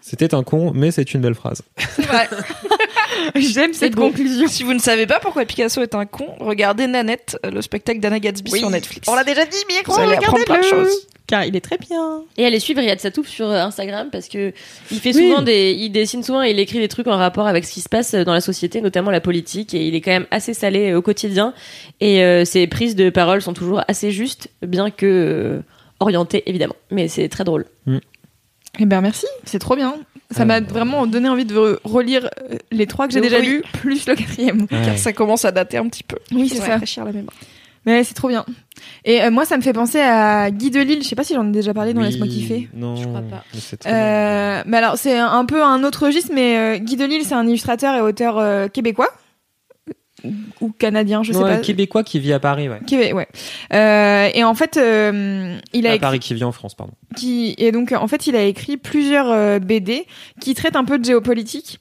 C'était un con, mais c'est une belle phrase. C'est vrai. (laughs) (laughs) J'aime cette conclusion. Si vous ne savez pas pourquoi Picasso est un con, regardez Nanette, euh, le spectacle d'Anna Gatsby sur Netflix. On l'a déjà dit, mais Vous allez apprendre plein de choses. Car il est très bien. Et aller suivre Riyad Satouf sur euh, Instagram parce que il fait Oui. souvent des, il dessine souvent et il écrit des trucs en rapport avec ce qui se passe dans la société, notamment la politique. Et il est quand même assez salé euh, au quotidien. Et euh, ses prises de parole sont toujours assez justes, bien que euh, orientées évidemment. Mais c'est très drôle. Eh ben merci, c'est trop bien. Ça m'a bah. vraiment donné envie de re- relire euh, les trois que j'ai Oui. déjà lus, plus le quatrième. Car ça commence à dater un petit peu. Oui, c'est ça. rafraîchir la mémoire. Mais c'est trop bien. Et euh, moi, ça me fait penser à Guy Delisle. Je sais pas si j'en ai déjà parlé dans Oui, Laisse-moi kiffer. Non, Je crois pas. mais c'est très bien. Euh, mais alors, c'est un peu un autre registre, mais euh, Guy Delisle, c'est un illustrateur et auteur euh, québécois. Ou canadien, je sais pas. Québécois qui vit à Paris, ouais. Québé- ouais. Euh, et en fait, euh, il a à écrit, Paris qui vit en France, pardon. qui et donc en fait, il a écrit plusieurs euh, BD qui traitent un peu de géopolitique.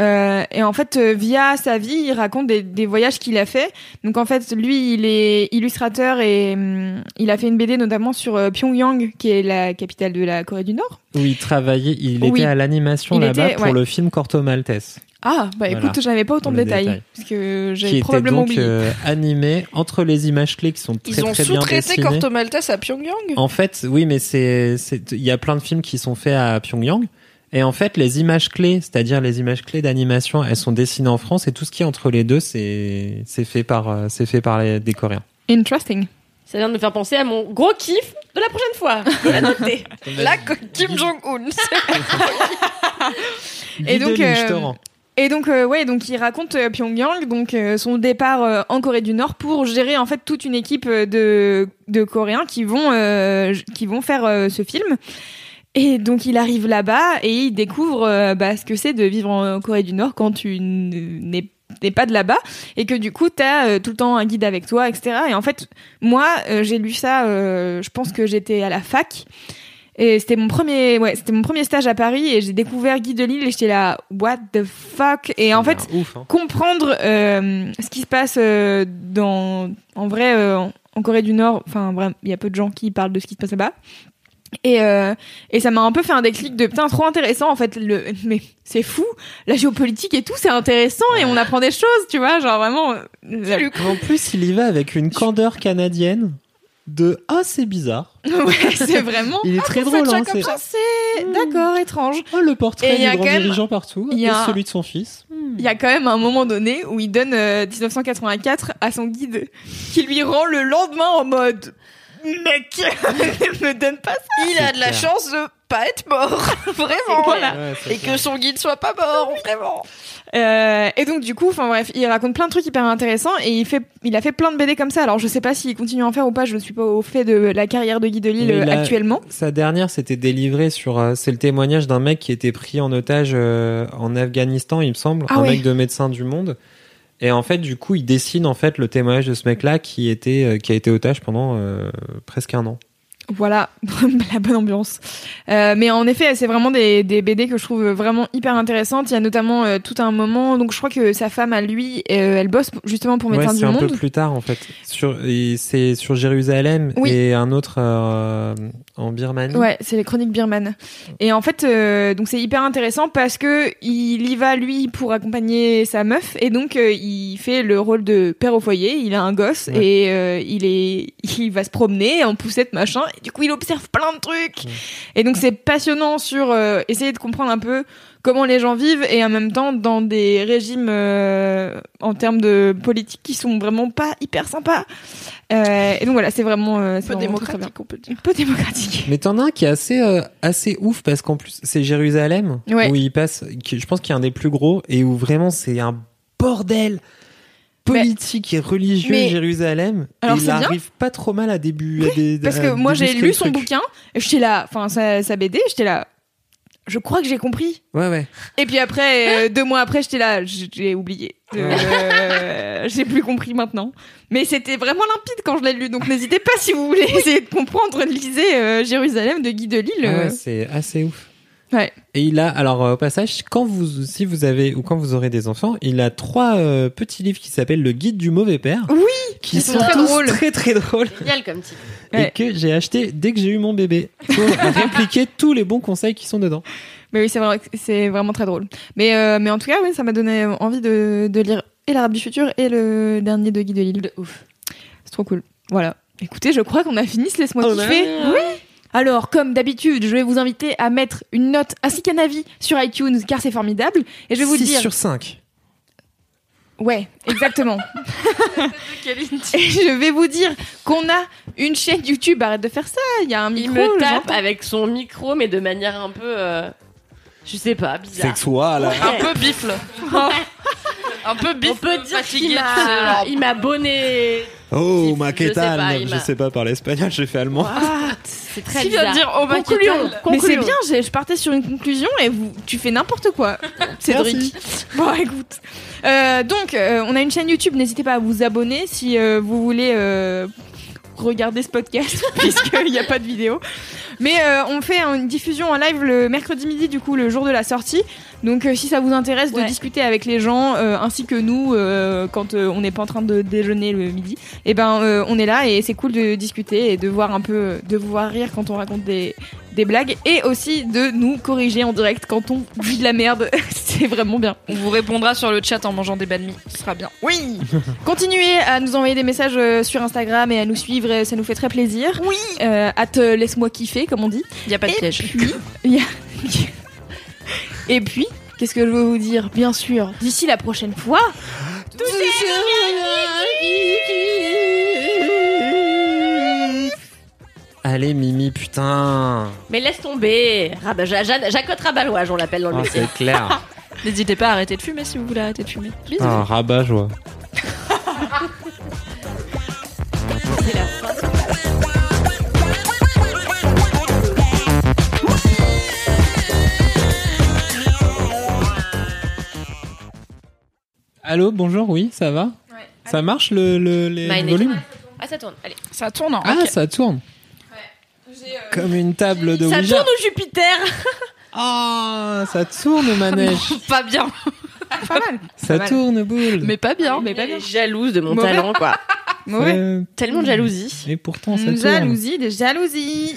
Et en fait, via sa vie, il raconte des, des voyages qu'il a fait. Donc en fait, lui, il est illustrateur et hum, il a fait une BD notamment sur Pyongyang, qui est la capitale de la Corée du Nord. Où il travaillait, il Oui. était à l'animation là-bas pour ouais. le film Corto Maltese, Ah, bah Voilà. écoute, j'avais pas autant de détails détail. parce que qui j'ai était probablement donc oublié. euh, animé entre les images clés qui sont très Ils ont très bien sous-traité dessinées. Corto Maltese à Pyongyang? En fait, oui, mais c'est, c'est, il y a plein de films qui sont faits à Pyongyang. Et en fait, les images clés, c'est-à-dire les images clés d'animation, elles sont dessinées en France et tout ce qui est entre les deux, c'est, c'est fait par, euh, c'est fait par les, des Coréens. Interesting. Ça vient de me faire penser à mon gros kiff de la prochaine fois. Noté. Là, que Kim Jong-un. (laughs) Et donc, euh. Et donc, euh, ouais, donc il raconte euh, Pyongyang, donc euh, son départ euh, en Corée du Nord pour gérer en fait toute une équipe de, de Coréens qui vont, qui vont faire ce film. Et donc il arrive là-bas et il découvre bah, ce que c'est de vivre en Corée du Nord quand tu n'es n'es pas de là-bas et que du coup t'as euh, tout le temps un guide avec toi etc et en fait moi j'ai lu ça je pense que j'étais à la fac et c'était mon premier ouais c'était mon premier stage à Paris et j'ai découvert Guy Delisle et j'étais là what the fuck? Et en fait ouf, hein. comprendre euh, ce qui se passe euh, dans en vrai euh, en- Corée du Nord enfin vraiment il y a peu de gens qui parlent de ce qui se passe là-bas. Et euh, et ça m'a un peu fait un déclic de putain trop intéressant en fait le mais c'est fou la géopolitique et tout c'est intéressant et on apprend des choses tu vois genre vraiment euh, En plus, il y va avec une candeur canadienne de ah c'est bizarre. (laughs) ouais c'est vraiment Il est très vous faites drôle. Hein, comme c'est- ça c'est d'accord étrange Oh, le portrait Et il y a du grand quand même- dirigeant partout il y et a- celui de son fils. Il y a quand même un moment donné où il donne euh, 1984 à son guide, qui lui rend le lendemain en mode mec, (laughs) me donne pas ça. Il a de la clair. chance de pas être mort. (laughs) Vraiment. Voilà. Ouais, c'est Et clair. que son guide soit pas mort. Vraiment. Euh, et donc du coup, enfin bref, il raconte plein de trucs hyper intéressants et il fait, il a fait plein de BD comme ça. Alors je sais pas s'il continue à en faire ou pas. Je ne suis pas au fait de la carrière de Guy Delisle actuellement. Sa dernière, c'était délivré sur. euh, c'est le témoignage d'un mec qui était pris en otage euh, en Afghanistan, il me semble, Ah un ouais. mec de médecin du monde. Et en fait, du coup, il dessine en fait le témoignage de ce mec-là qui était, qui a été otage pendant presque un an. Voilà, (laughs) la bonne ambiance. Euh, mais en effet, c'est vraiment des, des BD que je trouve vraiment hyper intéressantes. Il y a notamment euh, tout un moment, donc je crois que sa femme à lui, euh, elle bosse justement pour Ouais, Médecins c'est du un Monde. peu plus tard en fait. Sur, c'est sur Jérusalem Oui. et un autre euh, en Birmanie. Ouais, c'est les chroniques birmanes. Et en fait, euh, donc c'est hyper intéressant parce que il y va lui pour accompagner sa meuf et donc euh, il fait le rôle de père au foyer. Il a un gosse Ouais. et euh, il est, (laughs) il va se promener en poussette machin. Et du coup, il observe plein de trucs. Et donc c'est passionnant sur euh, essayer de comprendre un peu comment les gens vivent et en même temps dans des régimes euh, en termes de politique qui sont vraiment pas hyper sympas. Euh, et donc voilà, c'est vraiment, euh, peu très, très démocratique, on peut dire. Un peu démocratique. Mais t'en as un qui est assez euh, assez ouf parce qu'en plus c'est Jérusalem Ouais. où il passe. qui- je pense qu'il y a un des plus gros et où vraiment c'est un bordel politique et religieux mais- Jérusalem. Alors, et il arrive pas trop mal à début. à des- Parce que moi j'ai lu son truc. bouquin, j'étais là, enfin sa, sa BD, j'étais là. Je crois que j'ai compris. Ouais ouais. Et puis après, euh, deux mois après, j'étais là, j'ai oublié. Euh, (laughs) j'ai plus compris maintenant. Mais c'était vraiment limpide quand je l'ai lu, donc n'hésitez pas si vous voulez (laughs) essayer de comprendre, lisez euh, Jérusalem de Guy Delisle. Ah ouais, c'est assez ouf. Ouais. Et il a, alors euh, au passage, quand vous, si vous avez ou quand vous aurez des enfants, il a trois euh, petits livres qui s'appellent Le Guide du mauvais père. Oui, qui ils sont, sont très tous drôles. très très drôles Génial comme titre. Ouais. et que j'ai acheté dès que j'ai eu mon bébé pour (laughs) répliquer tous les bons conseils qui sont dedans. Mais oui, c'est vrai, c'est vraiment très drôle. Mais, euh, mais en tout cas, oui, ça m'a donné envie de, de lire et l'Arabe du futur et le dernier de Guy Delisle. De ouf. C'est trop cool. Voilà. Écoutez, je crois qu'on a fini ce Laisse-moi kiffer. là Oui. Alors, comme d'habitude, je vais vous inviter à mettre une note ainsi qu'un avis sur iTunes, car c'est formidable. Et je vais vous 6 dire. sur 5. Ouais, exactement. (laughs) et je vais vous dire qu'on a une chaîne YouTube. Arrête de faire ça. Il y a un Il micro. me le tape avec son micro, mais de manière un peu. euh, je sais pas, bizarre. Sexual. Un peu bifle. un peu On bifle. peut dire fatigué, il m'a bonné. Oh, Je ma sais qu'est-ce pas, il Je m'a- sais pas parler espagnol, j'ai fait allemand. Ah, c'est très Qui bizarre. vient de dire oh Concluons. Mais c'est Concluons. bien, j'ai- je partais sur une conclusion et vous, tu fais n'importe quoi, (laughs) Cédric. Bon, écoute. Euh, donc, euh, on a une chaîne YouTube, n'hésitez pas à vous abonner si euh, vous voulez euh, regarder ce podcast, (laughs) puisqu'il n'y a pas de vidéo. Mais euh, on fait une diffusion en live le mercredi midi, du coup, le jour de la sortie. Donc, euh, si ça vous intéresse de Ouais. discuter avec les gens, euh, ainsi que nous, euh, quand euh, on n'est pas en train de déjeuner le midi, et ben, euh, on est là et c'est cool de discuter et de voir un peu, de vous voir rire quand on raconte des, des blagues et aussi de nous corriger en direct quand on dit de la merde. (laughs) c'est vraiment bien. On vous répondra sur le chat en mangeant des banh mi. Ce sera bien. Oui. (laughs) Continuez à nous envoyer des messages euh, sur Instagram et à nous suivre, euh, ça nous fait très plaisir. Oui. Euh, hâte, laisse-moi kiffer, comme on dit. Il y a pas de Et piège. puis, il y a- (laughs) et puis, qu'est-ce que je veux vous dire? Bien sûr, d'ici la prochaine fois. Allez, Mimi, putain. Mais laisse tomber. Ja- Jacotte Rabat-Louage, on l'appelle dans le métier. c'est clair. (laughs) N'hésitez pas à arrêter de fumer si vous voulez arrêter de fumer. Bisous. Ah, rabat joie. (laughs) C'est la fin. Allô, bonjour, oui, ça va Ça marche le, le les volumes Ah, ça tourne. Allez. Ça tourne. hein. Ah, ça tourne. Comme une table de Ça tourne au Jupiter. (laughs) Ah, ça tourne, manège. (laughs) Pas bien. (laughs) Pas mal. ça mal. tourne, boule. Mais pas bien. Mais pas bien. Jalouse de mon Mauvais. talent, quoi. Mauvais. Euh, Tellement de jalousie. et pourtant, ça tourne. Jalousie, des jalousies.